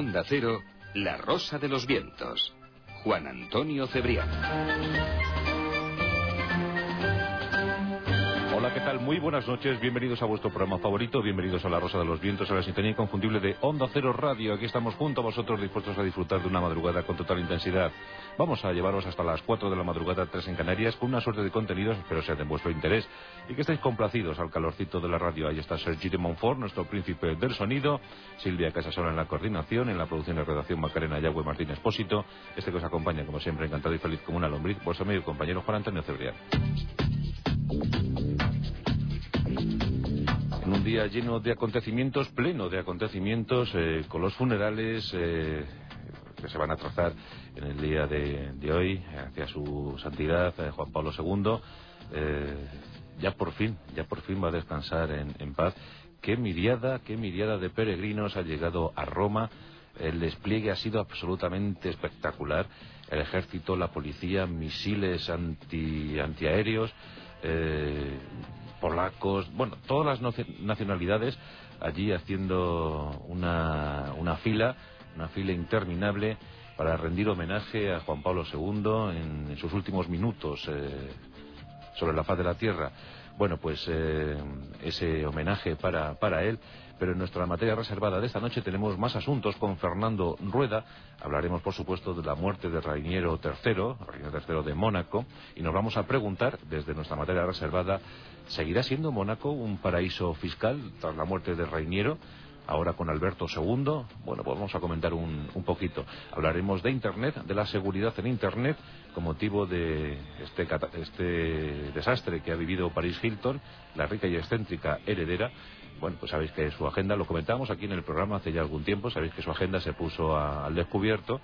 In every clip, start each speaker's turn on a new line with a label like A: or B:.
A: Onda Cero, La Rosa de los Vientos. Juan Antonio Cebrián.
B: Tal? Muy buenas noches, bienvenidos a vuestro programa favorito, bienvenidos a La Rosa de los Vientos, a la sintonía inconfundible de Onda Cero Radio. Aquí estamos junto a vosotros dispuestos a disfrutar de una madrugada con total intensidad. Vamos a llevaros hasta las 4 de la madrugada, 3 en Canarias, con una suerte de contenidos, espero sean de vuestro interés y que estéis complacidos al calorcito de la radio. Ahí está Sergi de Montfort, nuestro príncipe del sonido, Silvia Casasola en la coordinación, en la producción y redacción Macarena Yagüe Martín Espósito, este que os acompaña, como siempre, encantado y feliz como una lombriz, vuestro amigo y compañero Juan Antonio Cebrián. Un día lleno de acontecimientos, pleno de acontecimientos, eh, con los funerales eh, que se van a trazar en el día de, hoy hacia su santidad eh, Juan Pablo II. Ya por fin, ya por fin va a descansar en, paz. Qué miriada, qué miriada de peregrinos ha llegado a Roma. El despliegue ha sido absolutamente espectacular. El ejército, la policía, misiles anti, antiaéreos, polacos, bueno, todas las nacionalidades allí haciendo una, una fila, una fila interminable para rendir homenaje a Juan Pablo II en, sus últimos minutos eh, sobre la faz de la tierra. Bueno, pues eh, ese homenaje para, para él, pero en nuestra materia reservada de esta noche tenemos más asuntos con Fernando Rueda. Hablaremos, por supuesto, de la muerte de Rainiero III, Rainiero III de Mónaco, y nos vamos a preguntar, desde nuestra materia reservada, ¿seguirá siendo Mónaco un paraíso fiscal tras la muerte de Rainiero? ahora con Alberto II. Bueno, pues vamos a comentar un, un, poquito. Hablaremos de Internet, de la seguridad en Internet, con motivo de este, este desastre que ha vivido Paris Hilton, la rica y excéntrica heredera. Bueno, pues sabéis que su agenda, lo comentamos aquí en el programa hace ya algún tiempo, sabéis que su agenda se puso al descubierto.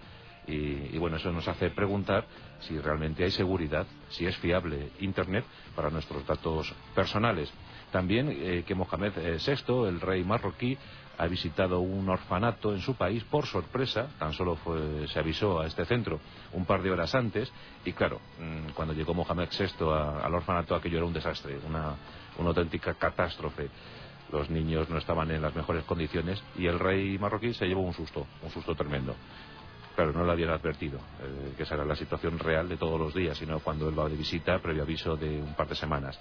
B: Y, y, bueno, eso nos hace preguntar si realmente hay seguridad, si es fiable Internet para nuestros datos personales. También eh, que Mohamed VI, el rey marroquí, ha visitado un orfanato en su país por sorpresa, tan solo se avisó a este centro un par de horas antes, y claro, mmm, cuando llegó Mohamed VI al orfanato aquello era un desastre, una, una auténtica catástrofe. Los niños no estaban en las mejores condiciones y el rey marroquí se llevó un susto, un susto tremendo. Claro, no le habían advertido eh, que esa era la situación real de todos los días, sino cuando él va de visita, previo aviso de un par de semanas.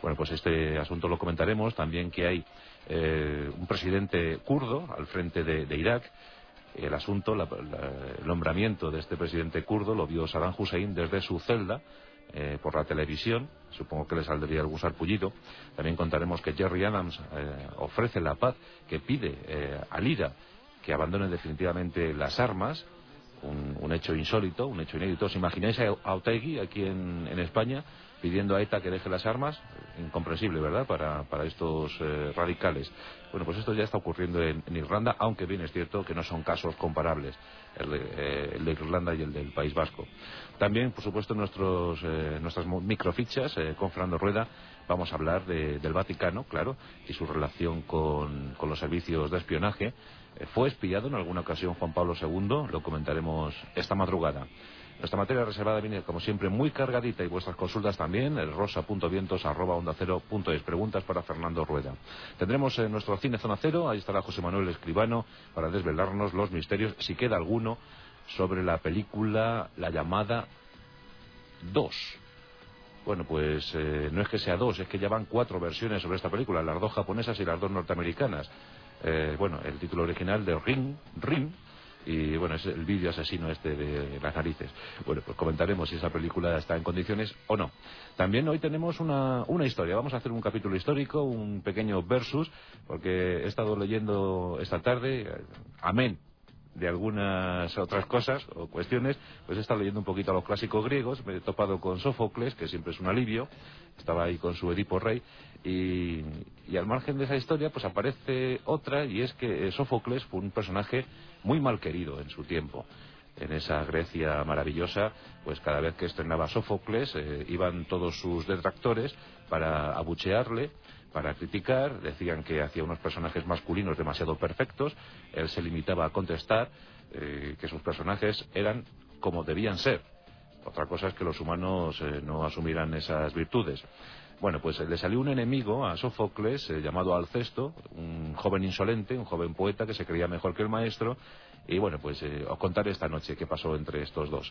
B: Bueno, pues este asunto lo comentaremos. También que hay eh, un presidente kurdo al frente de, Irak. El asunto, la, el nombramiento de este presidente kurdo lo vio Saddam Hussein desde su celda eh, por la televisión. Supongo que le saldría algún sarpullido. También contaremos que Jerry Adams ofrece la paz, que pide al IRA que abandone definitivamente las armas. Un, un, hecho insólito, un hecho inédito. ¿Os imagináis a Otegui aquí en, en España pidiendo a ETA que deje las armas? Incomprensible, ¿verdad?, para, para estos eh, radicales. Bueno, pues esto ya está ocurriendo en, Irlanda, aunque bien es cierto que no son casos comparables, el de, eh, el de Irlanda y el del País Vasco. También, por supuesto, nuestros, eh, nuestras microfichas eh, con Fernando Rueda vamos a hablar de, del Vaticano, claro, y su relación con, con los servicios de espionaje. Eh, ¿Fue espiado en alguna ocasión Juan Pablo II? Lo comentaremos esta madrugada. Nuestra materia reservada viene, como siempre, muy cargadita y vuestras consultas también, el rosa.vientos.es. Preguntas para Fernando Rueda. Tendremos en nuestro cine Zona Cero, ahí estará José Manuel Escribano para desvelarnos los misterios, si queda alguno, sobre la película La llamada 2. Bueno, pues eh, no es que sea dos, es que ya van cuatro versiones sobre esta película, las dos japonesas y las dos norteamericanas. Eh, bueno, el título original de Ring, Ring, y bueno, es el vídeo asesino este de las narices. Bueno, pues comentaremos si esa película está en condiciones o no. También hoy tenemos una, una historia, vamos a hacer un capítulo histórico, un pequeño versus, porque he estado leyendo esta tarde, amén, de algunas otras cosas o cuestiones, pues he estado leyendo un poquito a los clásicos griegos, me he topado con Sófocles, que siempre es un alivio, estaba ahí con su Edipo Rey, y, al margen de esa historia, pues aparece otra, y es que Sófocles fue un personaje muy mal querido en su tiempo. En esa Grecia maravillosa, pues cada vez que estrenaba Sófocles, eh, iban todos sus detractores para abuchearle, para criticar, decían que hacía unos personajes masculinos demasiado perfectos, él se limitaba a contestar eh, que sus personajes eran como debían ser. Otra cosa es que los humanos eh, no asumieran esas virtudes. Bueno, pues le salió un enemigo a Sófocles eh, llamado Alcesto, un joven insolente, un joven poeta que se creía mejor que el maestro Y bueno, pues eh, os contaré esta noche qué pasó entre estos dos.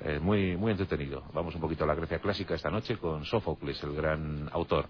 B: Eh, muy, muy entretenido. Vamos un poquito a la Grecia clásica esta noche con Sófocles, el gran autor.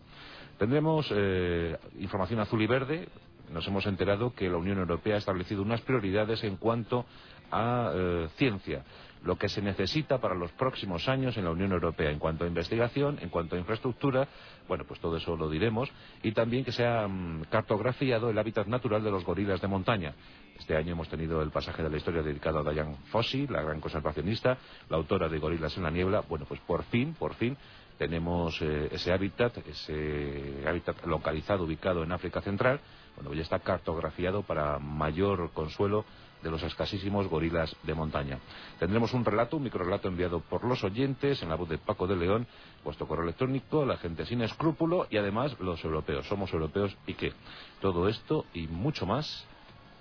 B: Tendremos eh, información azul y verde. Nos hemos enterado que la Unión Europea ha establecido unas prioridades en cuanto a eh, ciencia lo que se necesita para los próximos años en la Unión Europea en cuanto a investigación, en cuanto a infraestructura, bueno, pues todo eso lo diremos, y también que se ha mm, cartografiado el hábitat natural de los gorilas de montaña. Este año hemos tenido el pasaje de la historia dedicado a Diane Fossey, la gran conservacionista, la autora de Gorilas en la Niebla. Bueno, pues por fin, por fin, tenemos eh, ese hábitat, ese hábitat localizado, ubicado en África Central, bueno, ya está cartografiado para mayor consuelo de los escasísimos gorilas de montaña. Tendremos un relato, un microrelato enviado por los oyentes en la voz de Paco de León, vuestro correo electrónico, la gente sin escrúpulo y además los europeos. Somos europeos y qué. Todo esto y mucho más.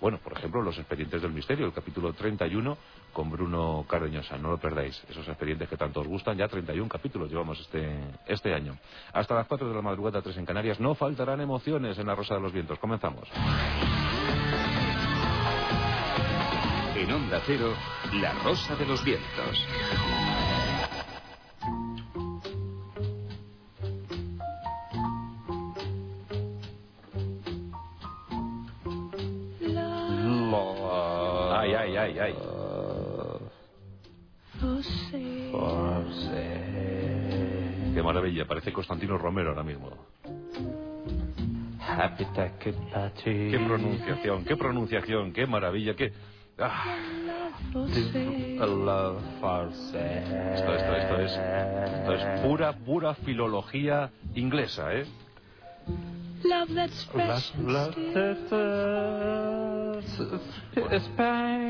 B: Bueno, por ejemplo, los expedientes del misterio, el capítulo 31 con Bruno Cardeñosa. No lo perdáis. Esos expedientes que tanto os gustan. Ya 31 capítulos llevamos este, este año. Hasta las 4 de la madrugada, 3 en Canarias. No faltarán emociones en la Rosa de los Vientos. Comenzamos.
A: En Onda Cero, La Rosa de los Vientos.
B: Ay, ay, ay, ay. Qué maravilla. Parece Constantino Romero ahora mismo. Qué pronunciación, qué pronunciación, qué maravilla, qué... Ah. Esto, esto, esto es, esto es pura, pura filología inglesa, ¿eh?
C: Love that's fresh.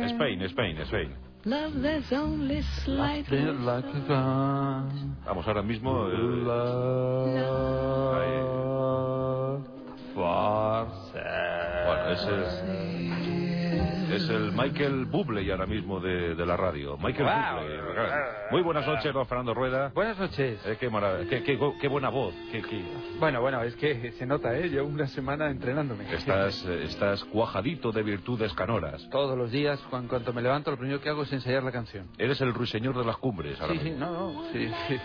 B: Spain, Spain, Spain.
C: Love that's only slightly
B: Vamos, ahora mismo... el- Bueno, ese es, es el Michael Bublé ahora mismo de, de la radio. Michael
D: Wow.
B: Bublé. Muy buenas noches, don Fernando Rueda.
D: Buenas noches.
B: Eh, qué, marav- qué, qué- qué buena voz. Qué,
D: Bueno, bueno, es que se nota, ¿eh? Llevo una semana entrenándome.
B: Estás, eh, estás cuajadito de virtudes canoras.
D: Todos los días, cuan- cuanto me levanto, lo primero que hago es ensayar la canción.
B: Eres el ruiseñor de las cumbres ahora
D: Sí, sí, no, no, sí, sí.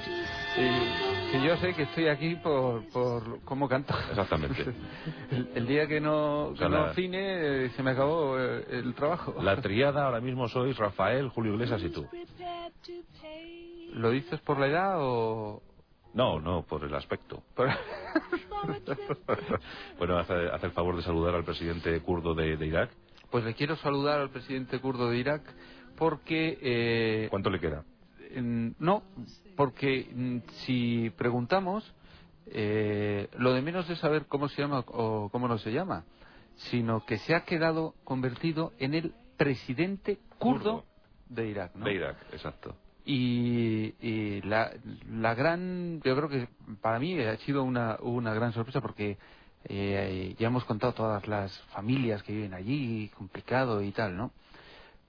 D: Y, yo sé que estoy aquí por, por cómo canto.
B: Exactamente.
D: El, el día que no,
B: sea,
D: no
B: la-
D: cine, eh, se me acabó el trabajo.
B: La triada ahora mismo sois Rafael, Julio Iglesias y tú.
D: ¿Lo dices por la edad o...?
B: No, no, por el aspecto. Bueno, hace, hace el favor de saludar al presidente kurdo de, de Irak.
D: Pues le quiero saludar al presidente kurdo de Irak porque... eh,
B: ¿Cuánto le queda?
D: No, porque mm, si preguntamos, eh, lo de menos es saber cómo se llama o cómo no se llama, sino que se ha quedado convertido en el presidente kurdo
B: Kurdo.
D: de Irak. ¿no?
B: De Irak, exacto.
D: Y, y la, la gran, yo creo que para mí ha sido una, una gran sorpresa porque eh, ya hemos contado todas las familias que viven allí, complicado y tal, ¿no?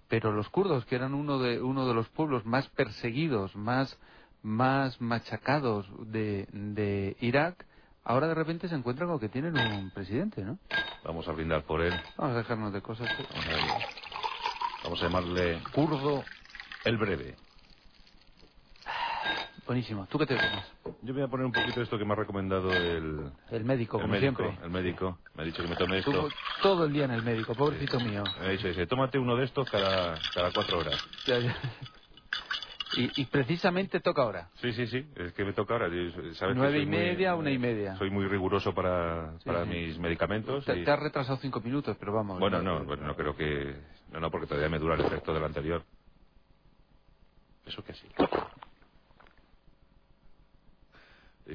D: Pero los kurdos, que eran uno de, uno de los pueblos más perseguidos, más, más machacados de, de Irak, ahora de repente se encuentran con que tienen un presidente, ¿no?
B: Vamos a brindar por él.
D: Vamos a dejarnos de cosas.
B: Vamos a, vamos a llamarle Kurdo el Breve.
D: Buenísimo. ¿Tú qué te tomas?
B: Yo voy a poner un poquito de esto que me ha recomendado el,
D: El médico,
B: el
D: como
B: médico.
D: siempre.
B: El médico. Me ha dicho que me tome esto.
D: Estuvo todo el día en el médico, pobrecito mío.
B: Me ha dicho, dice, tómate uno de estos cada, cada cuatro horas.
D: Ya, ya. Y, y precisamente toca ahora.
B: Sí, sí, sí. Es que me toca ahora. sabes
D: Nueve y
B: muy-
D: media, una y media.
B: Soy muy riguroso para,
D: Sí,
B: para
D: sí.
B: mis medicamentos.
D: Te,
B: y-
D: te has retrasado cinco minutos, pero vamos.
B: Bueno, no, bueno, no creo que... No, no, porque todavía me dura el efecto del anterior. Eso que sí.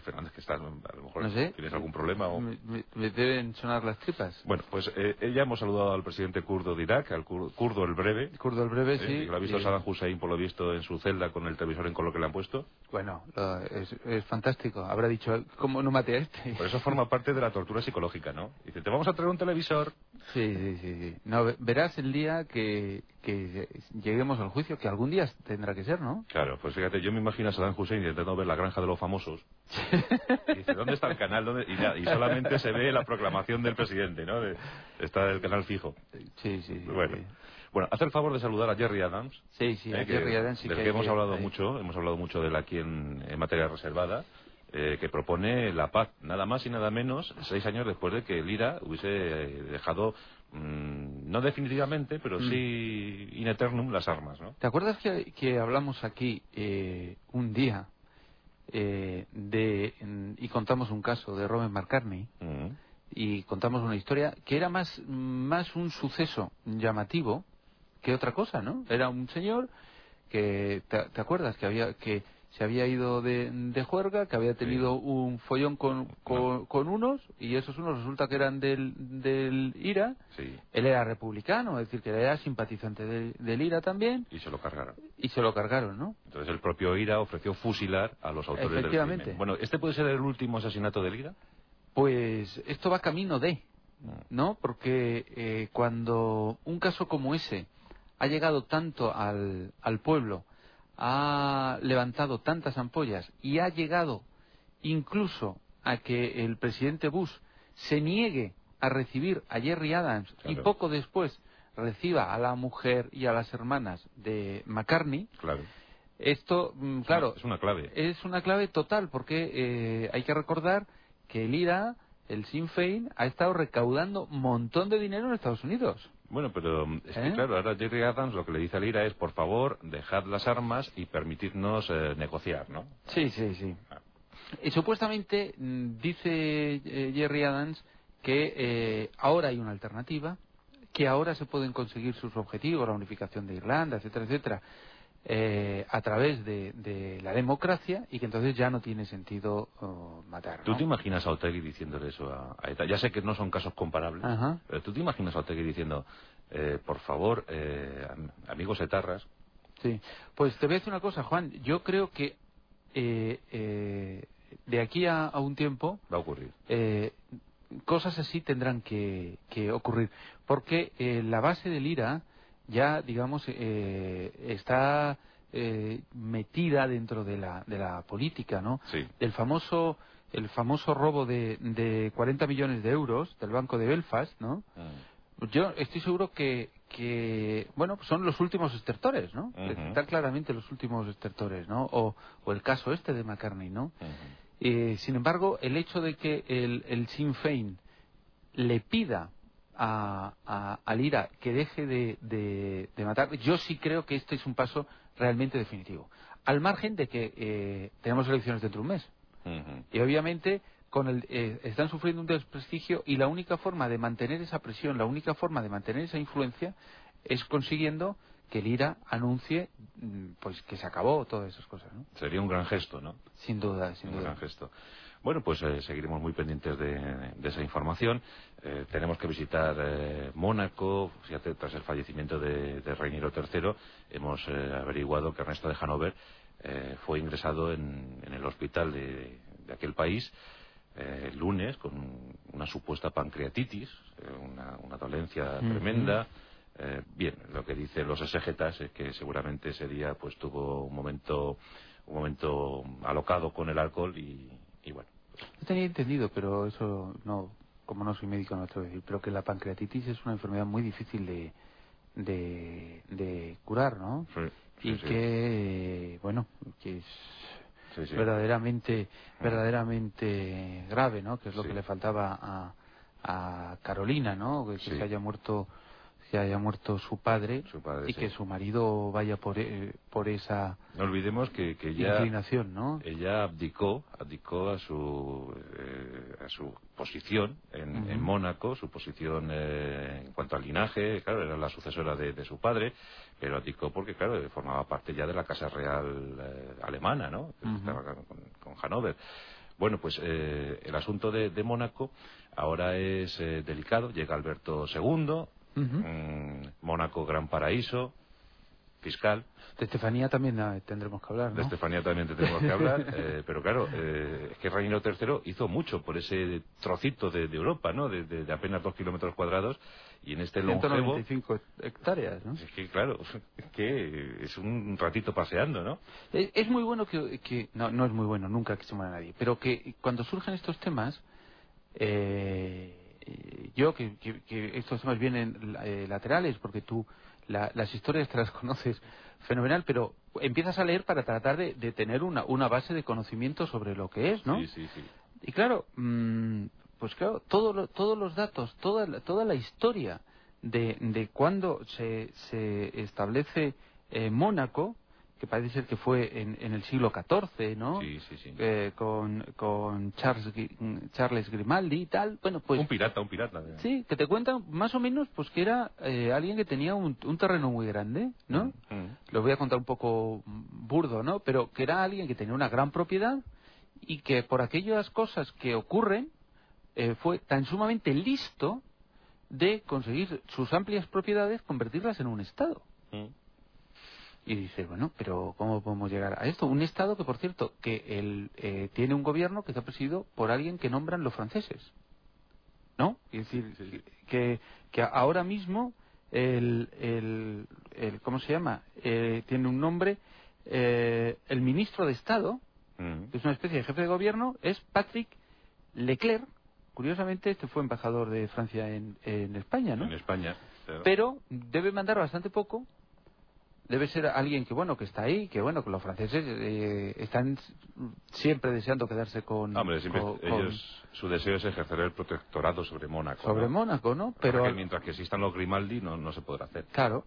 B: Fernández, que estás, a lo mejor
D: No sé.
B: tienes algún problema o...
D: Me, me- me deben sonar las tripas.
B: Bueno, pues eh, ya hemos saludado al presidente kurdo de Irak, al kur- kurdo el breve.
D: Kurdo el breve,
B: eh,
D: sí.
B: que lo ha visto
D: y-
B: Saddam Hussein, por lo visto, en su celda con el televisor en color que le han puesto.
D: Bueno, lo- es, es fantástico. Habrá dicho, ¿cómo no maté a este?
B: Por eso forma parte de la tortura psicológica, ¿no? Dice, te vamos a traer un televisor.
D: Sí, sí, sí. sí. No, ve- verás el día que, que lleguemos al juicio, que algún día tendrá que ser, ¿no?
B: Claro, pues fíjate, yo me imagino a Saddam Hussein intentando ver la granja de los famosos. Y dice, ¿dónde está el canal? ¿Dónde? Y, solamente se ve la proclamación del presidente, ¿no? De- está el canal fijo.
D: Sí, sí, sí.
B: Bueno.
D: sí.
B: Bueno, hace el favor de saludar a Jerry Adams.
D: Sí, sí,
B: eh,
D: a Jerry Adams sí
B: del
D: que
B: que, hemos
D: que-
B: hablado mucho, hemos hablado mucho de él aquí en, en materia reservada, eh, que propone la paz, nada más y nada menos, seis años después de que el IRA hubiese dejado, mm, no definitivamente, pero
D: Mm.
B: sí in eternum las armas, ¿no?
D: ¿Te acuerdas que, que hablamos aquí eh, un día eh, de en- y contamos un caso de Robert McCartney
B: Mm.
D: y contamos una historia que era más más un suceso llamativo que otra cosa, ¿no? Era un señor que te, te acuerdas que había que se había ido de, de juerga, que había tenido un follón con, con, con unos y esos unos resulta que eran del, del IRA.
B: Sí,
D: Él era republicano, es decir, que era simpatizante del- del IRA también
B: y se lo cargaron.
D: y se lo cargaron, ¿no?
B: Entonces el propio IRA ofreció fusilar a los autores del crimen. Bueno, ¿este puede ser el último asesinato del IRA?
D: Pues esto va camino de, ¿no? Porque eh, cuando un caso como ese ha llegado tanto al, al pueblo, ha levantado tantas ampollas y ha llegado incluso a que el presidente Bush se niegue a recibir a Jerry Adams y poco después reciba a la mujer y a las hermanas de McCartney,
B: Claro.
D: esto, mm, claro,
B: Es una clave.
D: es una clave total porque eh, hay que recordar que el IRA, el Sinn Féin, ha estado recaudando un montón de dinero en Estados Unidos.
B: Bueno, pero mm, es que
D: ¿Eh?
B: claro, ahora Jerry Adams lo que le dice al IRA es, por favor, dejad las armas y permitidnos eh, negociar, ¿no?
D: Sí, sí, sí. Y supuestamente mm, dice eh, Jerry Adams que eh, ahora hay una alternativa, que ahora se pueden conseguir sus objetivos, la unificación de Irlanda, etcétera, etcétera, eh, a través de, de la democracia y que entonces ya no tiene sentido oh, matar.
B: ¿Tú te imaginas a Otegi diciéndole eso a, a ETA? Ya sé que no son casos comparables,
D: Ajá.
B: pero ¿tú te imaginas a Otegi diciendo, eh, por favor, eh, am- amigos etarras,
D: Sí, pues te voy a decir una cosa, Juan. Yo creo que eh, eh, de aquí a, a un tiempo
B: va a ocurrir?
D: eh, cosas así tendrán que, que ocurrir, porque la base del IRA ya, digamos, eh, está eh, metida dentro de la, de la política, ¿no?
B: Sí.
D: El famoso el famoso robo de, de 40 millones de euros del Banco de Belfast, ¿no?
B: Mm.
D: Yo estoy seguro que, que bueno, pues son los últimos estertores, ¿no? Están claramente los últimos estertores, ¿no? O, o el caso este de McCartney, ¿no? Eh, sin embargo, el hecho de que el, el Sinn Féin le pida a, a- al IRA que deje de, de- de matar, yo sí creo que este es un paso realmente definitivo. Al margen de que eh, tenemos elecciones dentro de un mes. Y obviamente con el, eh, están sufriendo un desprestigio y la única forma de mantener esa presión, la única forma de mantener esa influencia es consiguiendo que el IRA anuncie mm, pues que se acabó todas esas cosas, ¿no?
B: Sería un gran gesto, ¿no?
D: Sin duda, sin
B: un
D: duda.
B: gran gesto. Bueno, pues eh, seguiremos muy pendientes de, de esa información. Eh, tenemos que visitar eh, Mónaco, fíjate, tras el fallecimiento de, de Reiniero III, hemos eh, averiguado que Ernesto de Hanover eh, fue ingresado en, en el hospital de, de aquel país el lunes con una supuesta pancreatitis, una, una dolencia tremenda. Eh, bien, lo que dicen los exegetas es que seguramente ese día pues tuvo un momento un momento alocado con el alcohol y, y bueno.
D: Yo tenía entendido, pero eso no, como no soy médico no te voy a decir, pero que la pancreatitis es una enfermedad muy difícil de, de, de curar, ¿no?
B: Sí, sí,
D: y
B: sí.
D: que, bueno, que es
B: Sí, sí.
D: verdaderamente verdaderamente grave no que es lo que le faltaba a, a Carolina no que, se haya muerto que haya muerto su padre,
B: Su padre,
D: y
B: sí.
D: que su marido vaya por e- por esa
B: No olvidemos que, que ella,
D: inclinación no
B: ella abdicó, abdicó a su, eh, a su posición en, en Mónaco, su posición eh, en cuanto al linaje, claro, era la sucesora de, de su padre, pero abdicó porque, claro, formaba parte ya de la Casa Real eh, alemana, ¿no? Estaba con, con Hannover. Bueno, pues eh, el asunto de, de Mónaco ahora es eh, delicado, llega Alberto II, Mm, Mónaco gran paraíso, fiscal,
D: de Estefanía también ah, tendremos que hablar
B: de Estefanía también te tenemos que hablar, eh, pero claro, eh, es que Reino III hizo mucho por ese trocito de, de Europa, ¿no? De, de- de apenas dos kilómetros cuadrados, y en este longevo,
D: 195 hectáreas no
B: es que claro, es que es un ratito paseando, ¿no?
D: Es, es muy bueno que, que- no, no es muy bueno, nunca que se muera nadie, pero que cuando surgen estos temas, eh, eh, yo que, que- que estos temas vienen eh, laterales, porque tú la- las historias te las conoces fenomenal, pero empiezas a leer para tratar de, de tener una, una base de conocimiento sobre lo que es, ¿no?
B: Sí, sí, sí.
D: Y claro, mm, pues claro, todo lo- todos los datos, toda la, toda la historia de, de cuando se, se establece eh, Mónaco, que parece ser que fue en, en el siglo XIV, ¿no?
B: Sí, sí, sí.
D: Eh, con, con Charles, Charles Grimaldi y tal, bueno, pues
B: un pirata, un pirata.
D: sí, que te cuentan más o menos pues que era eh, alguien que tenía un, un terreno muy grande, ¿no?
B: Mm.
D: Lo voy a contar un poco burdo, ¿no? Pero que era alguien que tenía una gran propiedad y que por aquellas cosas que ocurren eh, fue tan sumamente listo de conseguir sus amplias propiedades convertirlas en un estado.
B: Mm.
D: Y dices, bueno, pero ¿cómo podemos llegar a esto? Un Estado que, por cierto, que el, eh, tiene un gobierno que está presidido por alguien que nombran los franceses. ¿No? Es decir,
B: Sí, sí.
D: Que, que ahora mismo el, el, el- ¿cómo se llama? Eh, tiene un nombre, eh, el ministro de Estado,
B: Mm.
D: que es una especie de jefe de gobierno, es Patrick Leclerc. Curiosamente, este fue embajador de Francia en, en España, ¿no?
B: En España. claro.
D: pero debe mandar bastante poco debe ser alguien que bueno que está ahí que bueno que los franceses eh, están siempre deseando quedarse con,
B: Hombre, siempre
D: con-
B: su deseo es ejercer el protectorado sobre Mónaco.
D: sobre
B: ¿no?
D: Mónaco no
B: Pero mientras que existan los Grimaldi no, no se podrá hacer.
D: claro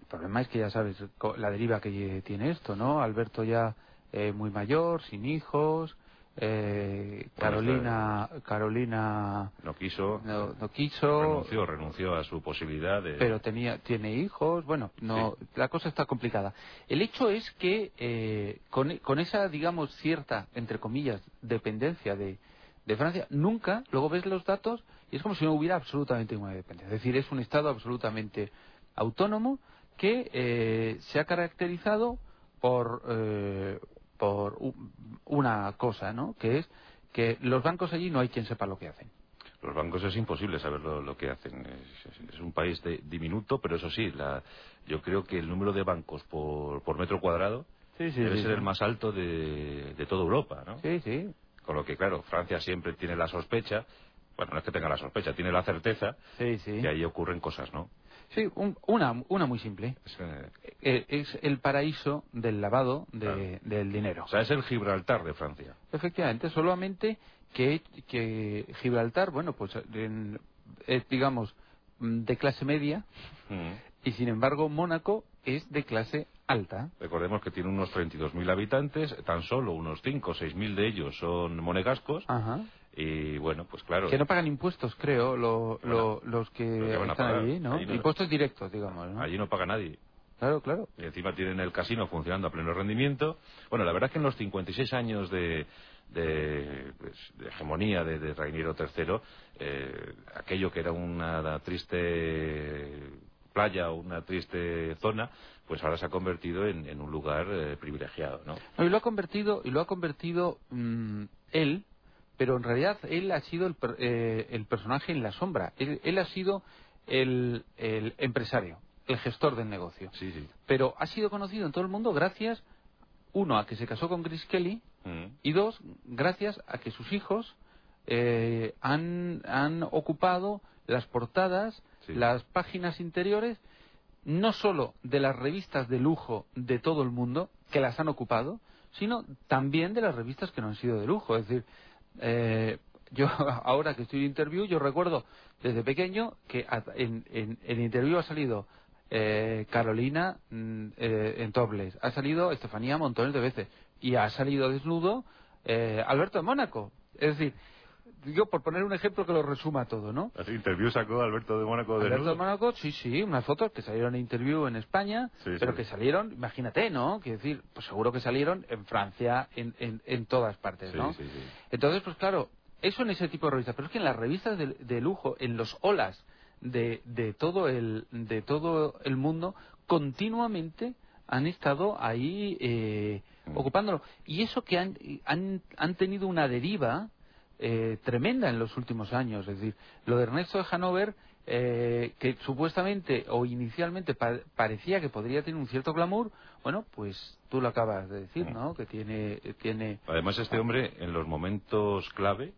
D: el problema es que ya sabes la deriva que tiene esto no Alberto ya eh, muy mayor sin hijos eh,
B: Bueno,
D: Carolina Carolina
B: No quiso,
D: no, no quiso.
B: renunció, renunció a su posibilidad de...
D: pero tenía tiene hijos. Bueno no la cosa está complicada. El hecho es que eh, con, con esa digamos cierta entre comillas dependencia de, de Francia nunca luego ves los datos y es como si no hubiera absolutamente ninguna dependencia. Es decir es un estado absolutamente autónomo que eh, se ha caracterizado por eh, por una cosa no que es que los bancos allí no hay quien sepa lo que hacen
B: Los bancos es imposible saber lo, lo que hacen. Es, un país de- diminuto, pero eso sí, la, yo creo que el número de bancos por, por metro cuadrado
D: sí
B: debe ser el más alto de, de toda Europa, ¿no?
D: sí sí
B: Con lo que, claro, Francia siempre tiene la sospecha, bueno, no es que tenga la sospecha, tiene la certeza
D: sí sí
B: que ahí ocurren cosas, ¿no?
D: Sí, un- una, una muy simple.
B: Es, eh,
D: es el paraíso del lavado de-
B: Claro.
D: del dinero.
B: o sea, es el Gibraltar de Francia.
D: Efectivamente, solamente que, que Gibraltar, bueno, pues en- es, digamos, mm, de clase media
B: Mm.
D: y sin embargo Mónaco es de clase alta.
B: Recordemos que tiene unos 32.000 habitantes, tan solo unos 5 o 6.000 de ellos son monegascos,
D: Ajá.
B: Y bueno, pues claro,
D: Que no pagan impuestos, creo, lo- lo- los que
B: Lo que van a
D: están
B: pagar.
D: allí, ¿no?
B: Allí no-
D: Impuestos directos, digamos, ¿no?
B: allí no paga nadie.
D: Claro, claro.
B: Y encima tienen el casino funcionando a pleno rendimiento. Bueno, la verdad es que en los 56 años de, de, pues, de hegemonía de, de Reiniero III, eh, aquello que era una triste playa o una triste zona, pues ahora se ha convertido en, en un lugar eh, privilegiado, ¿no?
D: No, y lo ha convertido, y lo ha convertido mm, él, pero en realidad él ha sido el, eh, el personaje en la sombra. Él, él ha sido el, el empresario, el gestor del negocio.
B: Sí, sí.
D: Pero ha sido conocido en todo el mundo gracias, uno, a que se casó con Chris Kelly,
B: Mm.
D: y dos, gracias a que sus hijos eh, han, han ocupado las portadas,
B: Sí.
D: las páginas interiores, no solo de las revistas de lujo de todo el mundo, que las han ocupado, sino también de las revistas que no han sido de lujo. Es decir, eh, yo ahora que estoy en interview, yo recuerdo desde pequeño que en, en, interview ha salido eh, Carolina mm, eh, en topless, ha salido Estefanía montones de veces y ha salido desnudo eh, Alberto de Mónaco. Es decir, digo por poner un ejemplo que lo resuma todo, ¿no?
B: Así, interview sacó Alberto de Mónaco de
D: Alberto de Mónaco, sí, sí, unas fotos que salieron en interview en España,
B: Sí,
D: pero
B: sí.
D: que salieron, imagínate, ¿no? Quiero decir, pues seguro que salieron en Francia, en, en, en todas partes, ¿no?
B: sí, sí.
D: Entonces, pues claro, eso en ese tipo de revistas, pero es que en las revistas de, de lujo, en los olas de, de todo el de todo el mundo, continuamente han estado ahí eh,
B: Mm.
D: ocupándolo. Y eso que han, han, han tenido una deriva eh, tremenda en los últimos años. Es decir, lo de Ernesto de Hanover, eh, que supuestamente o inicialmente pa- parecía que podría tener un cierto glamour, bueno, pues tú lo acabas de decir. ¿no? Que tiene... tiene
B: Además, este hombre, en los momentos clave,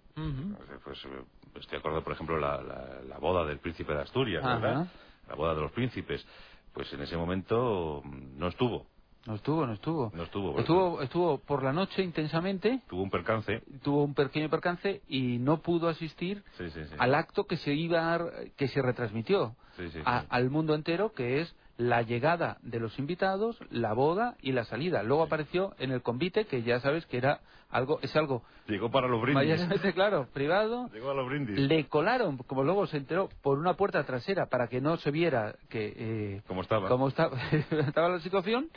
B: pues eh, estoy acordado, por ejemplo, la, la, la boda del príncipe de Asturias,
D: Ajá.
B: ¿verdad? La boda de los príncipes. pues en ese momento mm, no estuvo.
D: No estuvo, no estuvo.
B: No estuvo.
D: Estuvo, estuvo por la noche intensamente,
B: Tuvo un percance.
D: tuvo un pequeño percance y no pudo asistir
B: Sí, sí, sí.
D: al acto que se iba a- que se retransmitió a- al mundo entero que es la llegada de los invitados, la boda y la salida. Luego apareció en el convite que ya sabes que era algo es algo
B: Llegó para los brindis.
D: claro, privado.
B: Llegó a los brindis.
D: Le colaron, como luego se enteró, por una puerta trasera para que no se viera que eh,
B: Como estaba.
D: cómo estaba, estaba la situación.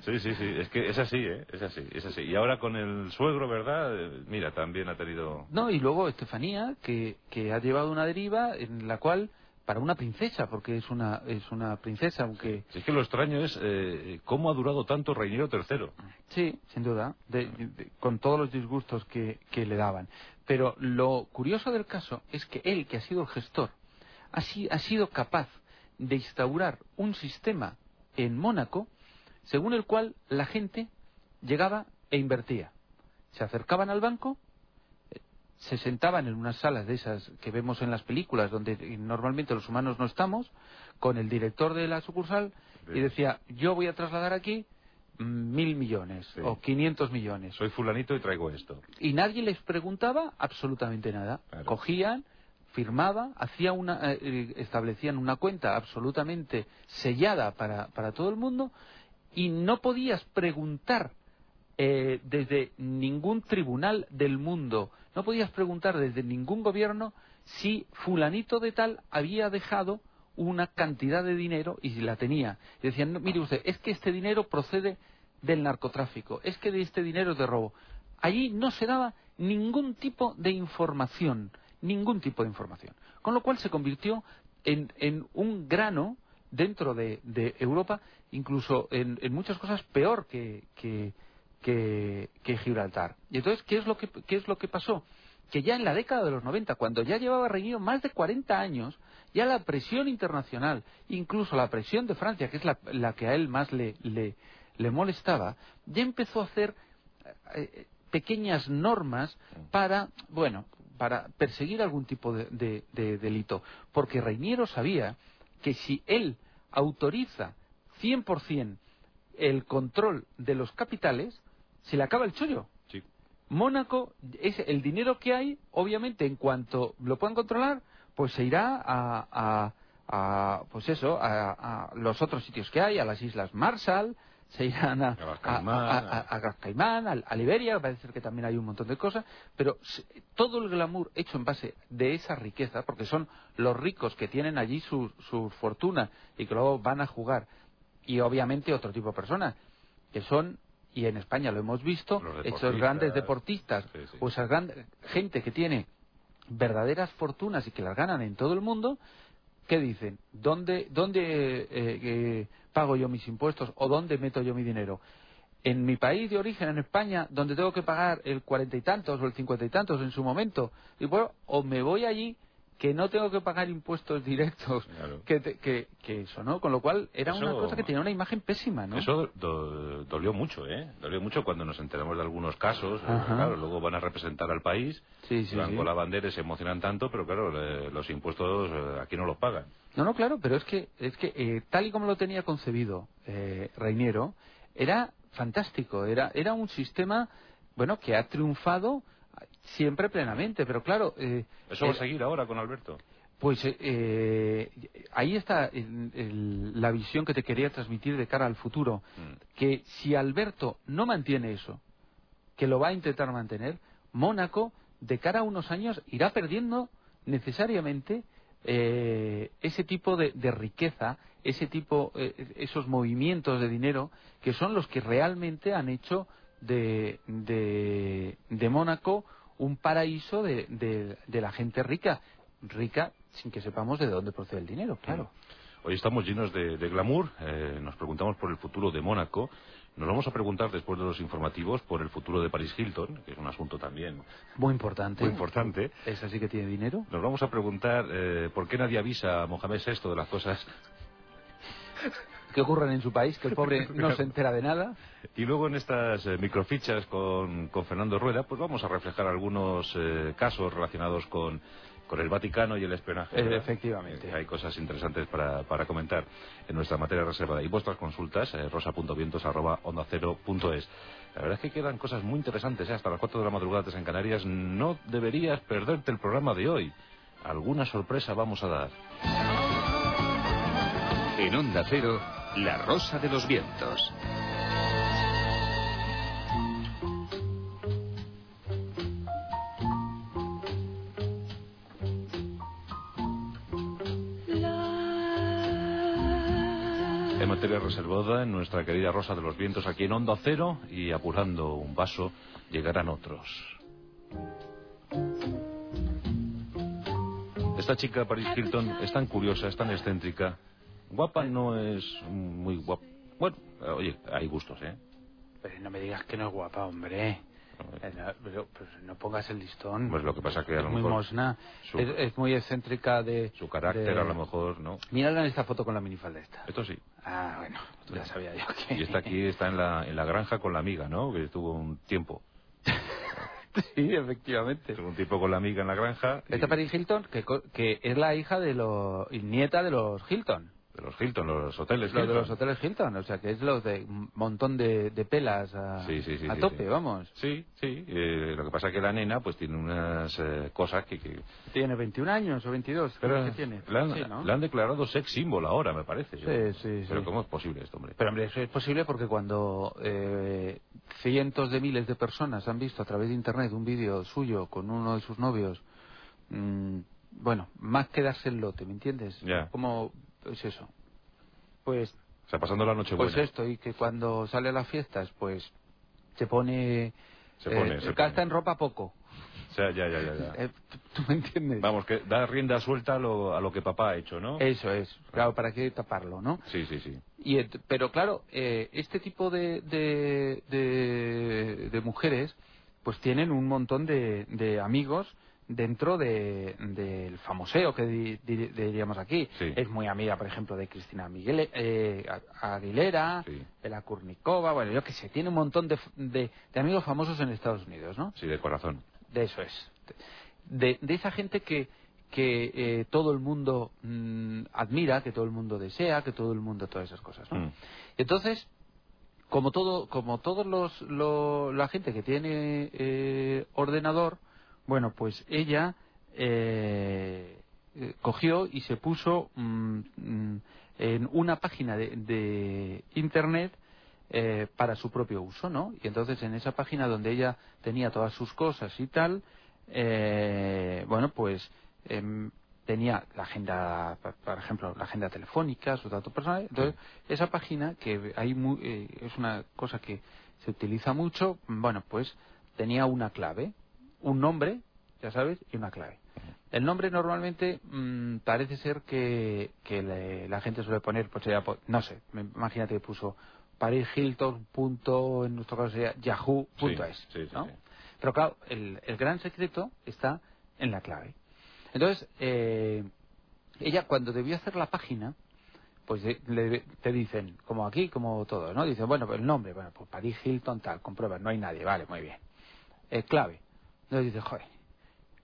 B: Sí, sí, sí. Es que es así, ¿eh? Es así, es así. Y ahora con el suegro, ¿verdad? Eh, Mira, también ha tenido...
D: No, y luego Estefanía, que, que ha llevado una deriva en la cual, para una princesa, porque es una, es una princesa, aunque
B: Si es que lo extraño es eh, cómo ha durado tanto Reiniero III.
D: Sí, sin duda, de- de- con todos los disgustos que, que le daban. Pero lo curioso del caso es que él, que ha sido el gestor, ha, si- ha sido capaz de instaurar un sistema en Mónaco según el cual la gente llegaba e invertía. Se acercaban al banco, se sentaban en unas salas de esas que vemos en las películas, donde normalmente los humanos no estamos, con el director de la sucursal y decía, yo voy a trasladar aquí mm, mil millones
B: Sí.
D: o 500 millones.
B: Soy fulanito y traigo esto.
D: Y nadie les preguntaba absolutamente nada.
B: Claro.
D: Cogían, firmaba, hacía una, eh, establecían una cuenta absolutamente sellada para, para todo el mundo y no podías preguntar eh, desde ningún tribunal del mundo, no podías preguntar desde ningún gobierno si fulanito de tal había dejado una cantidad de dinero y si la tenía. Decían, "No, mire usted, es que este dinero procede del narcotráfico, es que de este dinero es de robo. Allí no se daba ningún tipo de información, ningún tipo de información. Con lo cual se convirtió en, en un grano dentro de, Europa, incluso en, muchas cosas peor que, que- Gibraltar. Y entonces, ¿qué es, lo que, ¿qué es lo que pasó? Que ya en la década de los 90, cuando ya llevaba reñido más de 40 años, ya la presión internacional, incluso la presión de Francia, que es la, la que a él más le, le, le molestaba, ya empezó a hacer eh, pequeñas normas para, bueno, para perseguir algún tipo de, de- de delito. Porque Reiniero sabía que si él autoriza 100% el control de los capitales, se le acaba el chollo.
B: Sí.
D: Mónaco, es el dinero que hay, obviamente, en cuanto lo puedan controlar, pues se irá a, a- a, pues eso, a, a los otros sitios que hay, a las Islas Marshall, se irán a,
B: A Caimán,
D: a- Liberia, parece ser que también hay un montón de cosas, pero todo el glamour hecho en base de esa riqueza, porque son los ricos que tienen allí su, su fortuna y que luego van a jugar, y obviamente otro tipo de personas, que son, y en España lo hemos visto, esos grandes deportistas,
B: Sí, sí.
D: o esa gran gente que tiene verdaderas fortunas y que las ganan en todo el mundo, ¿qué dicen? ¿Dónde, dónde eh, eh, pago yo mis impuestos o dónde meto yo mi dinero? En mi país de origen, en España, donde tengo que pagar el cuarenta y tantos o el cincuenta y tantos en su momento, y bueno, o me voy allí que no tengo que pagar impuestos directos,
B: Claro.
D: que, te- que, que eso, ¿no? Con lo cual era una cosa que tenía una imagen pésima, ¿no?
B: Eso do- dolió mucho, ¿eh? Dolió mucho cuando nos enteramos de algunos casos. Claro, luego van a representar al país,
D: Sí, sí,
B: van
D: sí.
B: con la bandera y se emocionan tanto, pero claro, le- los impuestos eh, aquí no los pagan.
D: No, no, claro, pero es que, es que eh, tal y como lo tenía concebido eh, Reiniero, era fantástico, era, era un sistema, bueno, que ha triunfado siempre plenamente, pero claro, eh,
B: ¿Eso va a
D: eh,
B: seguir ahora con Alberto?
D: pues eh, eh, ahí está el- el- la visión que te quería transmitir de cara al futuro,
B: Mm.
D: que si Alberto no mantiene eso, que lo va a intentar mantener, Mónaco, de cara a unos años, irá perdiendo necesariamente eh, ese tipo de, de riqueza, ese tipo, eh, esos movimientos de dinero, que son los que realmente han hecho de, de, de Mónaco un paraíso de, de- de la gente rica, rica sin que sepamos de dónde procede el dinero, claro.
B: Hoy estamos llenos de, de glamour, eh, nos preguntamos por el futuro de Mónaco, nos vamos a preguntar después de los informativos por el futuro de Paris Hilton, que es un asunto también
D: Muy importante.
B: muy importante.
D: ¿Esa sí que tiene dinero?
B: Nos vamos a preguntar eh, por qué nadie avisa a Mohamed VI de las cosas
D: que ocurren en su país, que el pobre no se entera de nada.
B: Y luego en estas eh, microfichas con, con Fernando Rueda, pues vamos a reflejar algunos eh, casos relacionados con, con el Vaticano y el espionaje.
D: Eh,
B: ¿verdad?
D: efectivamente.
B: Eh, hay cosas interesantes para, para comentar en nuestra materia reservada. Y vuestras consultas, eh, rosa.vientos.onda0.es. La verdad es que quedan cosas muy interesantes. ¿eh? Hasta las 4 de la madrugada en Canarias. No deberías perderte el programa de hoy. Alguna sorpresa vamos a dar.
A: En Onda Cero, La Rosa de los Vientos.
B: En materia reservada, en nuestra querida Rosa de los Vientos, aquí en Onda Cero, y apurando un vaso, llegarán otros. Esta chica, Paris Hilton, es tan curiosa, es tan excéntrica. Guapa no es muy guapa. Bueno, oye, hay gustos, ¿eh?
D: Pero no me digas que no es guapa, hombre. Eh, Pero, pero no pongas el listón.
B: Pues lo que pasa que a
D: es muy mosna.
B: su-
D: Es, es muy excéntrica de...
B: Su carácter
D: de-
B: a lo mejor, ¿no?
D: Mírala en esta foto con la minifalda esta.
B: Esto sí.
D: Ah, bueno, ya sabía yo que...
B: Y está aquí, está en la, en la granja con la amiga, ¿no? Que estuvo un tiempo.
D: sí, efectivamente.
B: Estuvo un tiempo con la amiga en la granja. y-
D: Esta Paris Hilton, que, que es la hija de los... nieta de los Hilton.
B: De los Hilton, los hoteles.
D: Los de
B: Hilton.
D: los hoteles Hilton, o sea, que es los de un montón de, de pelas a,
B: Sí, sí, sí,
D: a
B: sí,
D: tope, vamos.
B: Sí, sí. eh, lo que pasa es que la nena pues tiene unas eh, cosas que... que-
D: Tiene 21 años o 22,
B: Pero
D: que tiene.
B: la, han,
D: Sí, ¿no?
B: la han declarado sex symbol ahora, me parece.
D: Sí, sí,
B: Pero. ¿cómo es posible esto, hombre?
D: Pero hombre, eso es posible porque cuando eh, cientos de miles de personas han visto a través de internet un vídeo suyo con uno de sus novios, mm, bueno, más que darse el lote, ¿me entiendes?
B: Ya.
D: Como es eso. Pues,
B: O sea, pasando la noche
D: pues
B: buena.
D: esto, y que cuando sale a las fiestas, pues se pone...
B: Se pone,
D: eh,
B: se
D: gasta
B: pone.
D: en ropa poco.
B: O sea, ya, ya, ya. ya.
D: Eh, ¿tú- ¿Tú me entiendes?
B: Vamos, que da rienda suelta a lo, a lo que papá ha hecho, ¿no?
D: Eso es, claro, ¿para qué taparlo, no?
B: Sí, sí, sí.
D: Y, pero claro, eh, este tipo de, de, de, de mujeres pues tienen un montón de, de amigos dentro de- del famoseo que di- di- diríamos aquí.
B: Sí.
D: Es muy amiga, por ejemplo, de Cristina Miguel, eh, Aguilera,
B: Sí.
D: de la Kurnikova, bueno, yo que sé, tiene un montón de, de, de amigos famosos en Estados Unidos, ¿no?
B: Sí, de corazón.
D: De eso es. De, de esa gente que, que eh, todo el mundo mm, admira, que todo el mundo desea, que todo el mundo todas esas cosas. ¿no?
B: Mm.
D: Entonces, como todo, como todos los, lo- la gente que tiene eh, ordenador, bueno, pues ella eh, eh, cogió y se puso mm, mm, en una página de, de internet eh, para su propio uso, ¿no? Y entonces en esa página donde ella tenía todas sus cosas y tal, eh, bueno, pues em, tenía la agenda, por ejemplo, la agenda telefónica, sus datos personales. Entonces, esa página, que hay eh, es una cosa que se utiliza mucho, bueno, pues tenía una clave, un nombre, ya sabes, y una clave. El nombre normalmente mm, parece ser que, que le- la gente suele poner, pues sería, po- no sé, imagínate que puso Paris Hilton. punto, en nuestro caso sería yahoo.es,
B: Sí, sí, sí.
D: Pero claro, el, el gran secreto está en la clave. Entonces, eh, ella cuando debió hacer la página, pues le- te dicen, como aquí, como todo, ¿no? Dicen, bueno, pues el nombre, bueno, pues Paris Hilton, tal, comprueba, no hay nadie, vale, muy bien. Eh, clave. Entonces dices, joder,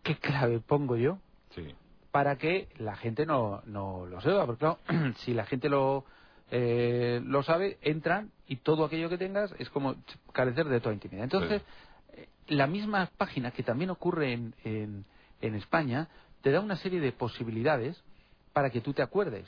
D: ¿qué clave pongo yo
B: Sí.
D: para que la gente no, no lo sepa? Porque claro, si la gente lo, eh, lo sabe, entran y todo aquello que tengas es como carecer de toda intimidad. Entonces, eh, la misma página, que también ocurre en, en, en España, te da una serie de posibilidades para que tú te acuerdes.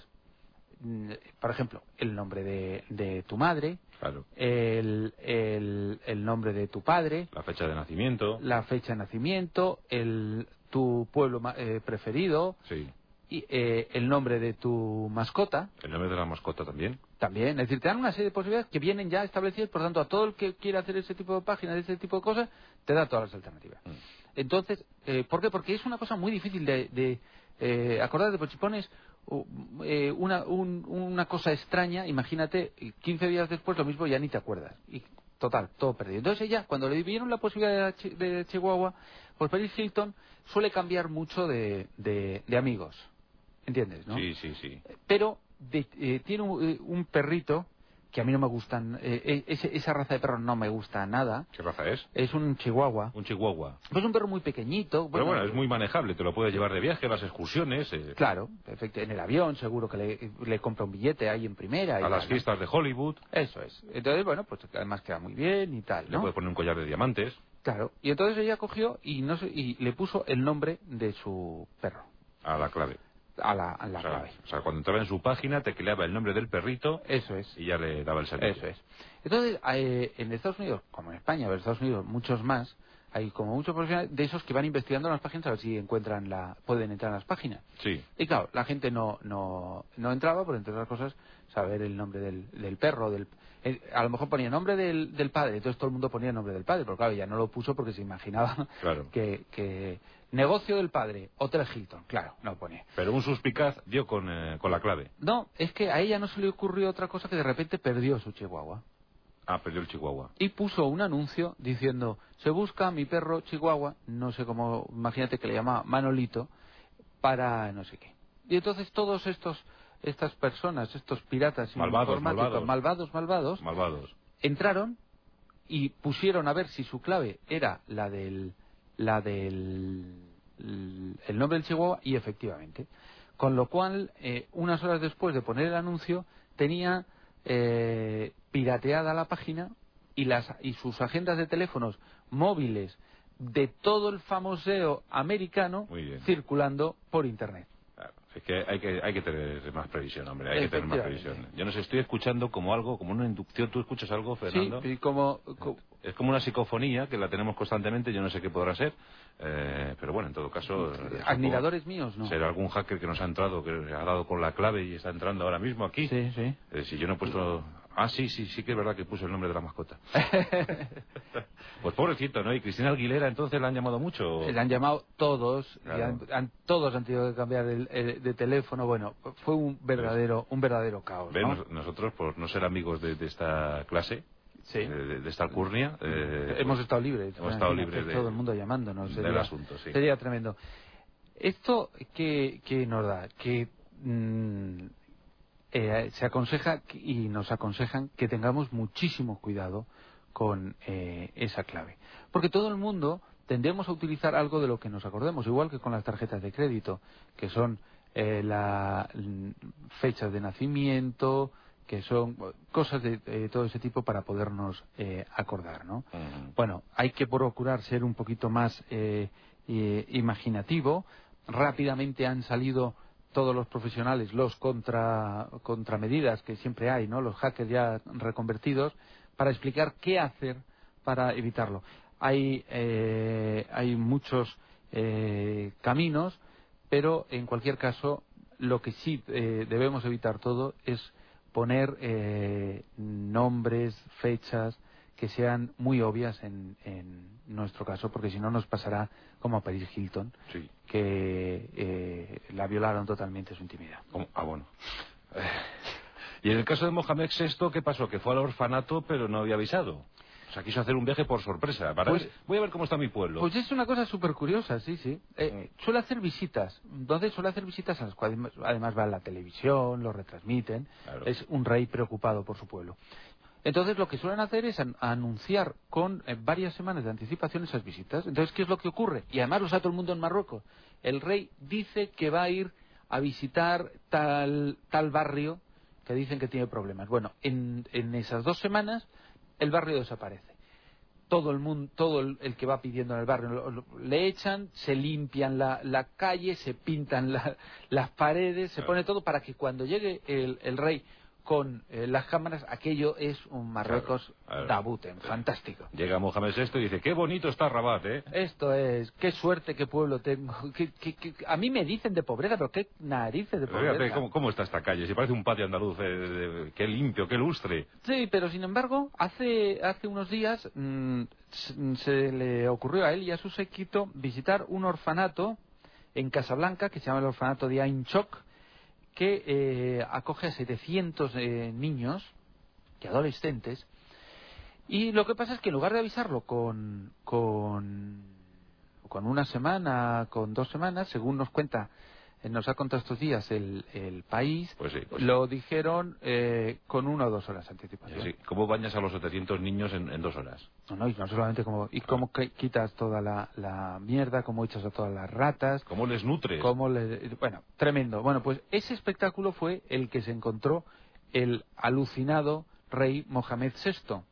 D: Mm, Por ejemplo, el nombre de, de tu madre,
B: Claro.
D: el, el, el nombre de tu padre,
B: La fecha de nacimiento.
D: la fecha de nacimiento, el, tu pueblo eh, preferido,
B: Sí.
D: y, eh, el nombre de tu mascota
B: El nombre de la mascota también.
D: también. Es decir, te dan una serie de posibilidades que vienen ya establecidas, por tanto, a todo el que quiera hacer ese tipo de páginas, ese tipo de cosas, te da todas las alternativas.
B: Mm.
D: Entonces, eh, ¿por qué? Porque es una cosa muy difícil de, de eh, acordarte, porque si pones eh, una, un- una cosa extraña, imagínate, 15 días después lo mismo ya ni te acuerdas. Y total, todo perdido. Entonces ella, cuando le dieron la posibilidad de, de Chihuahua, pues Paris Hilton suele cambiar mucho de, de- de amigos. ¿Entiendes? ¿no?
B: Sí, sí, sí.
D: pero de- eh, tiene un, eh, un perrito que a mí no me gustan. eh, eh, ese- esa raza de perro no me gusta nada.
B: ¿Qué raza es?
D: Es un chihuahua.
B: Un chihuahua.
D: Pues un perro muy pequeñito.
B: Pero bueno, es muy manejable, te lo puedes llevar de viaje, las excursiones, eh,
D: Claro, perfecto. En el avión seguro que le, le compra un billete ahí en primera. y
B: a las
D: tal, ¿no?
B: fiestas de Hollywood,
D: Eso es. Entonces, bueno, pues además queda muy bien y tal,
B: le
D: ¿no?
B: puedes poner un collar de diamantes.
D: Claro. Y entonces ella cogió y, no sé, y le puso el nombre de su perro
B: A la clave.
D: A la, a la
B: o, sea,
D: clave.
B: o sea, cuando entraba en su página, te creaba el nombre del perrito
D: Eso es.
B: y ya le daba el servicio.
D: Eso es. Entonces, eh, en Estados Unidos, como en España, pero en Estados Unidos muchos más, hay como muchos profesionales de esos que van investigando las páginas a ver si encuentran la, pueden entrar en las páginas.
B: Sí.
D: Y claro, la gente no, no, no entraba por, entre otras cosas, saber el nombre del, del perro, del... eh, a lo mejor ponía nombre del, del padre, entonces todo el mundo ponía el nombre del padre, pero claro, ya no lo puso porque se imaginaba
B: Claro.
D: que, que negocio del padre, Hotel Hilton, claro, no ponía.
B: Pero un suspicaz dio con, eh, con la clave.
D: No, es que a ella no se le ocurrió otra cosa que de repente perdió su chihuahua.
B: Ah, perdió el chihuahua.
D: y puso un anuncio diciendo se busca mi perro chihuahua no sé cómo imagínate que le llama Manolito para no sé qué y entonces todos estos estas personas estos piratas
B: Malvados,
D: informáticos
B: malvados.
D: malvados malvados
B: Malvados.
D: entraron y pusieron a ver si su clave era la del la del el nombre del chihuahua y efectivamente con lo cual eh, unas horas después de poner el anuncio tenía eh, pirateada la página y las y sus agendas de teléfonos móviles de todo el famoseo americano circulando por internet
B: Es que hay, que hay que tener más previsión, hombre. Hay que tener más
D: Efectivamente.
B: previsión. Yo no sé, estoy escuchando como algo, como una inducción. ¿Tú escuchas algo, Fernando?
D: sí y como, co-
B: Es como una psicofonía que la tenemos constantemente. Yo no sé qué podrá ser. eh, pero bueno, en todo caso. eh,
D: admiradores míos no
B: Será algún hacker que nos ha entrado, que ha dado con la clave y está entrando ahora mismo aquí.
D: sí sí
B: Eh, si yo no he puesto... Ah, sí, sí, sí que es verdad que puse el nombre de la mascota. pues pobrecito, ¿no? ¿Y Cristina Aguilera entonces la han llamado mucho?
D: Le han llamado todos, y han- han- todos han tenido que cambiar el, el- de teléfono. Bueno, fue un verdadero, un verdadero caos. ¿no?
B: nos- nosotros, por no ser amigos de, de esta clase,
D: Sí.
B: eh, de, de esta alcurnia, eh,
D: Hemos
B: pues,
D: estado libres.
B: hemos estado libres de-
D: todo el mundo llamándonos.
B: del
D: sería-
B: asunto, sí.
D: Sería tremendo. Esto que, que nos da, que mm, eh, se aconseja y nos aconsejan que tengamos muchísimo cuidado con eh, esa clave. Porque todo el mundo tendemos a utilizar algo de lo que nos acordemos, igual que con las tarjetas de crédito, que son eh, la mm, fechas de nacimiento, que son cosas de eh, todo ese tipo para podernos eh, acordar, ¿no? Bueno, hay que procurar ser un poquito más eh, eh, imaginativo. Rápidamente han salido todos los profesionales, los contra, contramedidas que siempre hay, ¿no? Los hackers ya reconvertidos, para explicar qué hacer para evitarlo. Hay, eh, hay muchos eh, caminos, pero en cualquier caso, lo que sí debemos evitar todo es poner eh, nombres, fechas que sean muy obvias en, en nuestro caso, porque si no nos pasará como a Paris Hilton,
B: Sí.
D: que eh, la violaron totalmente su intimidad.
B: ¿Cómo? Ah, bueno. Eh, Y en el caso de Mohamed VI, ¿qué pasó? Que fue al orfanato, pero no había avisado. Sea, quiso hacer un viaje por sorpresa. Para
D: Pues-
B: voy a ver cómo está mi pueblo.
D: Pues es una cosa súper curiosa, sí, sí. Eh,
B: Mm.
D: suele hacer visitas. Entonces suele hacer visitas a las cuales además va a la televisión, lo retransmiten.
B: Claro.
D: Es un rey preocupado por su pueblo. Entonces lo que suelen hacer es an- anunciar con eh, varias semanas de anticipación esas visitas. Entonces, ¿qué es lo que ocurre? Y además lo sabe todo el mundo en Marruecos. El rey dice que va a ir a visitar tal, tal barrio que dicen que tiene problemas. Bueno, en, en esas dos semanas el barrio desaparece todo el mundo, todo el, que va pidiendo en el barrio, le echan, se limpian la, la calle, se pintan la- las paredes, se pone todo para que cuando llegue el, el rey con eh, las cámaras, aquello es un Marruecos
B: Claro,
D: dabuten, fantástico.
B: Llega Mohamed VI y dice, qué bonito está Rabat, ¿eh?
D: Esto es, qué suerte, qué pueblo tengo. Qué- qué- qué- a mí me dicen de pobreza, pero qué narices de
B: Fíjate
D: pobreza.
B: cómo, cómo está esta calle. Si parece un patio andaluz, eh, qué limpio, qué lustre.
D: Sí, pero sin embargo, hace, hace unos días mm, s- se le ocurrió a él y a su séquito visitar un orfanato en Casablanca que se llama el orfanato de Ain Chok, que eh, acoge a 700 eh, niños y adolescentes. Y lo que pasa es que en lugar de avisarlo con, con, una semana, con dos semanas, según nos cuenta nos ha contado estos días el, el país,
B: Pues sí, pues
D: lo dijeron eh, con una o dos horas de anticipación.
B: Sí, ¿Cómo bañas a los 700 niños en, en dos horas?
D: No, no, y no solamente como... Y cómo qui- quitas toda la, la mierda, cómo echas a todas las ratas,
B: ¿Cómo les nutres?
D: cómo le... Bueno, tremendo. Bueno, pues ese espectáculo fue el que se encontró el alucinado rey Mohamed VI,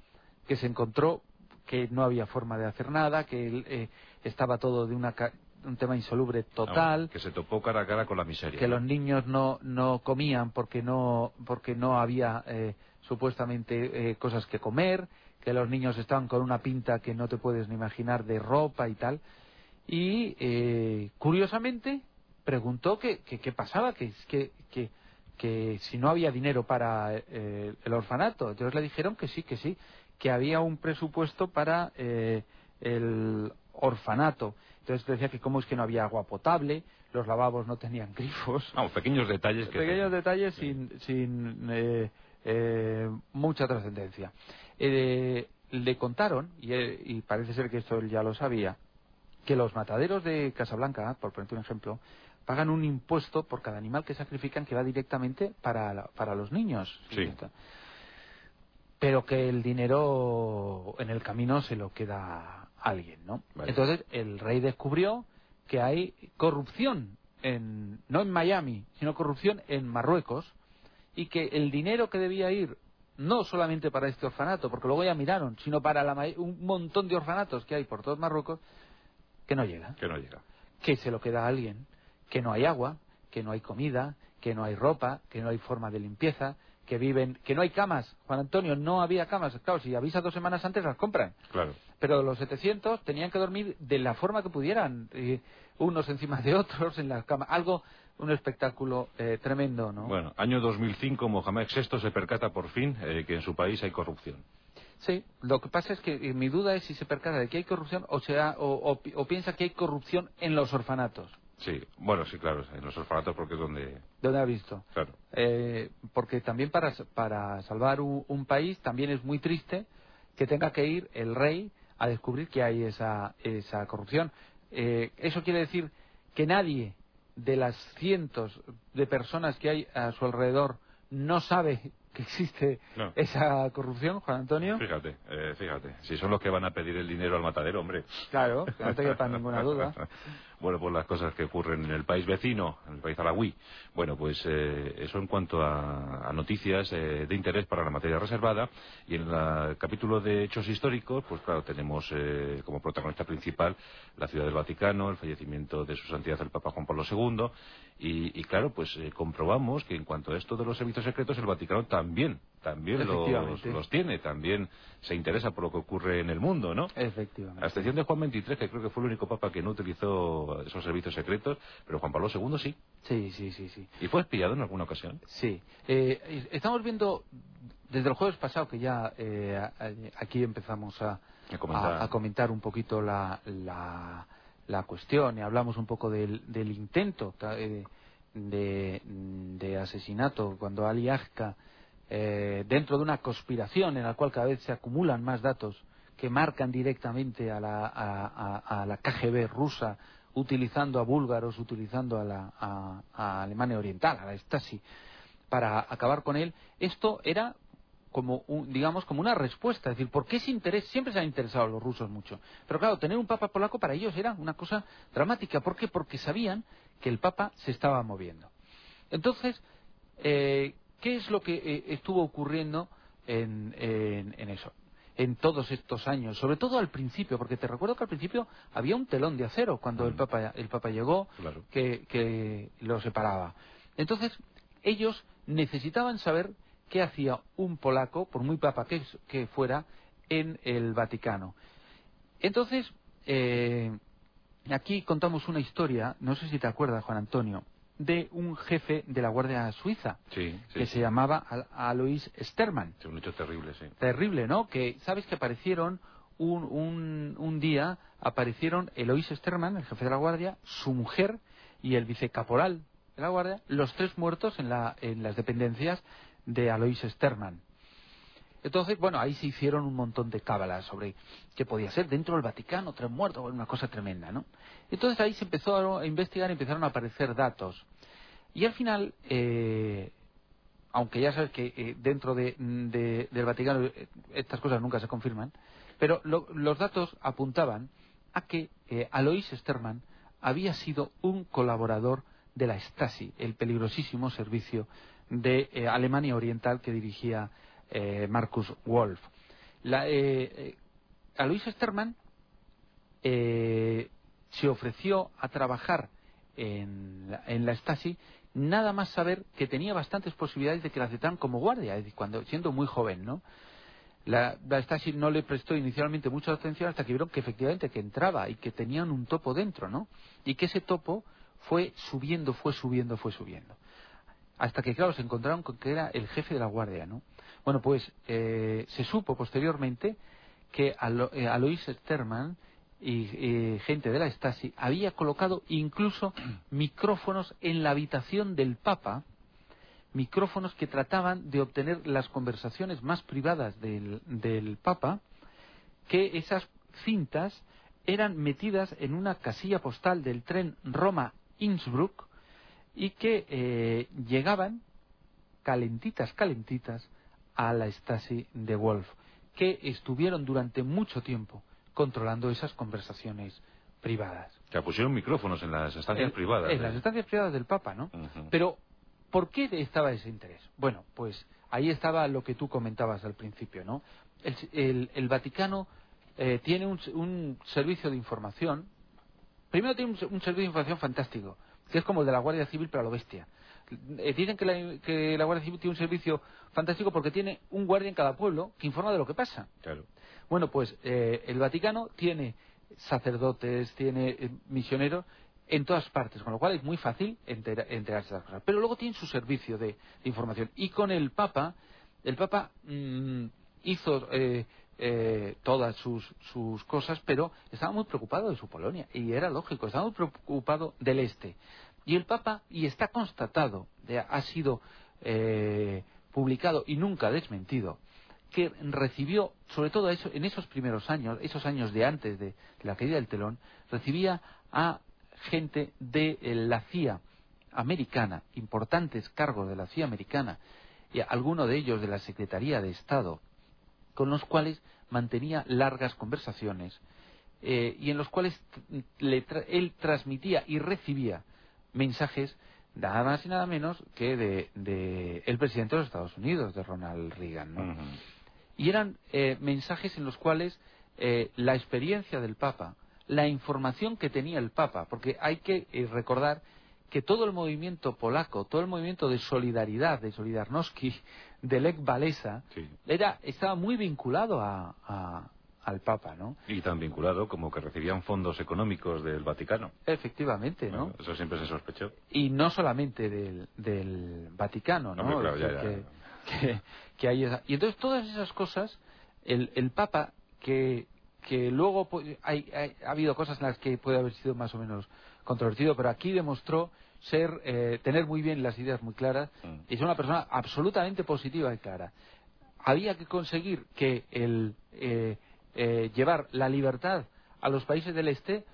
D: que se encontró que no había forma de hacer nada, que él, eh, estaba todo de una ca- un tema insoluble total,
B: Ah, que se topó cara a cara con la miseria.
D: que los niños no, no comían porque no, porque no había eh, supuestamente eh, cosas que comer, que los niños estaban con una pinta que no te puedes ni imaginar de ropa y tal. Y eh, curiosamente preguntó que que- qué pasaba, que, que, que, que si no había dinero para eh, el orfanato. Entonces le dijeron que sí, que sí, que había un presupuesto para eh, el orfanato. Entonces decía que cómo es que no había agua potable, los lavabos no tenían grifos.
B: Vamos, pequeños detalles que...
D: Pequeños detalles sin, sin eh, eh, mucha trascendencia. Eh, le contaron, y, eh, y parece ser que esto él ya lo sabía, que los mataderos de Casablanca, por ponerte un ejemplo, pagan un impuesto por cada animal que sacrifican que va directamente para, la- para los niños.
B: Sí.
D: Pero que el dinero en el camino se lo queda alguien, ¿no?
B: Vale.
D: Entonces el rey descubrió que hay corrupción, en, no en Miami, sino corrupción en Marruecos, y que el dinero que debía ir no solamente para este orfanato, porque luego ya miraron, sino para la un montón de orfanatos que hay por todo Marruecos, que no llega
B: Que no llega.
D: que se lo queda a alguien, que no hay agua, que no hay comida, que no hay ropa, que no hay forma de limpieza, que viven, que no hay camas. Juan Antonio, no había camas. Claro, si avisa dos semanas antes las compran.
B: Claro.
D: Pero los 700 tenían que dormir de la forma que pudieran, eh, unos encima de otros en las camas. Algo, un espectáculo eh, tremendo, ¿no?
B: Bueno, año 2005, Mohamed VI se percata por fin eh, que en su país hay corrupción.
D: Sí, lo que pasa es que eh, mi duda es si se percata de que hay corrupción o, sea, o, o piensa que hay corrupción en los orfanatos.
B: Sí, bueno, sí, claro, en los orfanatos porque es donde...
D: ¿Dónde ha visto?
B: Claro.
D: Eh, porque también para, para salvar un, un país también es muy triste que tenga que ir el rey a descubrir que hay esa, esa corrupción. Eh, eso quiere decir que nadie de las cientos de personas que hay a su alrededor no sabe que existe
B: No.
D: esa corrupción, Juan Antonio.
B: Fíjate, eh, fíjate. Si son los que van a pedir el dinero al matadero, hombre.
D: Claro, no te quepa ninguna duda.
B: Bueno, pues las cosas que ocurren en el país vecino, en el país alawí. Bueno, pues eh, eso en cuanto a, a noticias eh, de interés para la materia reservada. Y en el capítulo de hechos históricos, pues claro, tenemos eh, como protagonista principal la ciudad del Vaticano, el fallecimiento de su santidad el Papa Juan Pablo II. Y, y claro, pues eh, comprobamos que en cuanto a esto de los servicios secretos, el Vaticano también, también los, los tiene, también se interesa por lo que ocurre en el mundo, ¿no? A
D: Efectivamente.
B: excepción de Juan XXIII, que creo que fue el único papa que no utilizó esos servicios secretos, pero Juan Pablo II sí.
D: Sí, sí, sí, sí.
B: ¿Y fue espiado en alguna ocasión?
D: Sí. Eh, estamos viendo desde el jueves pasado que ya eh, a- a- aquí empezamos a,
B: A comentar.
D: a- a comentar un poquito la, la, la cuestión y hablamos un poco del, del intento eh, de, de asesinato cuando Ali Agca, eh, dentro de una conspiración en la cual cada vez se acumulan más datos que marcan directamente a la, a, la KGB rusa utilizando a búlgaros, utilizando a, la, a, Alemania Oriental, a la Stasi, para acabar con él, esto era como un- digamos como una respuesta, es decir, ¿por qué ese interés? Siempre se han interesado los rusos mucho, pero claro, tener un papa polaco para ellos era una cosa dramática, ¿por qué? Porque sabían que el papa se estaba moviendo. Entonces, eh, ¿qué es lo que eh, estuvo ocurriendo en, en- en eso? En todos estos años, sobre todo al principio, porque te recuerdo que al principio había un telón de acero cuando el
B: Mm.
D: papa el papa llegó,
B: Claro.
D: que, que lo separaba. Entonces, ellos necesitaban saber qué hacía un polaco, por muy papa que, que fuera, en el Vaticano. Entonces, eh, aquí contamos una historia, no sé si te acuerdas, Juan Antonio, de un jefe de la Guardia Suiza
B: Sí, sí.
D: que se llamaba Al- Alois Sterman.
B: Un hecho terrible, sí.
D: Terrible, ¿no? Que sabes que aparecieron un, un, un día, aparecieron Eloís Sterman, el jefe de la Guardia, su mujer y el vicecaporal de la Guardia, los tres muertos en, la, en las dependencias de Alois Sterman. Entonces, bueno, ahí se hicieron un montón de cábalas sobre qué podía ser dentro del Vaticano, tres muertos, una cosa tremenda, ¿no? Entonces ahí se empezó a investigar y empezaron a aparecer datos. Y al final, eh, aunque ya sabes que eh, dentro de, de- del Vaticano eh, estas cosas nunca se confirman, pero lo- los datos apuntaban a que eh, Alois Sterman había sido un colaborador de la Stasi, el peligrosísimo servicio de Alemania Oriental que dirigía eh, Marcus Wolf. La, eh, eh, Alois Sterman eh, se ofreció a trabajar en la, en la Stasi nada más saber que tenía bastantes posibilidades de que la aceptaran como guardia, cuando siendo muy joven, ¿no? La, la Stasi no le prestó inicialmente mucha atención hasta que vieron que efectivamente que entraba y que tenían un topo dentro, ¿no? Y que ese topo fue subiendo, fue subiendo, fue subiendo. Hasta que, claro, se encontraron con que era el jefe de la guardia, ¿no? Bueno, pues eh, se supo posteriormente que Alo- eh, Alois Sterman y eh, gente de la Stasi había colocado incluso micrófonos en la habitación del Papa, micrófonos que trataban de obtener las conversaciones más privadas del, del Papa, que esas cintas eran metidas en una casilla postal del tren Roma-Innsbruck y que eh, llegaban calentitas, calentitas a la Stasi de Wolf, que estuvieron durante mucho tiempo controlando esas conversaciones privadas.
B: Que pusieron micrófonos en las estancias
D: En-
B: privadas.
D: En las estancias privadas del Papa, ¿no? Pero, ¿por qué estaba ese interés? Bueno, pues ahí estaba lo que tú comentabas al principio, ¿no? El, el- el Vaticano eh, tiene un, un servicio de información. Primero tiene un, un servicio de información fantástico, que es como el de la Guardia Civil, pero a lo bestia. Eh, dicen que la, que la Guardia Civil tiene un servicio fantástico porque tiene un guardia en cada pueblo que informa de lo que pasa.
B: Claro.
D: Bueno, pues eh, el Vaticano tiene sacerdotes, tiene eh, misioneros en todas partes, con lo cual es muy fácil entera- enterarse de las cosas. Pero luego tiene su servicio de, de información. Y con el Papa, el Papa mm, hizo eh, eh, todas sus, sus cosas, pero estaba muy preocupado de su Polonia. Y era lógico, estaba muy preocupado del Este. Y el Papa, y está constatado, ha sido eh, publicado y nunca desmentido, que recibió, sobre todo en esos primeros años, esos años de antes de la caída del telón, recibía a gente de eh, la CIA americana, importantes cargos de la CIA americana, y alguno de ellos de la Secretaría de Estado, con los cuales mantenía largas conversaciones eh, y en los cuales le tra- él transmitía y recibía mensajes nada más y nada menos que de, de el presidente de los Estados Unidos, de Ronald Reagan. ¿no? Y eran eh, mensajes en los cuales eh, la experiencia del Papa, la información que tenía el Papa, porque hay que eh, recordar que todo el movimiento polaco, todo el movimiento de solidaridad, de Solidarnosky, de Lech Walesa,
B: Sí.
D: era, estaba muy vinculado a, a- al Papa, ¿no?
B: Y tan vinculado como que recibían fondos económicos del Vaticano.
D: Efectivamente, ¿no?
B: Bueno, eso siempre se sospechó.
D: y no solamente del, del Vaticano, ¿no?
B: Hombre, claro, ya, ya.
D: Que, que- que hay esa- y entonces todas esas cosas, el, el Papa que que luego hay, hay- ha habido cosas en las que puede haber sido más o menos controvertido, pero aquí demostró ser eh, tener muy bien las ideas muy claras
B: Mm.
D: y ser una persona absolutamente positiva y clara. Había que conseguir que el eh, eh, llevar la libertad a los países del este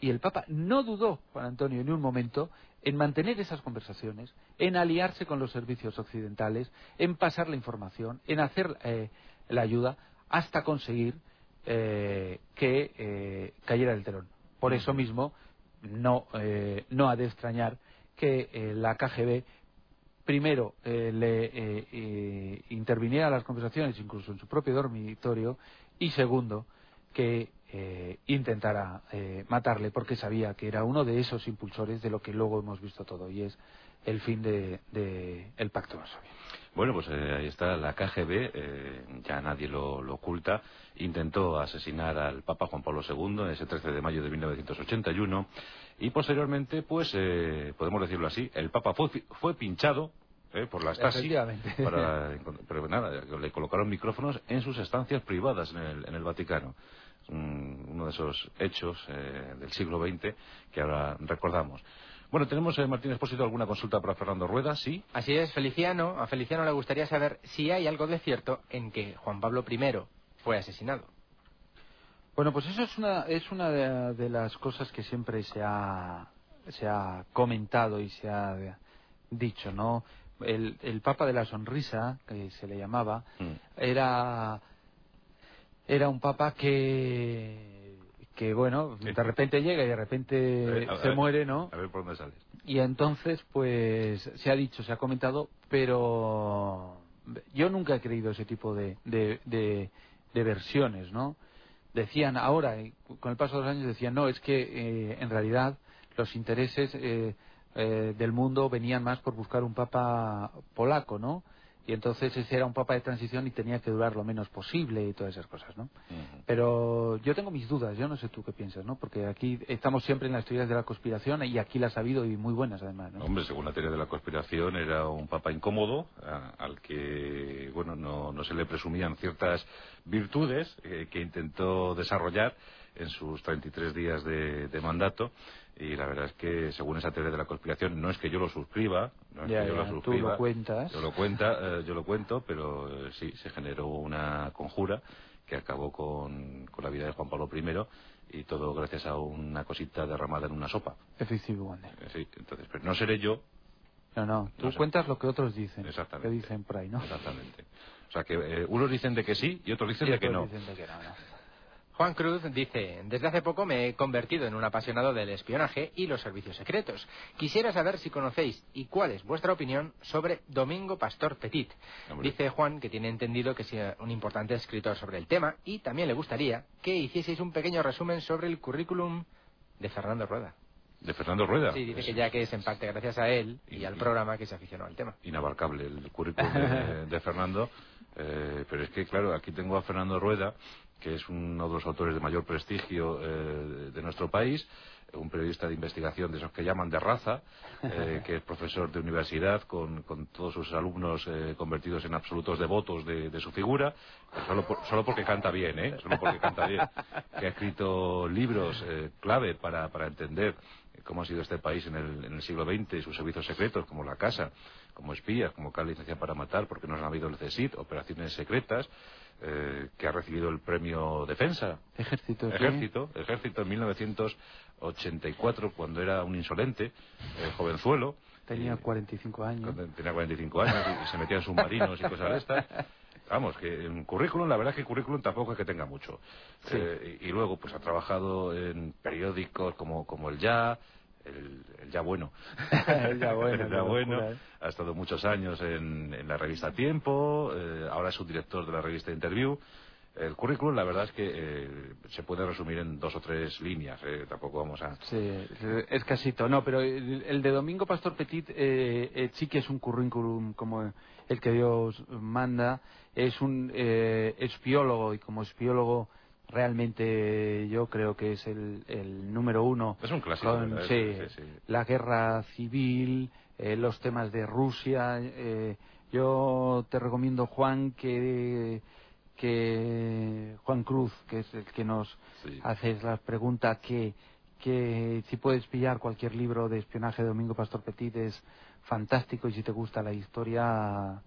D: y el Papa no dudó, Juan Antonio, en un momento en mantener esas conversaciones, en aliarse con los servicios occidentales, en pasar la información, en hacer eh, la ayuda, hasta conseguir eh, que eh, cayera el telón. Por eso mismo, no, eh, no ha de extrañar que la KGB primero le interviniera en las conversaciones, incluso en su propio dormitorio, y segundo, que eh, intentara eh, matarle, porque sabía que era uno de esos impulsores de lo que luego hemos visto todo, y es el fin del de, el pacto Varsovia.
B: Bueno, pues eh, ahí está la KGB, eh, ya nadie lo, oculta, intentó asesinar al Papa Juan Pablo II ese 13 de mayo de 1981 y posteriormente, pues, eh, podemos decirlo así, el Papa fue, fue pinchado eh, por la Stasi,
D: Efectivamente.
B: para, pero nada, le colocaron micrófonos en sus estancias privadas en el, en el Vaticano. Uno de esos hechos eh, del siglo XX que ahora recordamos. Bueno, tenemos, eh, Martín Espósito, alguna consulta para Fernando Rueda, ¿sí?
E: Así es, Feliciano. A Feliciano le gustaría saber si hay algo de cierto en que Juan Pablo I fue asesinado.
D: Bueno, pues eso es una, es una de, de las cosas que siempre se ha, se ha comentado y se ha dicho, ¿no? El, el Papa de la Sonrisa, que se le llamaba,
B: Mm.
D: era era un papa que que bueno
B: Sí.
D: de repente llega y de repente
B: ver,
D: se
B: ver.
D: muere no
B: A ver por dónde sales.
D: y entonces pues se ha dicho se ha comentado pero yo nunca he creído ese tipo de de, de, de versiones no decían ahora eh, con el paso de los años decían no es que eh, en realidad los intereses eh, eh, del mundo venían más por buscar un papa polaco no y entonces ese era un papa de transición y tenía que durar lo menos posible y todas esas cosas no pero yo tengo mis dudas yo no sé tú qué piensas no porque aquí estamos siempre en las teorías de la conspiración y aquí las ha habido y muy buenas además no
B: Hombre, según la teoría de la conspiración, era un papa incómodo, a- al que, bueno, no, no se le presumían ciertas virtudes eh, que intentó desarrollar en sus 33 días de, de mandato. Y la verdad es que, según esa teoría de la conspiración, no es que yo lo suscriba, no es
D: Ya,
B: que yo
D: ya,
B: lo
D: tú
B: suscriba.
D: lo cuentas.
B: Yo lo, cuenta, eh, yo lo cuento, pero eh, sí, se generó una conjura que acabó con, con la vida de Juan Pablo I y todo gracias a una cosita derramada en una sopa.
D: efectivamente
B: Eh, Sí, entonces, pero no seré yo
D: no no tú
B: No sé.
D: cuentas lo que otros dicen
B: Exactamente.
D: que dicen por ahí no
B: Exactamente. O sea que eh, unos dicen de que sí y otros dicen
D: Y
B: de que
D: otros
B: no.
D: dicen de que no, no.
E: Juan Cruz dice, desde hace poco me he convertido en un apasionado del espionaje y los servicios secretos. Quisiera saber si conocéis y cuál es vuestra opinión sobre Domingo Pastor Petit.
B: Hombre.
E: Dice Juan que tiene entendido que es un importante escritor sobre el tema y también le gustaría que hicieseis un pequeño resumen sobre el currículum de Fernando Rueda.
B: De Fernando Rueda.
E: Sí, dice
B: Es
E: que ya que es en parte gracias a él y
B: Y-
E: al
B: y-
E: programa que se aficionó al tema.
B: Inabarcable el currículum de, de Fernando. eh, pero es que, claro, aquí tengo a Fernando Rueda, que es uno de los autores de mayor prestigio eh, de nuestro país, un periodista de investigación de esos que llaman de raza, eh, que es profesor de universidad con, con todos sus alumnos eh, convertidos en absolutos devotos de, de su figura, solo, por- solo porque canta bien, ¿eh? Solo porque canta bien. Que ha escrito libros eh, clave para, para entender cómo ha sido este país en el, en el siglo XX y sus servicios secretos, como la Casa, como espías, como Cali licencia para matar, porque no han habido el CSIT, operaciones secretas, eh, que ha recibido el premio Defensa,
D: ejército sí.
B: Ejército, Ejército en 1984, cuando era un insolente, eh, jovenzuelo.
D: tenía
B: eh,
D: 45 años
B: tenía 45 años y, y se metía en submarinos y cosas de estas. Vamos, que en currículum, la verdad es que currículum tampoco es que tenga mucho.
D: Sí.
B: Eh, y, y luego, pues ha trabajado en periódicos como, como el Ya, el, el Ya Bueno.
D: El Ya Bueno,
B: El
D: qué
B: Ya Bueno.
D: locura, ¿eh?
B: Ha estado muchos años en, en la revista Tiempo, eh, ahora es subdirector de la revista Interview. El currículum, la verdad es que eh, se puede resumir en dos o tres líneas. eh, tampoco vamos a.
D: Sí, es casito. No, pero el, el de Domingo Pastor Petit sí que es un currículum como el que Dios manda. Es un eh, espiólogo y como espiólogo realmente yo creo que es el, el número uno.
B: Es un clásico,
D: Con, sí,
B: Sí, sí, sí.
D: la guerra civil, eh, los temas de Rusia. eh, yo te recomiendo, Juan, que que Juan Cruz, que es el que nos
B: Sí.
D: haces la pregunta que, que si puedes pillar cualquier libro de espionaje de Domingo Pastor Petit es fantástico y si te gusta la historia,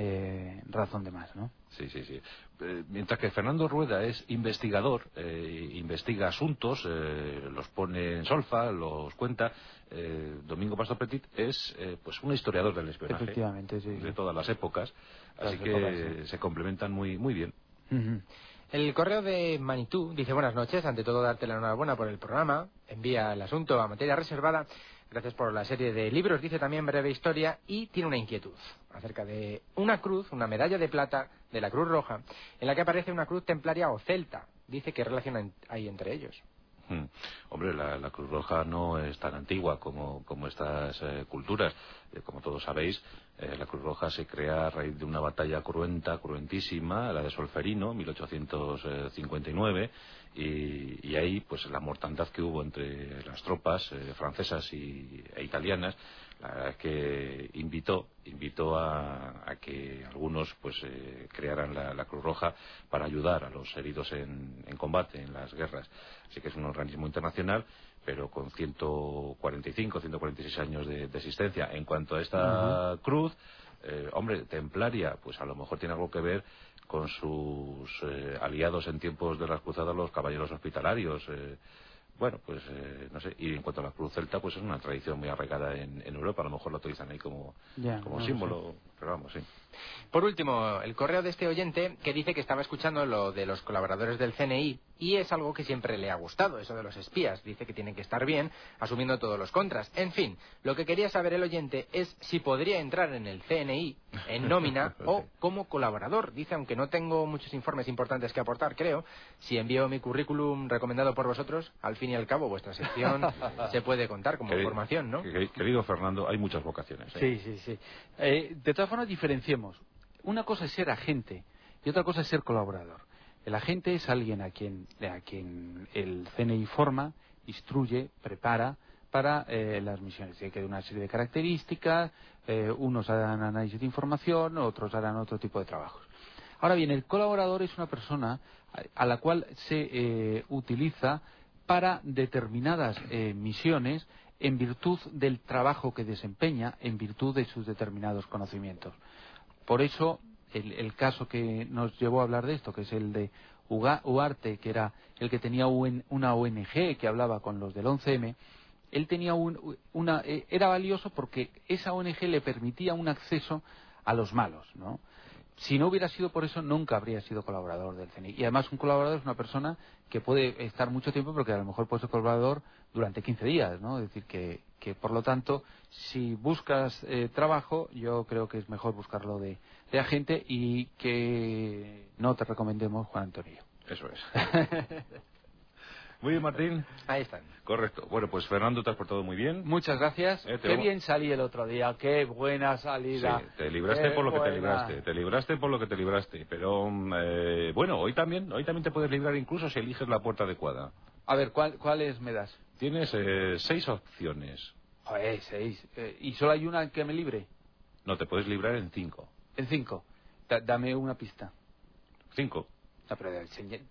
D: eh, razón de más, ¿no?
B: Sí, sí, sí. Eh, mientras que Fernando Rueda es investigador, eh, investiga asuntos, eh, los pone en solfa, los cuenta. eh, Domingo Pastor Petit es eh, pues un historiador del espionaje
D: Efectivamente, sí.
B: de todas las épocas,
D: Las
B: así que
D: épocas, sí.
B: se complementan muy muy bien.
E: El correo de Manitú dice buenas noches, ante todo darte la enhorabuena por el programa, envía el asunto a materia reservada, gracias por la serie de libros, dice también breve historia y tiene una inquietud acerca de una cruz, una medalla de plata de la Cruz Roja, en la que aparece una cruz templaria o celta, dice qué relación hay- entre ellos.
B: Hmm. Hombre, la, la Cruz Roja no es tan antigua como, como estas eh, culturas. Eh, como todos sabéis, eh, la Cruz Roja se crea a raíz de una batalla cruenta, cruentísima, la de Solferino, 1859, y, y ahí, pues la mortandad que hubo entre las tropas eh, francesas y, e italianas, la verdad es que invitó, invitó a, a que algunos pues eh, crearan la, la Cruz Roja para ayudar a los heridos en, en combate, en las guerras. Así que es un organismo internacional, pero con 145, 146 años de, de existencia. En cuanto a esta cruz, eh, hombre, templaria, pues a lo mejor tiene algo que ver con sus eh, aliados en tiempos de las cruzadas, los caballeros hospitalarios. eh, bueno, pues eh, no sé. Y en cuanto a la cruz celta, pues es una tradición muy arraigada en, en Europa. A lo mejor lo utilizan ahí como, como
D: no
B: símbolo, pero vamos, sí.
E: Por último, el correo de este oyente que dice que estaba escuchando lo de los colaboradores del CNI y es algo que siempre le ha gustado, eso de los espías. Dice que tienen que estar bien, asumiendo todos los contras. En fin, lo que quería saber el oyente es si podría entrar en el CNI en nómina o como colaborador. Dice, aunque no tengo muchos informes importantes que aportar, creo, si envío mi currículum recomendado por vosotros, al fin y al cabo vuestra sección se puede contar como
B: Querido-
E: formación, ¿no?
B: que- Querido Fernando, hay muchas vocaciones. ¿eh?
D: Sí, sí, sí. Eh, de todas formas, diferenciemos. Una cosa es ser agente y otra cosa es ser colaborador. El agente es alguien a quien, a quien el CNI forma, instruye, prepara para eh, las misiones. Tiene que dar una serie de características, eh, unos harán análisis de información, otros harán otro tipo de trabajos. Ahora bien, el colaborador es una persona a, a la cual se eh, utiliza para determinadas eh, misiones en virtud del trabajo que desempeña, en virtud de sus determinados conocimientos. Por eso, el, caso que nos llevó a hablar de esto, que es el de Ugarte, que era el que tenía un- una ONG que hablaba con los del 11M, él tenía un- una, eh, era valioso porque esa ONG le permitía un acceso a los malos, ¿no? Si no hubiera sido por eso, nunca habría sido colaborador del CNI. Y además, un colaborador es una persona que puede estar mucho tiempo, porque a lo mejor puede ser colaborador durante 15 días, ¿no? Es decir, que, que por lo tanto, si buscas eh, trabajo, yo creo que es mejor buscarlo de, de agente y que no te recomendemos Juan Antonio.
B: Eso es. Muy bien, Martín.
E: Ahí están.
B: Correcto. Bueno, pues Fernando, te has portado muy bien.
D: Muchas gracias.
B: Eh,
D: Qué
B: vamos-
D: bien salí el otro día. Qué buena
B: Sí,
D: salida.
B: te libraste
D: Qué
B: por lo que te libraste, te libraste por lo que te libraste, pero eh, bueno, hoy también, hoy también te puedes librar incluso si eliges la puerta adecuada.
D: A ver, ¿cuál, ¿cuáles me das?
B: Tienes eh, seis opciones,
D: Joder, seis. Eh, ¿Y solo hay una que me libre?
B: no te puedes librar en cinco,
D: En cinco. Da- dame una pista.
B: cinco.
D: No, pero,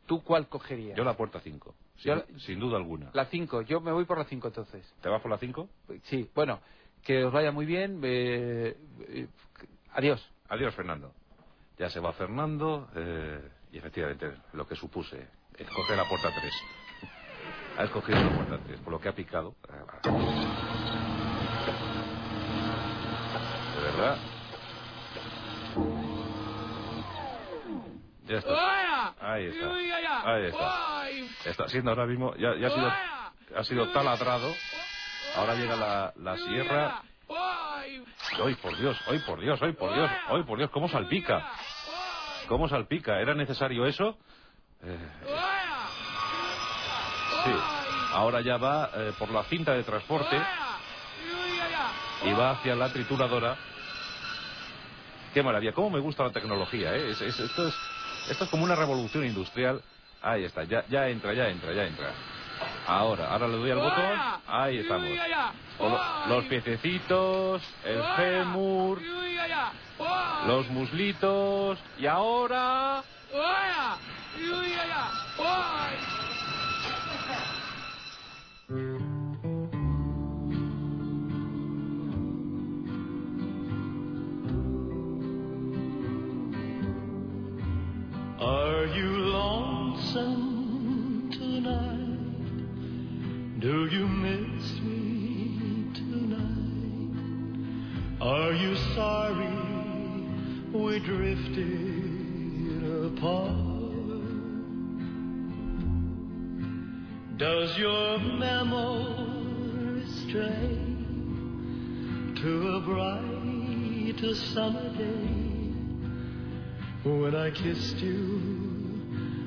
D: ¿Tú cuál cogerías?
B: Yo la puerta cinco, sin,
D: Yo-
B: sin duda alguna.
D: La cinco. Yo me voy por la cinco entonces.
B: ¿Te vas por la cinco?
D: Sí, bueno, que os vaya muy bien. eh, eh, adiós.
B: Adiós, Fernando. Ya se va Fernando eh, y efectivamente lo que supuse, escoge la puerta tres. Ha escogido la puerta tres, por lo que ha picado. De verdad. Ya está. Ahí está. Ahí está. Está siendo ahora mismo, ya, ha sido, ha sido taladrado. Ahora llega la, la sierra. ¡Ay, por Dios! ¡Ay, por Dios! ¡Ay, por Dios! ¡Ay, por Dios! ¿Cómo salpica? ¿Cómo salpica? ¿Era necesario eso? Eh, sí. Ahora ya va eh, por la cinta de transporte y va hacia la trituradora. ¡Qué maravilla! ¿Cómo me gusta la tecnología? ¿eh? Es- es- esto, es, esto es como una revolución industrial. Ahí está, ya, ya entra, ya entra, ya entra. Ahora, ahora le doy al botón. Ahí estamos. Lo- los piececitos, el fémur, los muslitos. Y ahora...
F: tonight? Do you miss me tonight? Are you sorry we drifted apart? Does your memory stray to a bright summer day? when I kissed you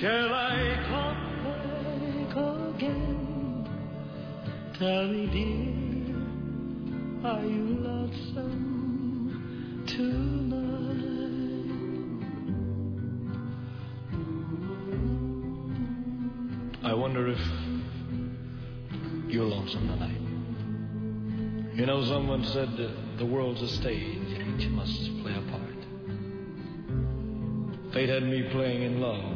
F: Shall I come back again? Tell me, dear, are you lonesome tonight? I wonder if you're lonesome tonight. You know, someone said the world's a stage and each must play a part. Fate had me playing in love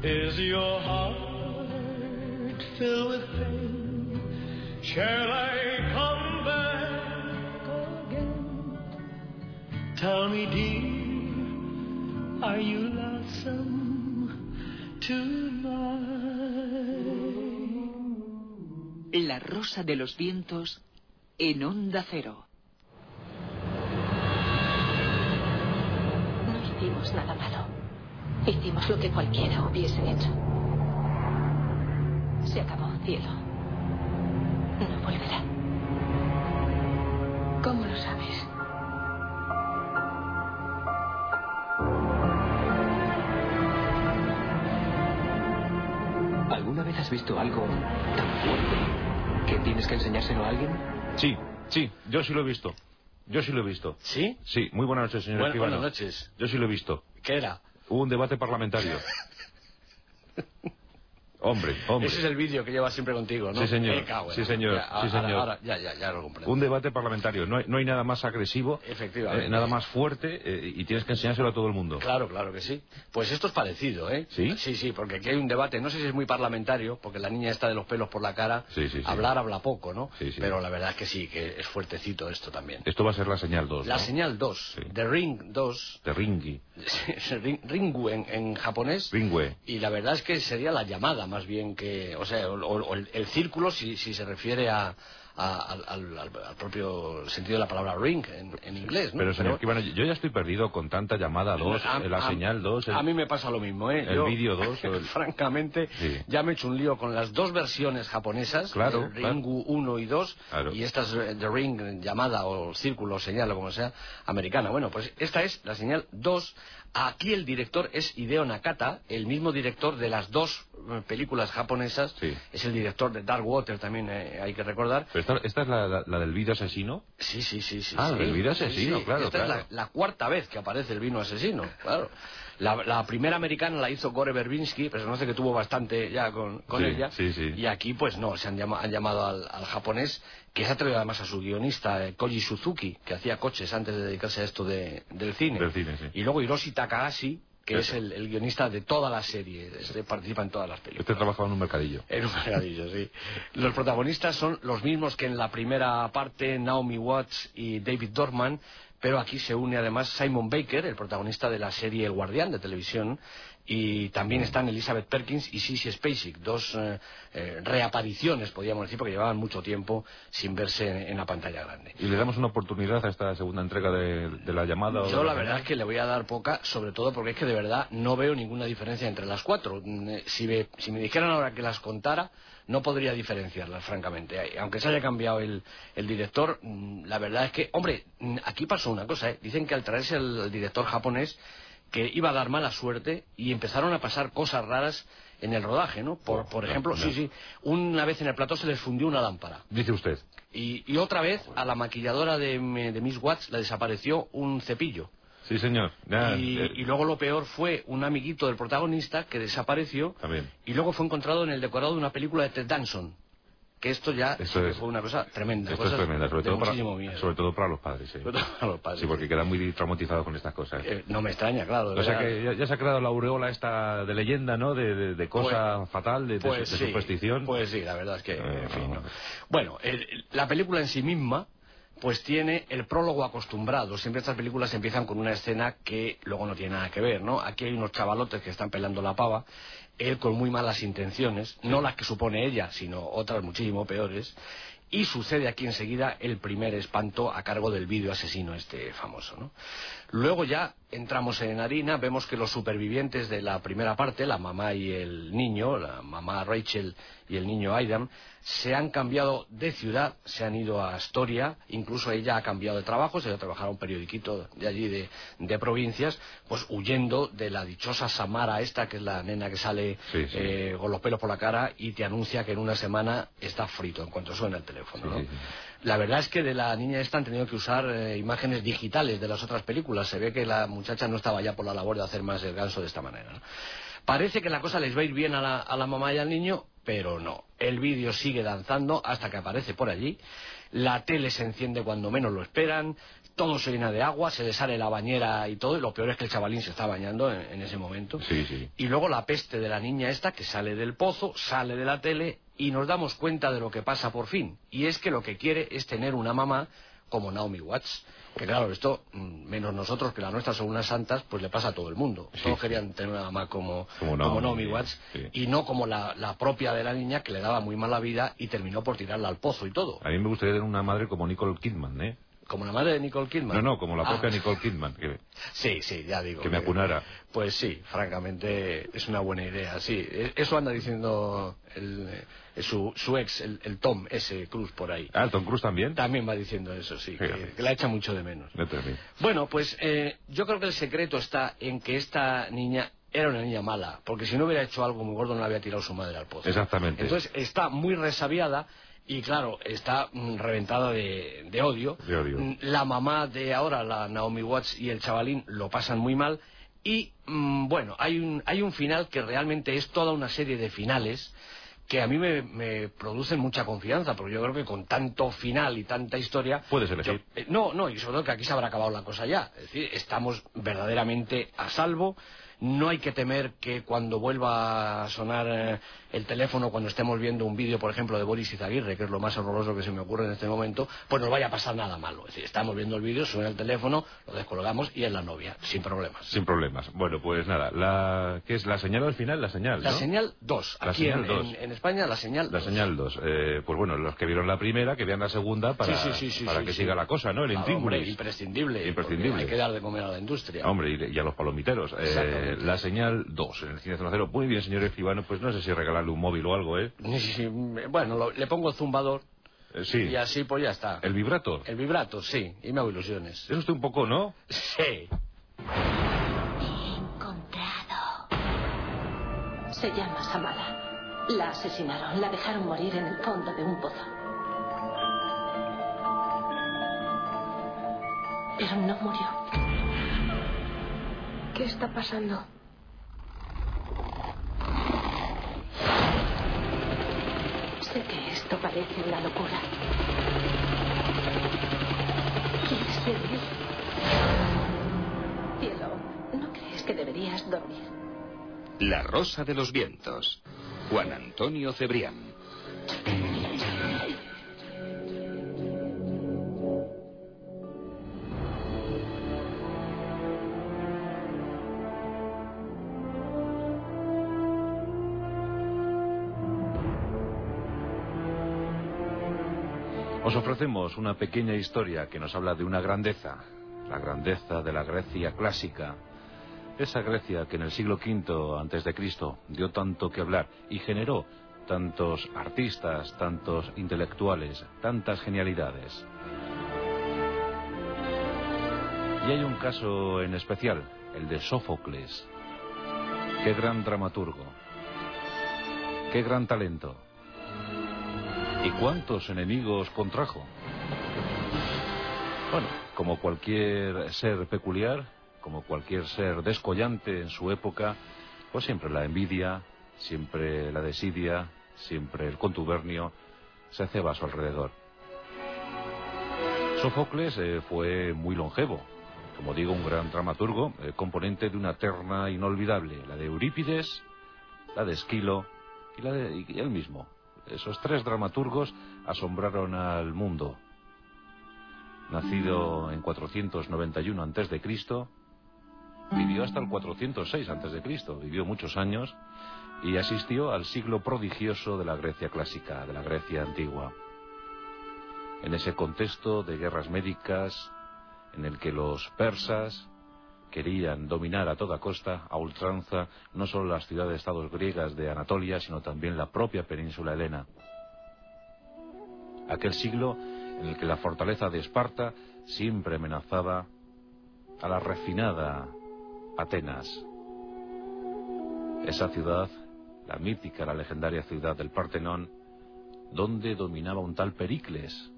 F: Is your heart filled with pain? Shall I come back again? Tell me, dear, are you lonesome tonight?
G: La Rosa de los Vientos en Onda Cero.
H: No hicimos nada malo. Hicimos lo que cualquiera hubiese hecho. Se acabó, cielo. No volverá.
C: ¿Cómo lo sabes?
I: ¿Alguna vez has visto algo tan fuerte que tienes que enseñárselo a alguien?
B: Sí, sí, yo sí lo he visto. Yo sí lo he visto.
J: ¿Sí?
B: Sí, muy buenas noches, señor
J: Bueno,
B: Escribano.
J: buenas noches.
B: Yo sí lo he visto.
J: ¿Qué era?
B: Un debate parlamentario. hombre, hombre.
J: Ese es el vídeo que llevas siempre contigo, ¿no?
B: Sí, señor.
J: Me cago
B: Sí, señor.
J: Ya,
B: Sí,
J: ahora-
B: señor.
J: ahora- ya, ya, ya lo comprendo.
B: Un debate parlamentario. No hay, no hay nada más agresivo,
J: Efectivamente.
B: eh, nada más fuerte eh, y tienes que enseñárselo a todo el mundo.
J: Claro, claro que sí. Pues esto es parecido, ¿eh?
B: ¿Sí?
J: Sí, sí, porque aquí hay un debate, no sé si es muy parlamentario, porque la niña está de los pelos por la cara,
B: Sí, sí, sí.
J: hablar habla poco, ¿no?
B: Sí, sí.
J: Pero la verdad es que sí, que es fuertecito esto también.
B: Esto va a ser la señal 2.
J: La
B: ¿no?
J: señal 2,
B: Sí.
J: The Ring 2,
B: De Ringi.
J: Ring- Ringu en, en japonés,
B: Ringwe.
J: y la verdad es que sería la llamada más bien que, o sea, o, o el, el círculo si, si se refiere a, a- al, al- al propio sentido de la palabra ring en, en inglés, ¿no?
B: Pero, señor Escribano, yo ya estoy perdido con tanta llamada 2,
J: A-
B: la
J: a-
B: señal 2.
J: A mí me pasa lo mismo, ¿eh?
B: el
J: Yo,
B: vídeo 2 o el-
J: francamente,
B: Sí.
J: ya me he hecho un lío con las dos versiones japonesas,
B: Claro,
J: el Ringu 1 y 2,
B: Claro.
J: y esta es eh, The Ring llamada o círculo, señal o como sea, americana. Bueno, pues esta es la señal 2. Aquí el director es Hideo Nakata, el mismo director de las dos eh, películas japonesas.
B: Sí.
J: Es el director de Dark Water también, eh, hay que recordar.
B: Pero esta, esta es la, la- la del vídeo asesino.
J: Sí, sí, sí, sí.
B: Ah,
J: sí.
B: del
J: Sí,
B: asesino,
J: sí.
B: claro,
J: Esta
B: claro.
J: es la, la cuarta vez que aparece el vino asesino, claro. La, la primera americana la hizo Gore Verbinski, pero se conoce que tuvo bastante ya con, con ella.
B: sí, sí.
J: Y aquí, pues no, se han, llama- han llamado al, al japonés, que se ha traído además a su guionista, eh, Koji Suzuki, que hacía coches antes de dedicarse a esto de- del cine.
B: Del cine, sí.
J: Y luego Hiroshi Takahashi, que es el, el guionista de toda la serie, este participa en todas las películas.
B: Este trabajaba en un mercadillo.
J: En un mercadillo, sí. Los protagonistas son los mismos que en la primera parte, Naomi Watts y David Dorman, pero aquí se une además Simon Baker, el protagonista de la serie El Guardián de televisión, y también están Elizabeth Perkins y Sissy Spacek, dos eh, eh, reapariciones, podríamos decir, porque llevaban mucho tiempo sin verse en, en la pantalla grande.
B: ¿Y le damos una oportunidad a esta segunda entrega de, de la llamada?
J: Yo la verdad es que le voy a dar poca, sobre todo porque es que de verdad no veo ninguna diferencia entre las cuatro. Mm, eh, Si me, si me dijeran ahora que las contara, no podría diferenciarlas, francamente. Aunque se haya cambiado el, el director, mm, la verdad es que, hombre, mm, aquí pasó una cosa, ¿eh? Dicen que al traerse el, el director japonés, que iba a dar mala suerte y empezaron a pasar cosas raras en el rodaje, ¿no? Por, por ejemplo, sí, sí, una vez en el plató se les fundió una lámpara.
B: Dice usted.
J: Y, y otra vez a la maquilladora de, de Miss Watts le desapareció un cepillo.
B: Sí, señor.
J: Y,
B: eh,
J: y luego lo peor fue un amiguito del protagonista que desapareció
B: También.
J: y luego fue encontrado en el decorado de una película de Ted Danson. Que esto ya
B: Esto es-
J: fue una cosa tremenda.
B: Esto es tremenda, sobre
J: de
B: todo, para,
J: muchísimo miedo.
B: sobre todo para los padres. Sí,
J: Sobre todo para los padres,
B: Sí, porque quedan muy traumatizados con estas cosas.
J: Eh, no me extraña, claro.
B: O sea que ya, ya se ha creado la aureola esta de leyenda, ¿no? De, de- de cosa fatal, de,
J: Pues
B: de
J: sí,
B: superstición.
J: Pues sí, la verdad es que,
B: Eh,
J: en fin,
B: no.
J: ¿no? Bueno, el- la película en sí misma, pues tiene el prólogo acostumbrado. Siempre estas películas empiezan con una escena que luego no tiene nada que ver, ¿no? Aquí hay unos chavalotes que están pelando la pava, él con muy malas intenciones, no las que supone ella, sino otras muchísimo peores. Y sucede aquí enseguida el primer espanto a cargo del vídeo asesino este famoso, ¿no? Luego ya entramos en harina, vemos que los supervivientes de la primera parte, la mamá y el niño, la mamá Rachel y el niño Aidan, se han cambiado de ciudad, se han ido a Astoria, incluso ella ha cambiado de trabajo, se ha ido a trabajar a un periodiquito de allí de, de provincias, pues huyendo de la dichosa Samara esta, que es la nena que sale
B: Sí, sí.
J: eh, con los pelos por la cara y te anuncia que en una semana está frito en cuanto suena el teléfono. ¿no?
B: sí.
J: La verdad es que de la niña esta han tenido que usar eh, imágenes digitales de las otras películas. Se ve que la muchacha no estaba ya por la labor de hacer más el ganso de esta manera. ¿no? Parece que la cosa les va a ir bien a la, a la mamá y al niño, pero no. El vídeo sigue danzando hasta que aparece por allí. La tele se enciende cuando menos lo esperan. Todo se llena de agua, se le sale la bañera y todo. Y lo peor es que el chavalín se está bañando en, en ese momento.
B: Sí, sí.
J: Y luego la peste de la niña esta que sale del pozo, sale de la tele y nos damos cuenta de lo que pasa por fin. Y es que lo que quiere es tener una mamá como Naomi Watts. Que claro, esto, mm, menos nosotros, que las nuestras son unas santas, pues le pasa a todo el mundo.
B: Sí,
J: Todos querían tener una mamá como,
B: Como
J: como
B: Naomi,
J: Naomi, Watts
B: sí.
J: y no como la, la propia de la niña que le daba muy mala vida y terminó por tirarla al pozo y todo.
B: A mí me gustaría tener una madre como Nicole Kidman, ¿eh?
J: Como la madre de Nicole Kidman.
B: No, no, como la
J: Ah,
B: propia Nicole Kidman, que,
J: Sí, sí, ya digo.
B: que me acunara.
J: Pues sí, francamente es una buena idea, sí. E- Eso anda diciendo el, eh, su, su ex, el, el Tom, ese Cruz por ahí.
B: Ah, Tom Cruise también.
J: También va diciendo eso, sí, que, la echa mucho de menos.
B: No.
J: Bueno, pues eh, yo creo que el secreto está en que esta niña era una niña mala, porque si no hubiera hecho algo muy gordo no la había tirado su madre al pozo.
B: Exactamente.
J: Entonces está muy resabiada y claro, está mm, reventada de, de odio.
B: De odio.
J: Mm, La mamá de ahora, la Naomi Watts y el chavalín lo pasan muy mal y mm, bueno, hay un, hay un final que realmente es toda una serie de finales que a mí me, me producen mucha confianza, porque yo creo que con tanto final y tanta historia...
B: Puedes elegir.
J: yo- eh, no, no, y sobre todo que aquí se habrá acabado la cosa ya. Es decir, estamos verdaderamente a salvo. No hay que temer que cuando vuelva a sonar eh, el teléfono, cuando estemos viendo un vídeo, por ejemplo, de Boris Izaguirre, que es lo más horroroso que se me ocurre en este momento, pues nos vaya a pasar nada malo. Es decir, estamos viendo el vídeo, suena el teléfono, lo descolgamos y es la novia, sin problemas.
B: Sin problemas. Bueno, pues nada, la, ¿qué es la señal al final? La señal,
J: La
B: ¿no?
J: señal 2.
B: La
J: Aquí
B: señal
J: en,
B: dos.
J: en- en España, la señal
B: La
J: 2.
B: señal 2. Eh, pues bueno, los que vieron la primera, que vean la segunda para,
J: Sí, sí, sí, sí,
B: para que siga la cosa, ¿no? El
J: Claro, hombre, imprescindible.
B: Imprescindible.
J: Hay que dar de comer a la industria.
B: Hombre, y, y a los palomiteros. Eh, la señal 2 en el cine Zona Cero. Muy bien, señor Escribano, pues no sé si regalarle un móvil o algo, ¿eh?
J: Sí, sí, sí. Bueno, lo- le pongo zumbador
B: Eh, sí.
J: y así pues ya está.
B: ¿El vibrato?
J: El vibrato, sí, y me hago ilusiones.
B: Es usted un poco, ¿no?
J: Sí.
H: Encontrado. Se llama Samala. La asesinaron, la dejaron morir en el fondo de un pozo. Pero no murió.
C: ¿Qué está pasando?
H: Sé que esto parece una locura. ¿Quieres vivir? Cielo, ¿no crees que deberías dormir?
A: La Rosa de los Vientos. Juan Antonio Cebrián.
B: Os ofrecemos una pequeña historia que nos habla de una grandeza, la grandeza de la Grecia clásica. Esa Grecia que en el siglo V antes de Cristo dio tanto que hablar y generó tantos artistas, tantos intelectuales, tantas genialidades. Y hay un caso en especial, el de Sófocles. Qué gran dramaturgo. Qué gran talento. ¿Y cuántos enemigos contrajo? Bueno, como cualquier ser peculiar, como cualquier ser descollante en su época, pues siempre la envidia, siempre la desidia, siempre el contubernio, se ceba a su alrededor. Sófocles eh, fue muy longevo, como digo, un gran dramaturgo, eh, componente de una terna inolvidable, la de Eurípides, la de Esquilo y la de y él mismo. Esos tres dramaturgos asombraron al mundo. Nacido en 491 a.C., vivió hasta el 406 a.C., vivió muchos años y asistió al siglo prodigioso de la Grecia clásica, de la Grecia antigua. En ese contexto de guerras médicas, en el que los persas querían dominar a toda costa, a ultranza, no solo las ciudades-estados griegas de Anatolia, sino también la propia península helena. Aquel siglo en el que la fortaleza de Esparta siempre amenazaba a la refinada Atenas. Esa ciudad, la mítica, la legendaria ciudad del Partenón, donde dominaba un tal Pericles.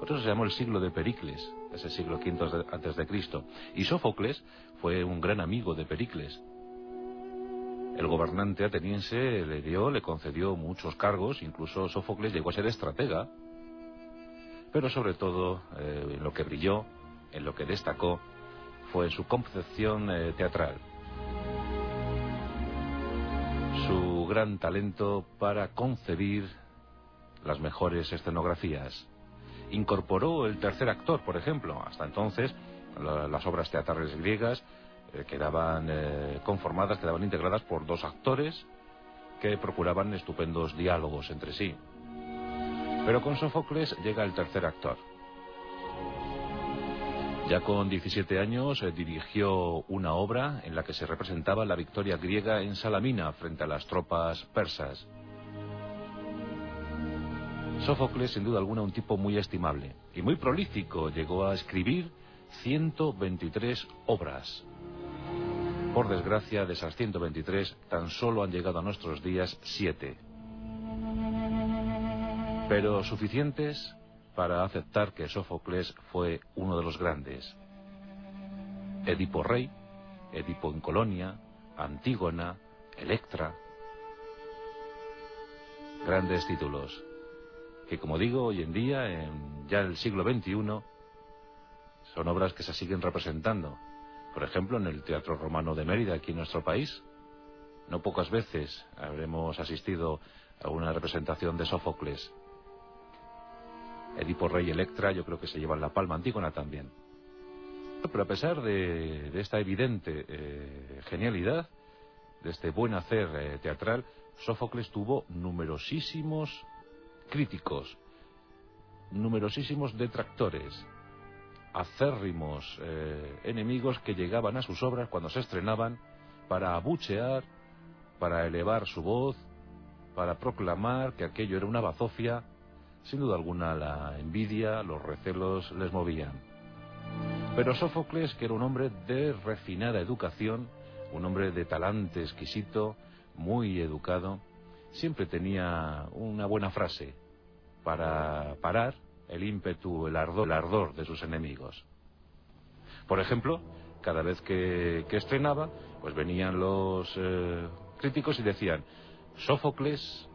B: Por eso se llamó el siglo de Pericles, ese siglo V antes de Cristo. Y Sófocles fue un gran amigo de Pericles. El gobernante ateniense le dio, le concedió muchos cargos, incluso Sófocles llegó a ser estratega. Pero sobre todo, eh, en lo que brilló, en lo que destacó, fue su concepción eh, teatral. Su gran talento para concebir las mejores escenografías. Incorporó el tercer actor, por ejemplo. Hasta entonces, la- las obras teatrales griegas eh, quedaban eh, conformadas, quedaban integradas por dos actores que procuraban estupendos diálogos entre sí. Pero con Sófocles llega el tercer actor. Ya con 17 años eh, dirigió una obra en la que se representaba la victoria griega en Salamina frente a las tropas persas. Sófocles, sin duda alguna, un tipo muy estimable y muy prolífico. Llegó a escribir 123 obras. Por desgracia, de esas 123, tan solo han llegado a nuestros días siete. Pero suficientes para aceptar que Sófocles fue uno de los grandes. Edipo Rey, Edipo en Colonia, Antígona, Electra. Grandes títulos que, como digo, hoy en día, en ya el siglo XXI, son obras que se siguen representando. Por ejemplo, en el Teatro Romano de Mérida, aquí en nuestro país. No pocas veces habremos asistido a una representación de Sófocles. Edipo Rey Electra yo creo que se llevan la palma Antígona también. Pero a pesar de, de esta evidente eh, genialidad, de este buen hacer eh, teatral, Sófocles tuvo numerosísimos críticos, numerosísimos detractores, acérrimos eh, enemigos que llegaban a sus obras cuando se estrenaban para abuchear, para elevar su voz, para proclamar que aquello era una bazofia. Sin duda alguna la envidia, los recelos les movían. Pero Sófocles, que era un hombre de refinada educación, un hombre de talante exquisito, muy educado, siempre tenía una buena frase para parar el ímpetu, el ardor, el ardor de sus enemigos. Por ejemplo, cada vez que, que estrenaba, pues venían los eh, críticos y decían, Sófocles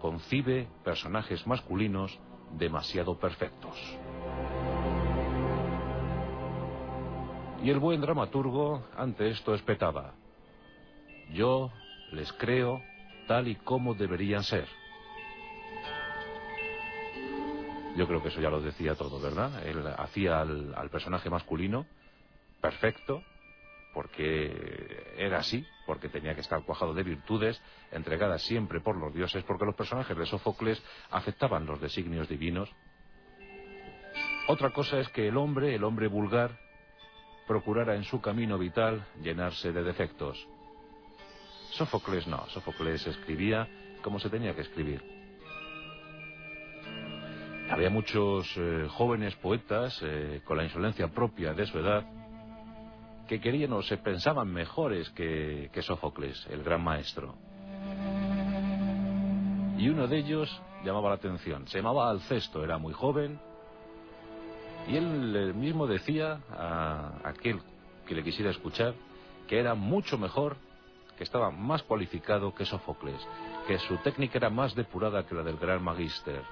B: concibe personajes masculinos demasiado perfectos. Y el buen dramaturgo ante esto espetaba, yo les creo tal y como deberían ser. Yo creo que eso ya lo decía todo, ¿verdad? Él hacía al, al personaje masculino perfecto, porque era así, porque tenía que estar cuajado de virtudes, entregadas siempre por los dioses, porque los personajes de Sófocles aceptaban los designios divinos. Otra cosa es que el hombre, el hombre vulgar, procurara en su camino vital llenarse de defectos. Sófocles no, Sófocles escribía como se tenía que escribir. Había muchos eh, jóvenes poetas eh, con la insolencia propia de su edad que querían o se pensaban mejores que, que Sófocles, el gran maestro. Y uno de ellos llamaba la atención. Se llamaba Alcesto, era muy joven. Y él mismo decía a aquel que le quisiera escuchar que era mucho mejor que estaba más cualificado que Sófocles, que su técnica era más depurada que la del gran magíster.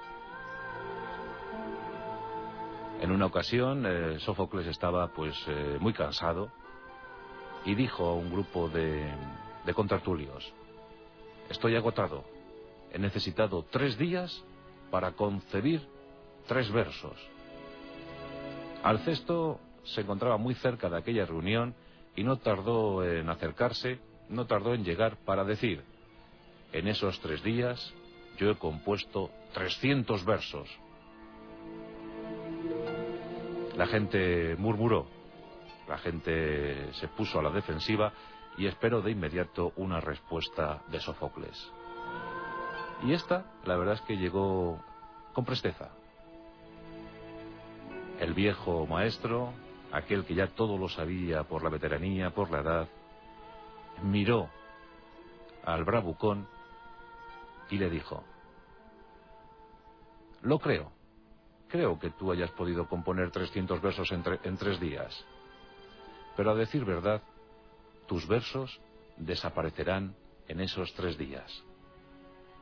B: En una ocasión, eh, Sófocles estaba pues eh, muy cansado y dijo a un grupo de, de contertulios, estoy agotado, he necesitado tres días para concebir tres versos. Alcesto se encontraba muy cerca de aquella reunión y no tardó en acercarse, no tardó en llegar para decir, en esos tres días yo he compuesto 300 versos. La gente murmuró, la gente se puso a la defensiva y esperó de inmediato una respuesta de Sofocles. Y esta, la verdad es que llegó con presteza. El viejo maestro, aquel que ya todo lo sabía por la veteranía, por la edad, miró al bravucón y le dijo, lo creo, creo que tú hayas podido componer 300 versos en, tre- en tres días, pero a decir verdad, tus versos desaparecerán en esos tres días,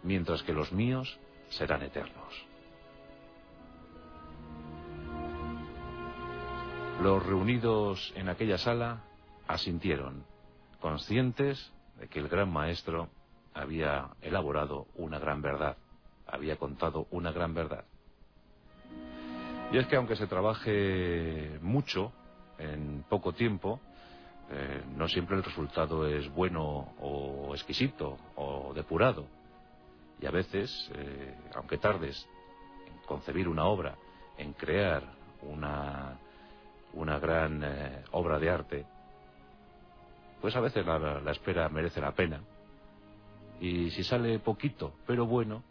B: mientras que los míos serán eternos. Los reunidos en aquella sala asintieron, conscientes de que el gran maestro había elaborado una gran verdad, había contado una gran verdad. Y es que aunque se trabaje mucho en poco tiempo, eh, no siempre el resultado es bueno o exquisito o depurado. Y a veces, eh, aunque tardes en concebir una obra, en crear una, una gran eh, obra de arte, pues a veces la, espera merece la pena. Y si sale poquito, pero bueno,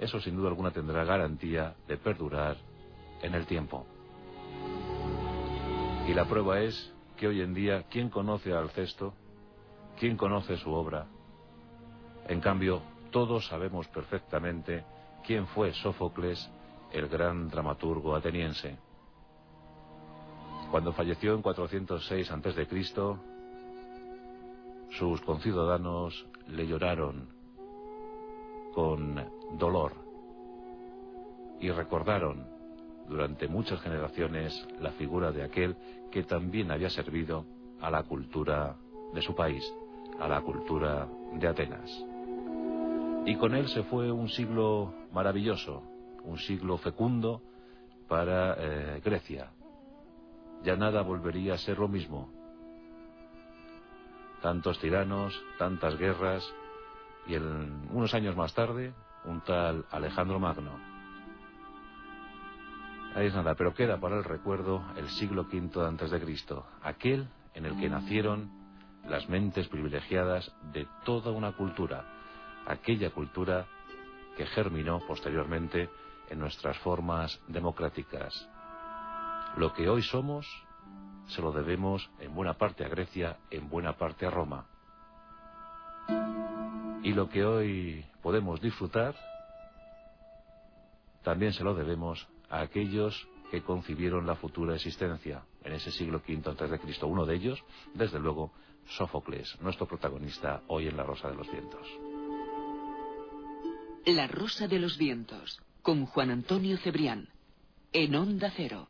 B: eso sin duda alguna tendrá garantía de perdurar en el tiempo. Y la prueba es que hoy en día, ¿quién conoce a Alcesto? ¿Quién conoce su obra? En cambio, todos sabemos perfectamente quién fue Sófocles, el gran dramaturgo ateniense. Cuando falleció en 406 a.C., sus conciudadanos le lloraron con dolor y recordaron durante muchas generaciones la figura de aquel que también había servido a la cultura de su país, a la cultura de Atenas. Y con él se fue un siglo maravilloso, un siglo fecundo para eh, Grecia. Ya nada volvería a ser lo mismo. Tantos tiranos, tantas guerras, y en, unos años más tarde, un tal Alejandro Magno. Ahí es nada, pero queda para el recuerdo el siglo V antes de Cristo, aquel en el que nacieron las mentes privilegiadas de toda una cultura, aquella cultura que germinó posteriormente en nuestras formas democráticas. Lo que hoy somos se lo debemos en buena parte a Grecia, en buena parte a Roma. Y lo que hoy podemos disfrutar también se lo debemos a aquellos que concibieron la futura existencia en ese siglo V antes de Cristo. Uno de ellos, desde luego, Sófocles, nuestro protagonista hoy en La Rosa de los Vientos.
G: La Rosa de los Vientos, con Juan Antonio Cebrián, en Onda Cero.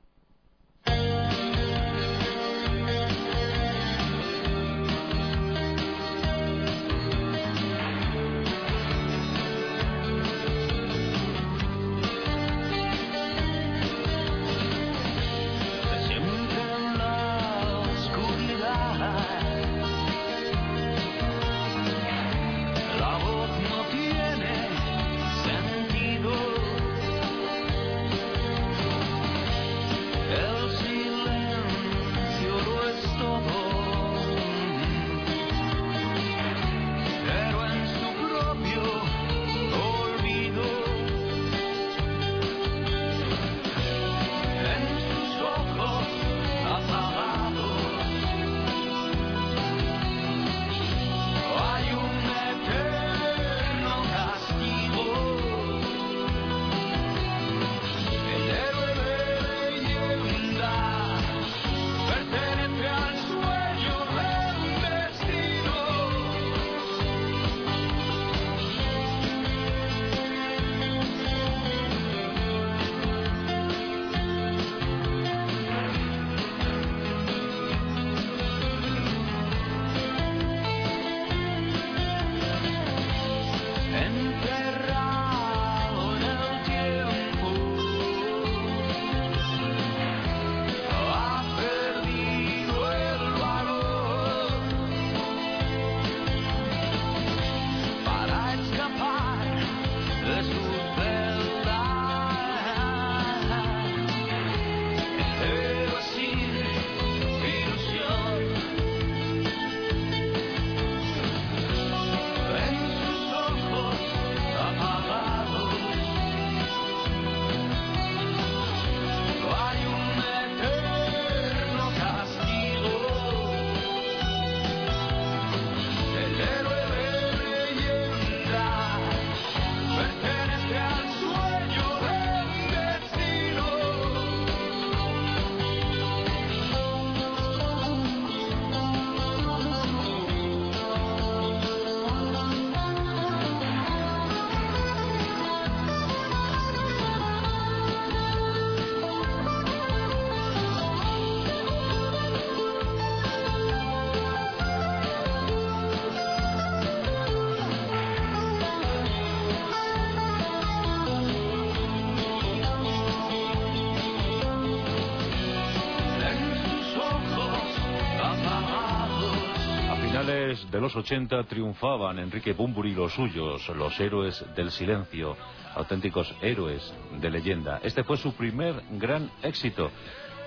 B: De los 80 triunfaban Enrique Bumburi y los suyos, los héroes del silencio, auténticos héroes de leyenda. Este fue su primer gran éxito.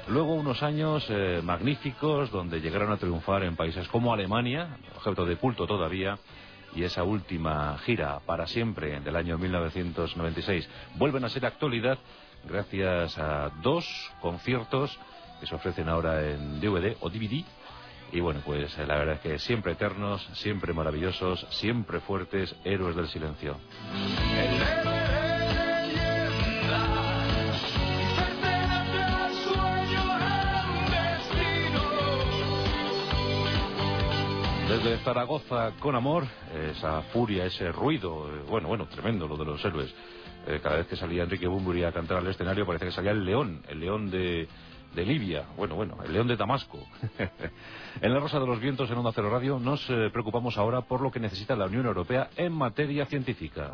B: Luego unos años eh, magníficos donde llegaron a triunfar en países como Alemania, objeto de culto todavía, y esa última gira para siempre del año 1996 vuelven a ser actualidad gracias a dos conciertos que se ofrecen ahora en DVD o DVD y bueno, pues eh, la verdad es que siempre eternos, siempre maravillosos, siempre fuertes, héroes del silencio. Desde Zaragoza con amor, esa furia, ese ruido, eh, bueno, bueno, tremendo lo de los héroes. Eh, cada vez que salía Enrique Bumburi a cantar al escenario parece que salía el león, el león de, de Libia, bueno, bueno, el león de Damasco. en la Rosa de los Vientos en Onda Cero Radio nos eh, preocupamos ahora por lo que necesita la Unión Europea en materia científica.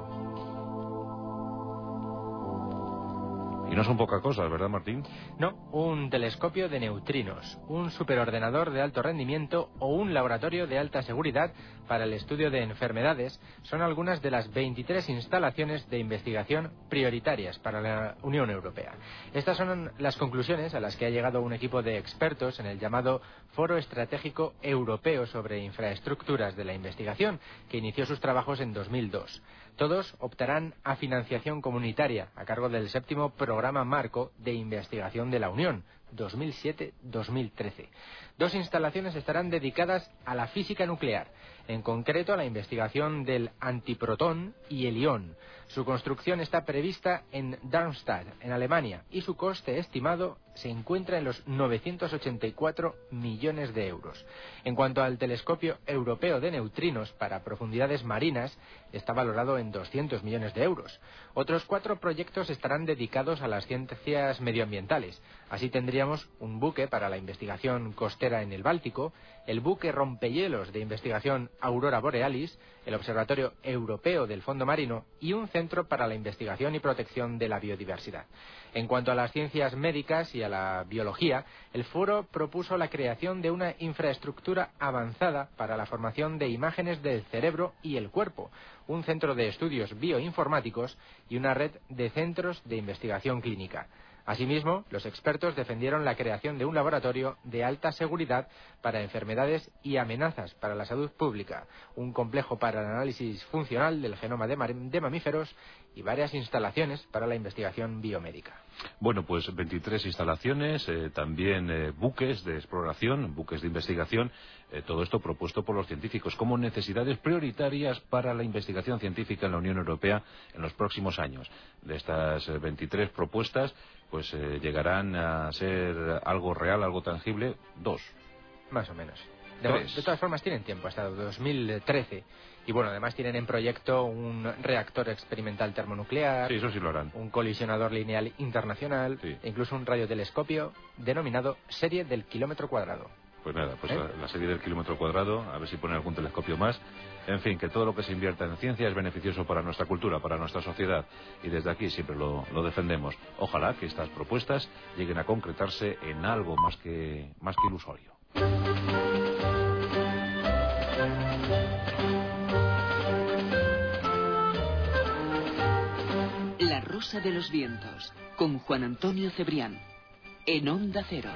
B: Y no son pocas cosas, ¿verdad, Martín?
E: No, un telescopio de neutrinos, un superordenador de alto rendimiento o un laboratorio de alta seguridad para el estudio de enfermedades son algunas de las 23 instalaciones de investigación prioritarias para la Unión Europea. Estas son las conclusiones a las que ha llegado un equipo de expertos en el llamado Foro Estratégico Europeo sobre Infraestructuras de la Investigación, que inició sus trabajos en 2002. Todos optarán a financiación comunitaria a cargo del séptimo programa marco de investigación de la Unión, 2007-2013. Dos instalaciones estarán dedicadas a la física nuclear, en concreto a la investigación del antiprotón y el ión. Su construcción está prevista en Darmstadt, en Alemania, y su coste estimado se encuentra en los 984 millones de euros. En cuanto al telescopio europeo de neutrinos para profundidades marinas, está valorado en 200 millones de euros. Otros cuatro proyectos estarán dedicados a las ciencias medioambientales. Así tendríamos un buque para la investigación costera en el Báltico, el buque rompehielos de investigación Aurora Borealis, el Observatorio Europeo del Fondo Marino y un centro para la investigación y protección de la biodiversidad. En cuanto a las ciencias médicas y a la biología, el foro propuso la creación de una infraestructura avanzada para la formación de imágenes del cerebro y el cuerpo, un centro de estudios bioinformáticos y una red de centros de investigación clínica. Asimismo, los expertos defendieron la creación de un laboratorio de alta seguridad para enfermedades y amenazas para la salud pública, un complejo para el análisis funcional del genoma de, de mamíferos y varias instalaciones para la investigación biomédica.
B: Bueno, pues 23 instalaciones, eh, también eh, buques de exploración, buques de investigación, eh, todo esto propuesto por los científicos como necesidades prioritarias para la investigación científica en la Unión Europea en los próximos años. De estas 23 propuestas, pues llegarán a ser algo real, algo tangible, dos.
E: Más o menos. De, de, todas formas tienen tiempo, hasta 2013. Y bueno, además tienen en proyecto un reactor experimental termonuclear.
B: Sí, eso sí lo harán.
E: Un colisionador lineal internacional.
B: Sí.
E: E incluso un radiotelescopio denominado Serie del Kilómetro Cuadrado.
B: Pues nada, pues
E: ¿Eh?
B: la, la, serie del kilómetro cuadrado, a ver si ponen algún telescopio más. En fin, que todo lo que se invierta en ciencia es beneficioso para nuestra cultura, para nuestra sociedad. Y desde aquí siempre lo, defendemos. Ojalá que estas propuestas lleguen a concretarse en algo más que, más que ilusorio.
G: La Rosa de los Vientos, con Juan Antonio Cebrián, en Onda Cero.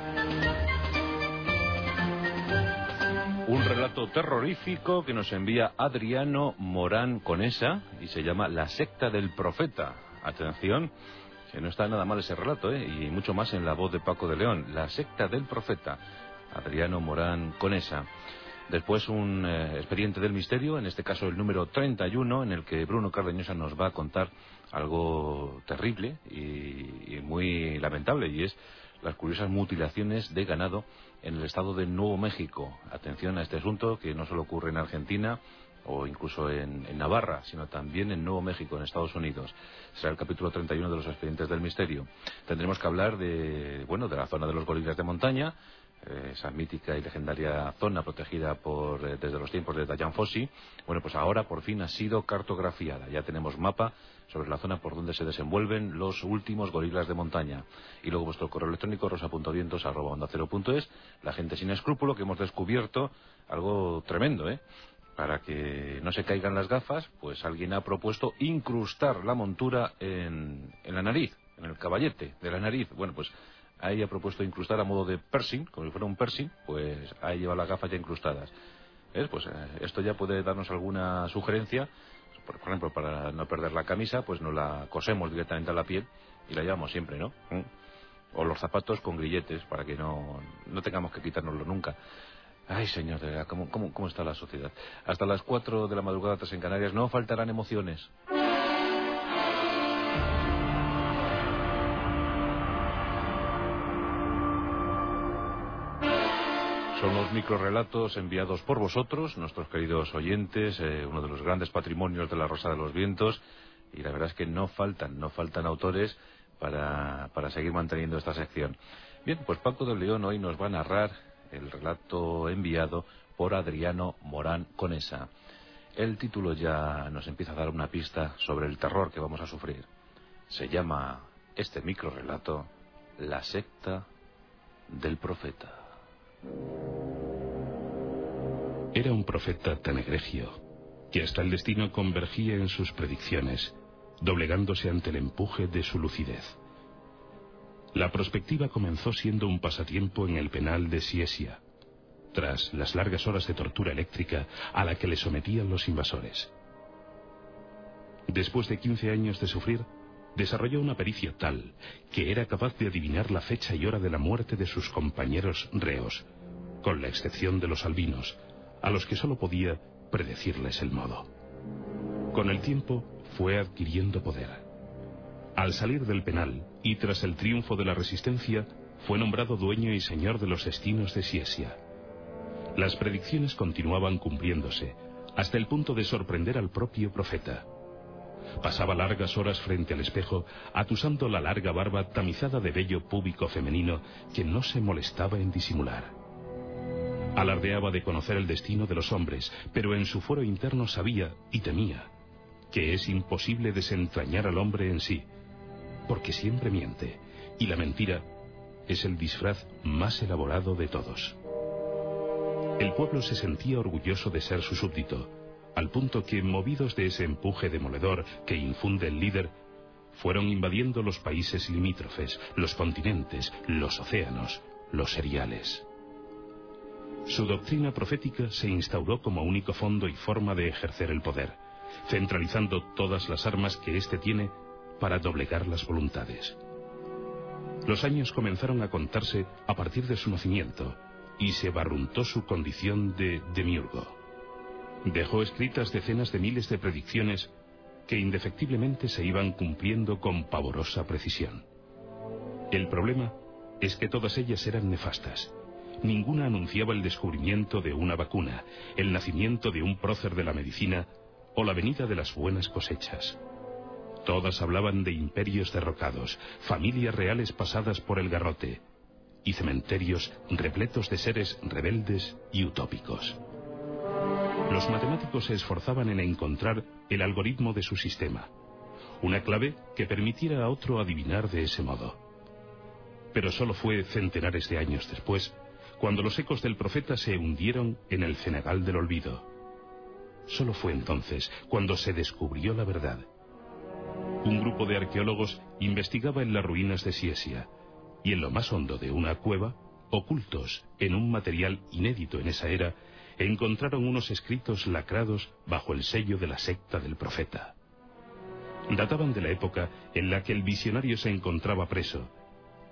B: Un relato terrorífico que nos envía Adriano Morán Conesa y se llama La secta del profeta. Atención, que no está nada mal ese relato, ¿eh? y mucho más en la voz de Paco de León. La secta del profeta. Adriano Morán Conesa. Después un eh, expediente del misterio, en este caso el número 31, en el que Bruno Cardeñosa nos va a contar algo terrible y, y muy lamentable, y es las curiosas mutilaciones de ganado en el estado de Nuevo México. Atención a este asunto que no solo ocurre en Argentina o incluso en, en, Navarra, sino también en Nuevo México, en Estados Unidos. Será el capítulo 31 de los expedientes del misterio. Tendremos que hablar de, bueno, de la zona de los gorilas de montaña, eh, esa mítica y legendaria zona protegida por, eh, desde los tiempos de Dayan Fossi. Bueno, pues ahora por fin ha sido cartografiada. Ya tenemos mapa sobre la zona por donde se desenvuelven los últimos gorilas de montaña. Y luego vuestro correo electrónico rosa.vientos arroba onda cero punto es, la gente sin escrúpulo que hemos descubierto algo tremendo, ¿eh? Para que no se caigan las gafas, pues alguien ha propuesto incrustar la montura en, en la nariz, en el caballete de la nariz. Bueno, pues ahí ha propuesto incrustar a modo de piercing, como si fuera un piercing, pues ahí lleva las gafas ya incrustadas. Pues eh, esto ya puede darnos alguna sugerencia. Por, ejemplo, para no perder la camisa, pues nos la cosemos directamente a la piel y la llevamos siempre, ¿no? ¿Mm? O los zapatos con grilletes para que no, no tengamos que quitárnoslo nunca. Ay, señor, de verdad, ¿cómo, cómo, ¿cómo está la sociedad? Hasta las 4 de la madrugada, tras en Canarias, no faltarán emociones. Son los microrelatos enviados por vosotros, nuestros queridos oyentes, eh, uno de los grandes patrimonios de la Rosa de los Vientos, y la verdad es que no faltan, no faltan autores para, para seguir manteniendo esta sección. Bien, pues Paco de León hoy nos va a narrar el relato enviado por Adriano Morán Conesa. El título ya nos empieza a dar una pista sobre el terror que vamos a sufrir. Se llama este microrelato La secta del profeta.
K: Era un profeta tan egregio que hasta el destino convergía en sus predicciones, doblegándose ante el empuje de su lucidez. La prospectiva comenzó siendo un pasatiempo en el penal de Siesia, tras las largas horas de tortura eléctrica a la que le sometían los invasores. Después de 15 años de sufrir, desarrolló una pericia tal que era capaz de adivinar la fecha y hora de la muerte de sus compañeros reos, con la excepción de los albinos, a los que solo podía predecirles el modo. Con el tiempo fue adquiriendo poder. Al salir del penal y tras el triunfo de la resistencia, fue nombrado dueño y señor de los destinos de Siesia. Las predicciones continuaban cumpliéndose, hasta el punto de sorprender al propio profeta. Pasaba largas horas frente al espejo, atusando la larga barba tamizada de vello púbico femenino que no se molestaba en disimular. Alardeaba de conocer el destino de los hombres, pero en su foro interno sabía y temía que es imposible desentrañar al hombre en sí, porque siempre miente, y la mentira es el disfraz más elaborado de todos. El pueblo se sentía orgulloso de ser su súbdito, al punto que, movidos de ese empuje demoledor que infunde el líder, fueron invadiendo los países limítrofes, los continentes, los océanos, los seriales. Su doctrina profética se instauró como único fondo y forma de ejercer el poder, centralizando todas las armas que éste tiene para doblegar las voluntades. Los años comenzaron a contarse a partir de su nacimiento y se barruntó su condición de demiurgo. Dejó escritas decenas de miles de predicciones que indefectiblemente se iban cumpliendo con pavorosa precisión. El problema es que todas ellas eran nefastas. Ninguna anunciaba el descubrimiento de una vacuna, el nacimiento de un prócer de la medicina o la venida de las buenas cosechas. Todas hablaban de imperios derrocados, familias reales pasadas por el garrote y cementerios repletos de seres rebeldes y utópicos. Los matemáticos se esforzaban en encontrar el algoritmo de su sistema, una clave que permitiera a otro adivinar de ese modo. Pero solo fue centenares de años después cuando los ecos del profeta se hundieron en el cenagal del olvido. Solo fue entonces cuando se descubrió la verdad. Un grupo de arqueólogos investigaba en las ruinas de Siesia y en lo más hondo de una cueva, ocultos en un material inédito en esa era, encontraron unos escritos lacrados bajo el sello de la secta del profeta. Databan de la época en la que el visionario se encontraba preso,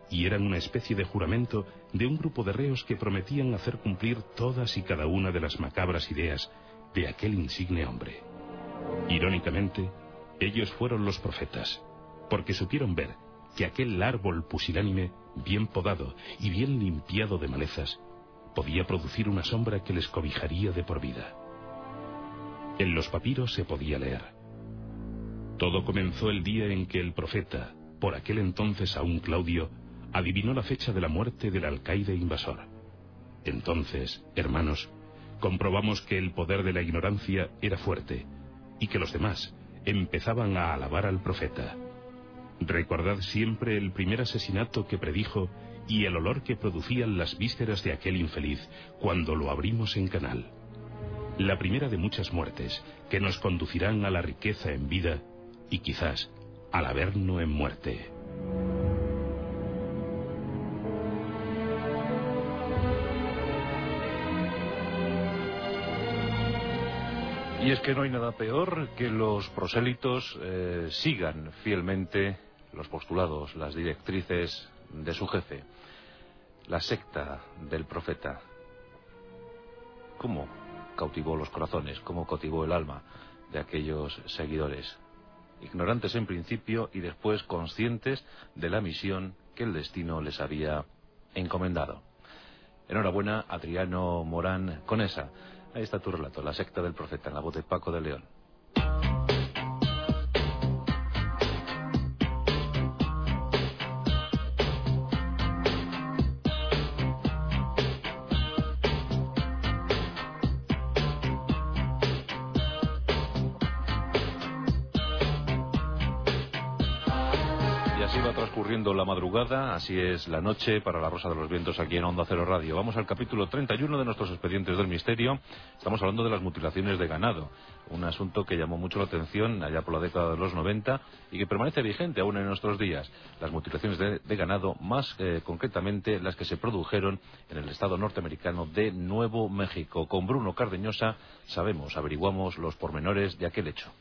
K: y eran una especie de juramento de un grupo de reos que prometían hacer cumplir todas y cada una de las macabras ideas de aquel insigne hombre. Irónicamente, ellos fueron los profetas, porque supieron ver que aquel árbol pusilánime, bien podado y bien limpiado de malezas, podía producir una sombra que les cobijaría de por vida. En los papiros se podía leer. Todo comenzó el día en que el profeta, por aquel entonces aún Claudio, adivinó la fecha de la muerte del alcaide invasor. Entonces, hermanos, comprobamos que el poder de la ignorancia era fuerte y que los demás, empezaban a alabar al profeta. Recordad siempre el primer asesinato que predijo y el olor que producían las vísceras de aquel infeliz cuando lo abrimos en canal. La primera de muchas muertes que nos conducirán a la riqueza en vida y quizás al averno en muerte.
B: Y es que no hay nada peor que los prosélitos eh, sigan fielmente los postulados, las directrices de su jefe, la secta del profeta. ¿Cómo cautivó los corazones? ¿Cómo cautivó el alma de aquellos seguidores? Ignorantes en principio y después conscientes de la misión que el destino les había encomendado. Enhorabuena, Adriano Morán Conesa. Ahí está tu relato, La secta del profeta, en la voz de Paco de León. Así es la noche para la Rosa de los Vientos aquí en Onda Cero Radio. Vamos al capítulo 31 de nuestros expedientes del misterio. Estamos hablando de las mutilaciones de ganado, un asunto que llamó mucho la atención allá por la década de los 90 y que permanece vigente aún en nuestros días. Las mutilaciones de, de ganado, más eh, concretamente las que se produjeron en el estado norteamericano de Nuevo México. Con Bruno Cardeñosa sabemos, averiguamos los pormenores de aquel hecho.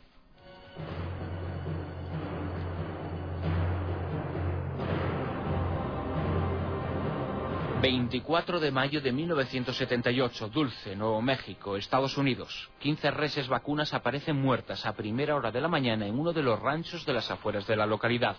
L: 24 de mayo de 1978, Dulce, Nuevo México, Estados Unidos. 15 reses vacunas aparecen muertas a primera hora de la mañana en uno de los ranchos de las afueras de la localidad.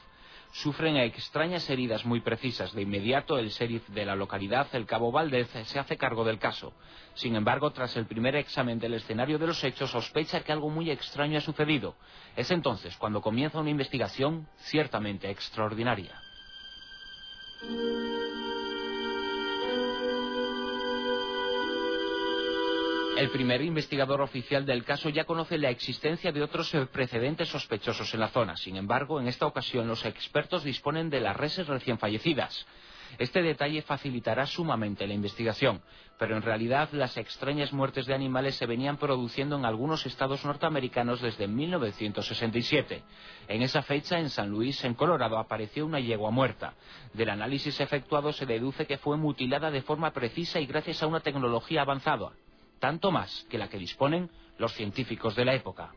L: Sufren extrañas heridas muy precisas. De inmediato, el sheriff de la localidad, el cabo Valdez, se hace cargo del caso. Sin embargo, tras el primer examen del escenario de los hechos, sospecha que algo muy extraño ha sucedido. Es entonces cuando comienza una investigación ciertamente extraordinaria. El primer investigador oficial del caso ya conoce la existencia de otros precedentes sospechosos en la zona. Sin embargo, en esta ocasión los expertos disponen de las reses recién fallecidas. Este detalle facilitará sumamente la investigación, pero en realidad las extrañas muertes de animales se venían produciendo en algunos estados norteamericanos desde 1967. En esa fecha, en San Luis, en Colorado, apareció una yegua muerta. Del análisis efectuado se deduce que fue mutilada de forma precisa y gracias a una tecnología avanzada tanto más que la que disponen los científicos de la época.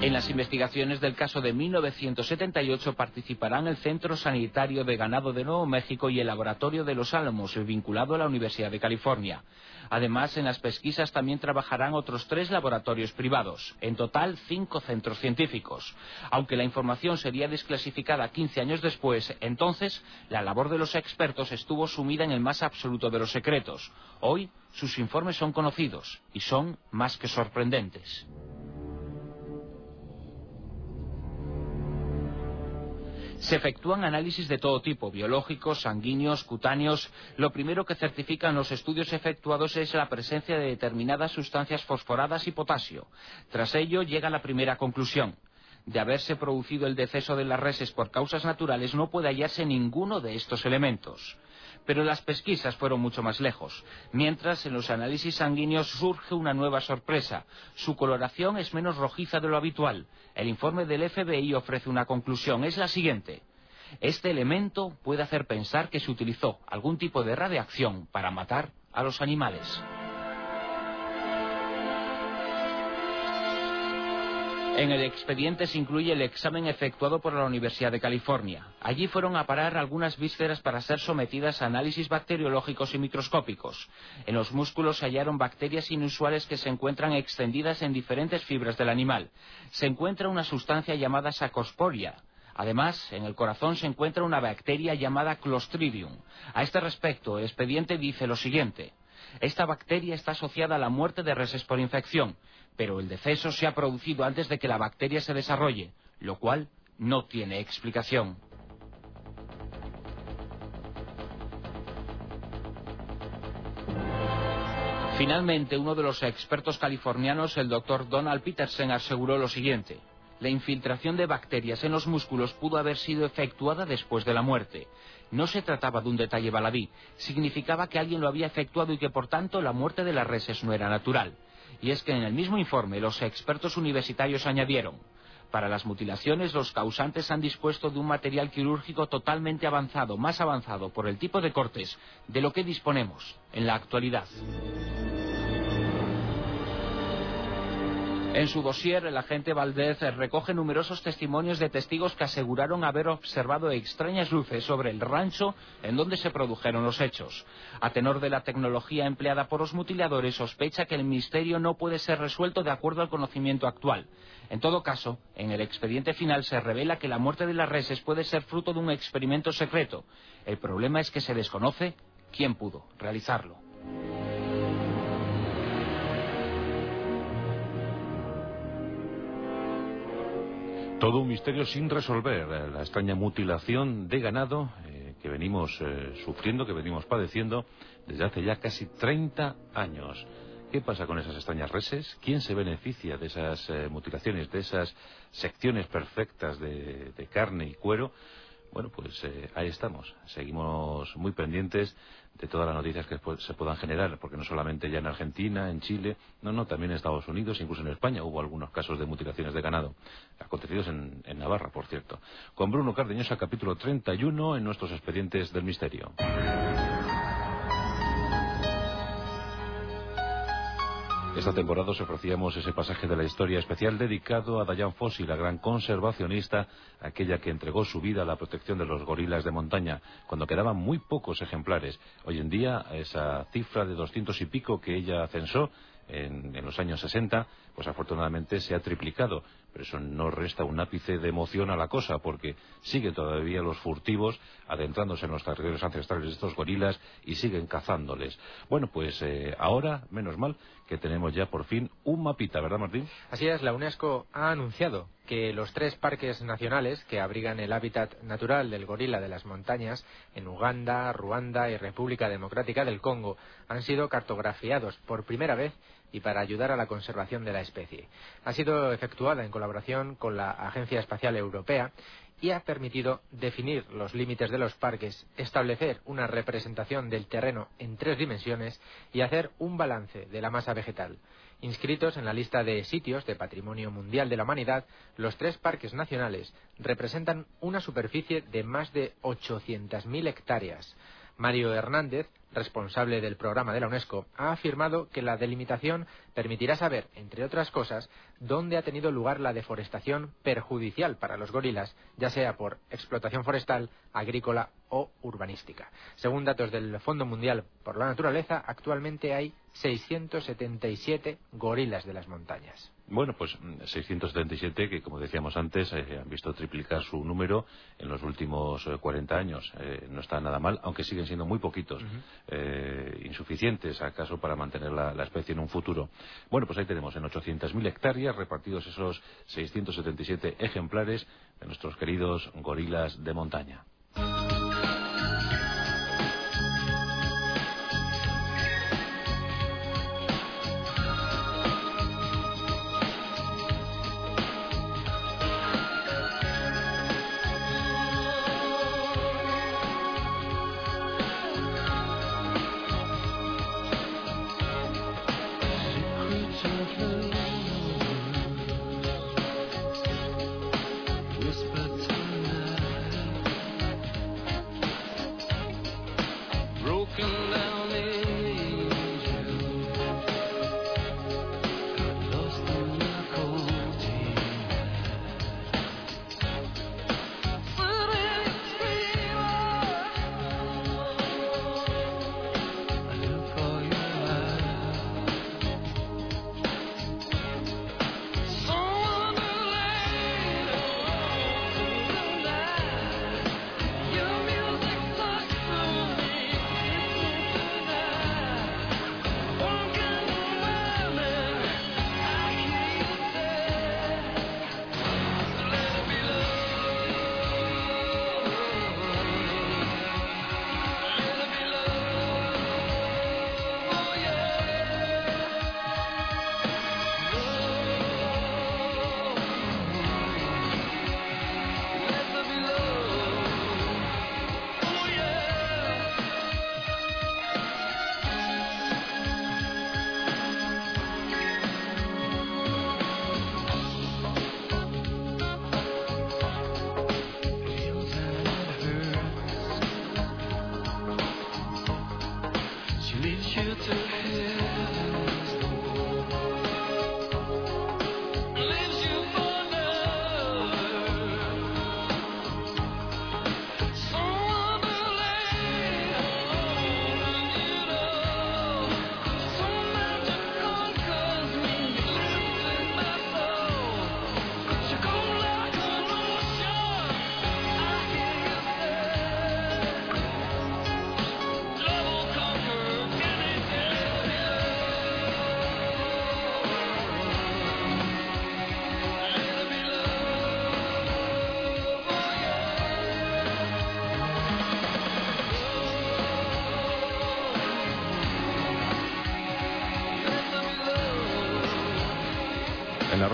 L: En las investigaciones del caso de 1978 participarán el Centro Sanitario de Ganado de Nuevo México y el Laboratorio de los Álamos, vinculado a la Universidad de California. Además, en las pesquisas también trabajarán otros tres laboratorios privados, en total cinco centros científicos. Aunque la información sería desclasificada 15 años después, entonces la labor de los expertos estuvo sumida en el más absoluto de los secretos. Hoy sus informes son conocidos y son más que sorprendentes. Se efectúan análisis de todo tipo, biológicos, sanguíneos, cutáneos. Lo primero que certifican los estudios efectuados es la presencia de determinadas sustancias fosforadas y potasio. Tras ello llega la primera conclusión. De haberse producido el deceso de las reses por causas naturales no puede hallarse ninguno de estos elementos. Pero las pesquisas fueron mucho más lejos. Mientras, en los análisis sanguíneos surge una nueva sorpresa. Su coloración es menos rojiza de lo habitual. El informe del FBI ofrece una conclusión. Es la siguiente. Este elemento puede hacer pensar que se utilizó algún tipo de radiación para matar a los animales. En el expediente se incluye el examen efectuado por la Universidad de California. Allí fueron a parar algunas vísceras para ser sometidas a análisis bacteriológicos y microscópicos. En los músculos se hallaron bacterias inusuales que se encuentran extendidas en diferentes fibras del animal. Se encuentra una sustancia llamada sacosporia. Además, en el corazón se encuentra una bacteria llamada Clostridium. A este respecto, el expediente dice lo siguiente. Esta bacteria está asociada a la muerte de reses por infección, pero el deceso se ha producido antes de que la bacteria se desarrolle, lo cual no tiene explicación. Finalmente, uno de los expertos californianos, el doctor Donald Peterson, aseguró lo siguiente. La infiltración de bacterias en los músculos pudo haber sido efectuada después de la muerte. No se trataba de un detalle baladí, significaba que alguien lo había efectuado y que por tanto la muerte de las reses no era natural. Y es que en el mismo informe los expertos universitarios añadieron, para las mutilaciones los causantes han dispuesto de un material quirúrgico totalmente avanzado, más avanzado por el tipo de cortes de lo que disponemos en la actualidad. En su dossier, el agente Valdez recoge numerosos testimonios de testigos que aseguraron haber observado extrañas luces sobre el rancho en donde se produjeron los hechos. A tenor de la tecnología empleada por los mutiladores, sospecha que el misterio no puede ser resuelto de acuerdo al conocimiento actual. En todo caso, en el expediente final se revela que la muerte de las reses puede ser fruto de un experimento secreto. El problema es que se desconoce quién pudo realizarlo.
B: Todo un misterio sin resolver. eh, La extraña mutilación de ganado eh, que venimos eh, sufriendo, que venimos padeciendo desde hace ya casi 30 años. ¿Qué pasa con esas extrañas reses? ¿Quién se beneficia de esas mutilaciones, de esas secciones perfectas de, de carne y cuero? Bueno, pues ahí estamos. Seguimos muy pendientes de todas las noticias que se puedan generar, porque no solamente ya en Argentina, en Chile, no, no, también en Estados Unidos, incluso en España hubo algunos casos de mutilaciones de ganado, acontecidos en, en Navarra, por cierto. Con Bruno Cardeñosa, capítulo 31, en nuestros expedientes del misterio. Esta temporada os ofrecíamos ese pasaje de la historia especial dedicado a Diane Fossey, la gran conservacionista, aquella que entregó su vida a la protección de los gorilas de montaña, cuando quedaban muy pocos ejemplares. Hoy en día, esa cifra de doscientos y pico que ella censó en, en los años 60, pues afortunadamente se ha triplicado. Pero eso no resta un ápice de emoción a la cosa, porque siguen todavía los furtivos adentrándose en los territorios ancestrales de estos gorilas y siguen cazándoles. Bueno, pues eh, ahora, menos mal, que tenemos ya por fin un mapita, ¿verdad, Martín?
E: Así es, la UNESCO ha anunciado que los tres parques nacionales que abrigan el hábitat natural del gorila de las montañas en Uganda, Ruanda y República Democrática del Congo han sido cartografiados por primera vez y para ayudar a la conservación de la especie. Ha sido efectuada en colaboración con la Agencia Espacial Europea y ha permitido definir los límites de los parques, establecer una representación del terreno en tres dimensiones y hacer un balance de la masa vegetal. Inscritos en la lista de sitios de Patrimonio Mundial de la Humanidad, los tres parques nacionales representan una superficie de más de 800.000 hectáreas. Mario Hernández, responsable del programa de la UNESCO, ha afirmado que la delimitación permitirá saber, entre otras cosas, dónde ha tenido lugar la deforestación perjudicial para los gorilas, ya sea por explotación forestal, agrícola o urbanística. Según datos del Fondo Mundial por la Naturaleza, actualmente hay 677 gorilas de las montañas.
B: Bueno, pues mm, 677 que, como decíamos antes, eh, han visto triplicar su número en los últimos eh, 40 años. Eh, no está nada mal, aunque siguen siendo muy poquitos, eh, insuficientes acaso para mantener la, la especie en un futuro. Bueno, pues ahí tenemos en 800.000 hectáreas repartidos esos 677 ejemplares de nuestros queridos gorilas de montaña.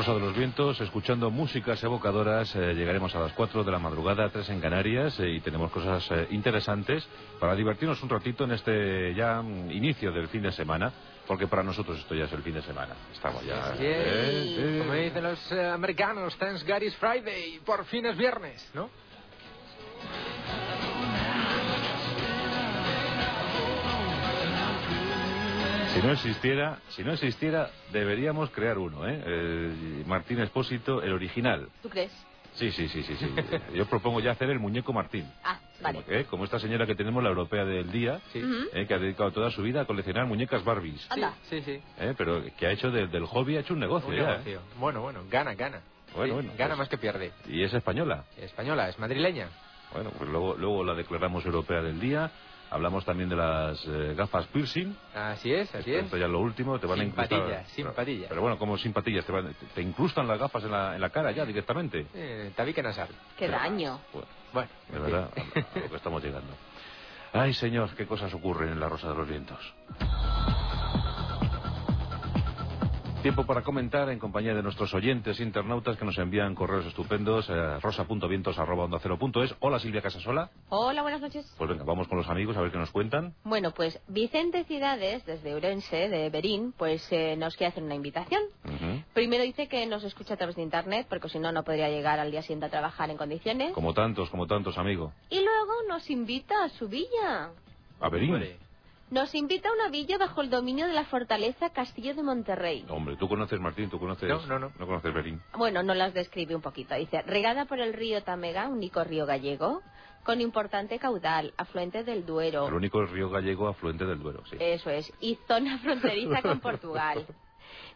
B: Rosa de los Vientos, escuchando músicas evocadoras, eh, llegaremos a las 4 de la madrugada, 3 en Canarias, eh, y tenemos cosas eh, interesantes para divertirnos un ratito en este ya mm, inicio del fin de semana, porque para nosotros esto ya es el fin de semana. Estamos ya. Eh, eh.
E: Como dicen los eh, americanos, thanks God it's Friday, por fin es viernes, ¿no?
B: Si no existiera, si no existiera, deberíamos crear uno, ¿eh? Eh, Martín Espósito, el original.
M: ¿Tú crees?
B: Sí, sí, sí, sí, sí. Yo propongo ya hacer el muñeco Martín.
M: Ah, vale.
B: ¿eh? Como esta señora que tenemos, la europea del día. ¿eh? que ha dedicado toda su vida a coleccionar muñecas Barbies.
M: Anda.
E: Sí, sí.
B: ¿eh? Pero que ha hecho de- del hobby, ha hecho un negocio
E: Un
B: ya. ¿eh?
E: negocio. Bueno, bueno, gana, gana.
B: Bueno,
E: Sí,
B: bueno,
E: Gana
B: pues-
E: más que pierde.
B: Y es española.
E: Española, es madrileña.
B: Bueno, pues luego, luego la declaramos europea del día. Hablamos también de las eh, gafas piercing.
E: Así es, así es.
B: Esto ya es lo último, te van
E: Sin
B: a incrustar...
E: patillas, sin
B: pero,
E: patillas.
B: Pero bueno, como sin patillas, te, van- te incrustan las gafas en la, en la cara ya directamente.
E: Eh, tabique nasal.
M: Qué daño.
E: Bueno,
B: De verdad, a lo que estamos llegando. Ay, señor, qué cosas ocurren en la Rosa de los Vientos. Tiempo para comentar en compañía de nuestros oyentes internautas que nos envían correos estupendos eh, rosa.vientos.es. Hola Silvia Casasola.
M: Hola, buenas noches.
B: Pues venga, vamos con los amigos a ver qué nos cuentan.
M: Bueno, pues Vicente Cidades, desde Urense, de Berín, pues eh, nos quiere hacer una invitación. Primero dice que nos escucha a través de internet, porque si no, no podría llegar al día siguiente a trabajar en condiciones.
B: Como tantos, como tantos, amigo.
M: Y luego nos invita a su villa.
B: A Berín.
M: Nos invita a una villa bajo el dominio de la fortaleza Castillo de Monterrey.
B: Hombre, tú conoces, Martín, tú conoces...
E: No, no, no.
B: No conoces Berín.
M: Bueno, no las describe un poquito. Dice, regada por el río Tamega, único río gallego, con importante caudal, afluente del Duero.
B: El único río gallego afluente del Duero, sí.
M: Eso es, y zona fronteriza con Portugal.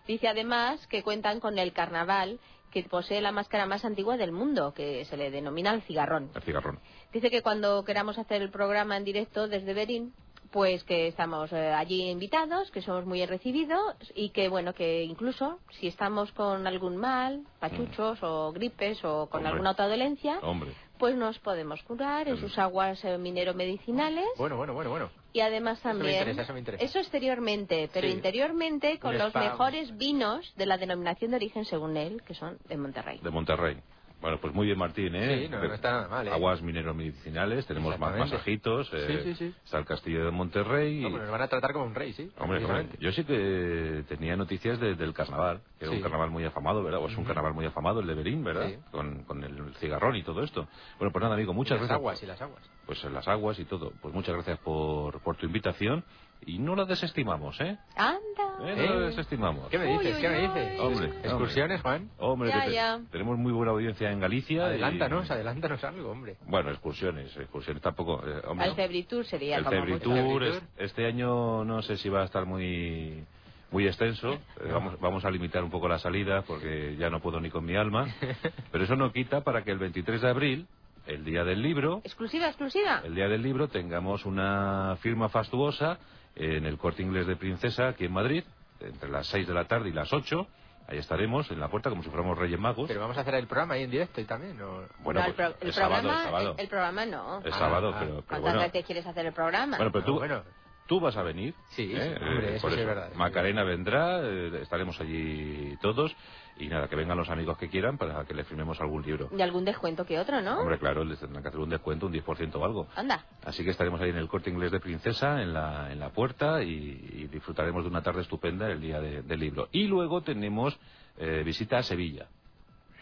M: Dice además que cuentan con el carnaval, que posee la máscara más antigua del mundo, que se le denomina el cigarrón.
B: El cigarrón.
M: Dice que cuando queramos hacer el programa en directo desde Berín, pues que estamos eh, allí invitados, que somos muy bien recibidos y que bueno, que incluso si estamos con algún mal, pachuchos o gripes o con
B: Hombre.
M: alguna otra dolencia,
B: Hombre.
M: pues nos podemos curar en sus aguas eh, minero-medicinales
E: Bueno, bueno, bueno, bueno.
M: y además
E: Eso me
M: también
E: interesa, eso me interesa.
M: eso exteriormente, pero
E: Sí.
M: interiormente con los mejores vinos de la denominación de origen según él, que son de Monterrey.
B: De Monterrey. Bueno, pues muy bien, Martín, ¿eh?
E: Sí, no, no está nada mal, ¿eh?
B: Aguas minero-medicinales, tenemos más masajitos. eh,
E: Sí, sí, sí.
B: Está el castillo de Monterrey. y-
E: Hombre, nos van a tratar como un rey, sí.
B: Hombre, hombre, yo sí que tenía noticias de- del carnaval, que era un carnaval muy afamado, ¿verdad? O es un carnaval muy afamado, el de Berín, ¿verdad?
E: Sí.
B: Con, con el cigarrón y todo esto. Bueno, pues nada, amigo, muchas
E: Y las
B: gracias.
E: aguas, y las aguas.
B: Pues en las aguas y todo. Pues muchas gracias por, por tu invitación y no la desestimamos, ¿eh?
M: Anda.
B: Eh, No la desestimamos.
E: ¿Qué me dices?
M: Uy,
E: ¿Qué me dices?
B: Hombre,
E: ¿Excursiones, Juan?
B: Hombre,
M: Ya,
B: que te-
M: ya.
B: tenemos muy buena audiencia en Galicia. y-
E: Adelántanos, adelántanos algo, hombre.
B: Bueno, excursiones, excursiones tampoco. eh, hombre,
M: Al Febritur sería
B: el
M: como
B: Febritur, es- este año no sé si va a estar muy muy extenso. Eh, vamos, vamos a limitar un poco la salida porque ya no puedo ni con mi alma. Pero eso no quita para que el 23 de abril, el día del libro,
M: Exclusiva, exclusiva.
B: el día del libro, tengamos una firma fastuosa en el corte inglés de Princesa, aquí en Madrid, entre las 6 de la tarde y las 8. Ahí estaremos en la puerta como si fuéramos Reyes Magos.
E: Pero vamos a hacer el programa ahí en directo y también, ¿o?
B: Bueno,
M: No, el,
B: pues,
M: pro- el
B: el sábado,
M: programa,
B: el sábado.
M: el- el programa no.
B: Es sábado,
E: ah,
B: pero, pero
M: ¿Cuántas
B: bueno.
M: veces quieres hacer el programa?
B: Bueno, pero tú,
E: bueno.
B: Tú vas a venir.
E: Sí,
B: ¿eh?
E: sí, hombre,
B: Eh,
E: eso
B: por
E: sí es verdad.
B: Macarena vendrá, eh, estaremos allí todos. Y nada, que vengan los amigos que quieran para que les firmemos algún libro.
M: Y algún descuento que otro, ¿no?
B: Hombre, claro, les tendrán que hacer un descuento, un 10% o algo.
M: Anda.
B: Así que estaremos ahí en el corte inglés de Princesa, en la, en la puerta, y, y disfrutaremos de una tarde estupenda el día de- del libro. Y luego tenemos eh, visita a Sevilla.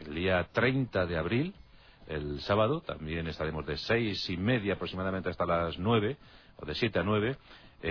B: El día 30 de abril, el sábado, también estaremos de seis y media aproximadamente hasta las nueve, o de siete a nueve,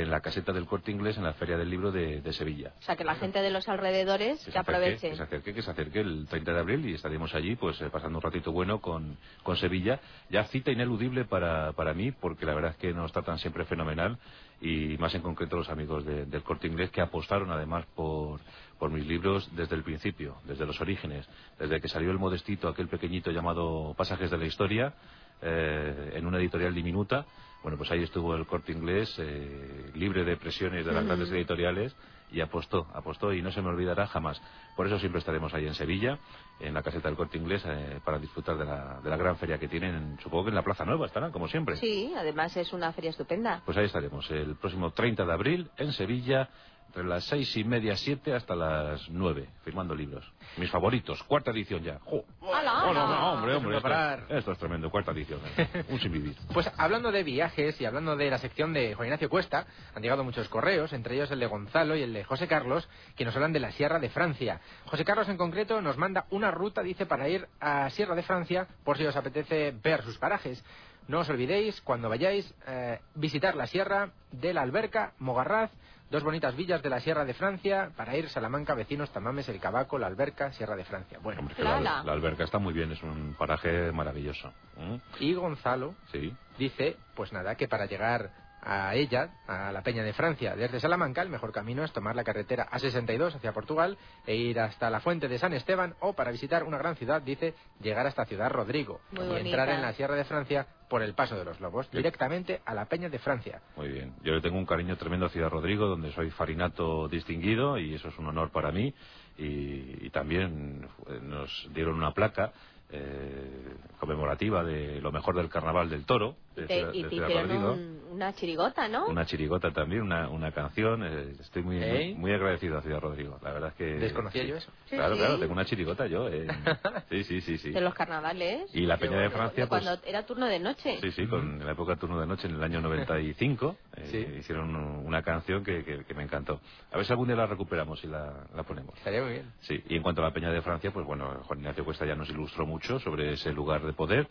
B: en la caseta del Corte Inglés en la Feria del Libro de, de Sevilla.
M: O sea, que la gente de los alrededores que, aproveche.
B: que se acerque, que se acerque el 30 de abril y estaremos allí pues eh, pasando un ratito bueno con, con Sevilla. Ya cita ineludible para, para mí porque la verdad es que nos tratan siempre fenomenal y más en concreto los amigos de- del Corte Inglés que apostaron además por, por mis libros desde el principio, desde los orígenes, desde que salió el modestito, aquel pequeñito llamado Pasajes de la Historia, eh, en una editorial diminuta. Bueno, pues ahí estuvo el corte inglés, eh, libre de presiones de las grandes editoriales, y apostó, apostó, y no se me olvidará jamás. Por eso siempre estaremos ahí en Sevilla, en la caseta del corte inglés, eh, para disfrutar de la, de la gran feria que tienen, supongo que en la Plaza Nueva estarán, como siempre.
M: Sí, además es una feria estupenda.
B: Pues ahí estaremos, el próximo 30 de abril, en Sevilla, entre las seis y media, siete, hasta las nueve, firmando libros. Mis favoritos, cuarta edición ya. ¡Jo!
E: ¡Hala,
B: no,
E: hala!
B: no, hombre, hombre, esto,
E: parar.
B: esto es tremendo, cuarta edición. eh. Un sin vivir.
E: Pues hablando de viajes y hablando de la sección de Juan Ignacio Cuesta, han llegado muchos correos, entre ellos el de Gonzalo y el de José Carlos, que nos hablan de la Sierra de Francia. José Carlos en concreto nos manda una ruta, dice, para ir a Sierra de Francia, por si os apetece ver sus parajes. No os olvidéis, cuando vayáis, eh, visitar la Sierra de la Alberca, Mogarraz, dos bonitas villas de la Sierra de Francia, para ir Salamanca, vecinos, Tamames, El Cabaco, la Alberca, Sierra de Francia. Bueno,
B: Que La, la alberca está muy bien, es un paraje maravilloso. ¿Mm?
E: y Gonzalo
B: Sí.
E: dice, pues nada, que para llegar a ella, a la Peña de Francia, desde Salamanca, el mejor camino es tomar la carretera A62 hacia Portugal e ir hasta la fuente de San Esteban o para visitar una gran ciudad, dice, llegar hasta Ciudad Rodrigo
M: Muy
E: y
M: bonita.
E: entrar en la Sierra de Francia por el Paso de los Lobos, directamente a la Peña de Francia.
B: Muy bien. Yo le tengo un cariño tremendo a Ciudad Rodrigo, donde soy farinato distinguido y eso es un honor para mí. Y, y también eh, nos dieron una placa eh, conmemorativa de lo mejor del carnaval del toro.
M: Te- y te hicieron un- una chirigota, ¿no?
B: Una chirigota también, una, una canción. eh, estoy muy, muy,
E: ¿Eh?
B: muy agradecido a Ciudad Rodrigo. La verdad es que.
E: Desconocía
B: sí.
E: yo eso.
M: Sí,
B: Claro,
M: sí.
B: claro, tengo una chirigota yo. eh. Sí, sí, sí, sí.
M: De los carnavales.
B: Y la Peña de Francia, pues.
M: cuando era turno de noche.
B: Sí, sí, con en la época turno de noche en el año 95 eh, hicieron un- una canción que, que- que me encantó. A ver si algún día la recuperamos y la, la ponemos.
E: Estaría muy bien.
B: Sí, y en cuanto a la Peña de Francia, pues bueno, Juan Ignacio Cuesta ya nos ilustró mucho sobre ese lugar de poder,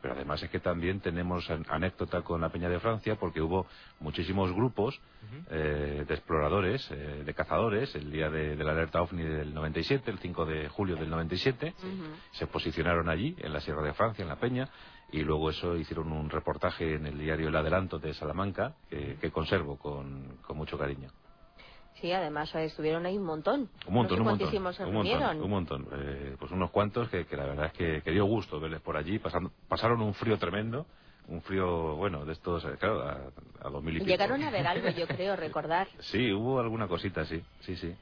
B: pero además es que también tenemos an- anécdota con la Peña de Francia porque hubo muchísimos grupos eh, de exploradores, eh, de cazadores, el día de, de la alerta OVNI del 97, el 5 de julio del 97, se posicionaron allí, en la Sierra de Francia, en la Peña, y luego eso hicieron un reportaje en el diario El Adelanto de Salamanca, que, que conservo con, con mucho cariño.
M: Sí, además estuvieron ahí un montón.
B: Un montón,
M: no sé
B: un montón.
M: se
B: Un montón, un montón. Eh, pues unos cuantos que, que la verdad es que, que dio gusto verles por allí. Pasando, pasaron un frío tremendo, un frío, bueno, de estos, eh, claro, a, a 2000 y pico.
M: Llegaron a ver algo, yo creo, recordar.
B: Sí, hubo alguna cosita, sí, sí, sí.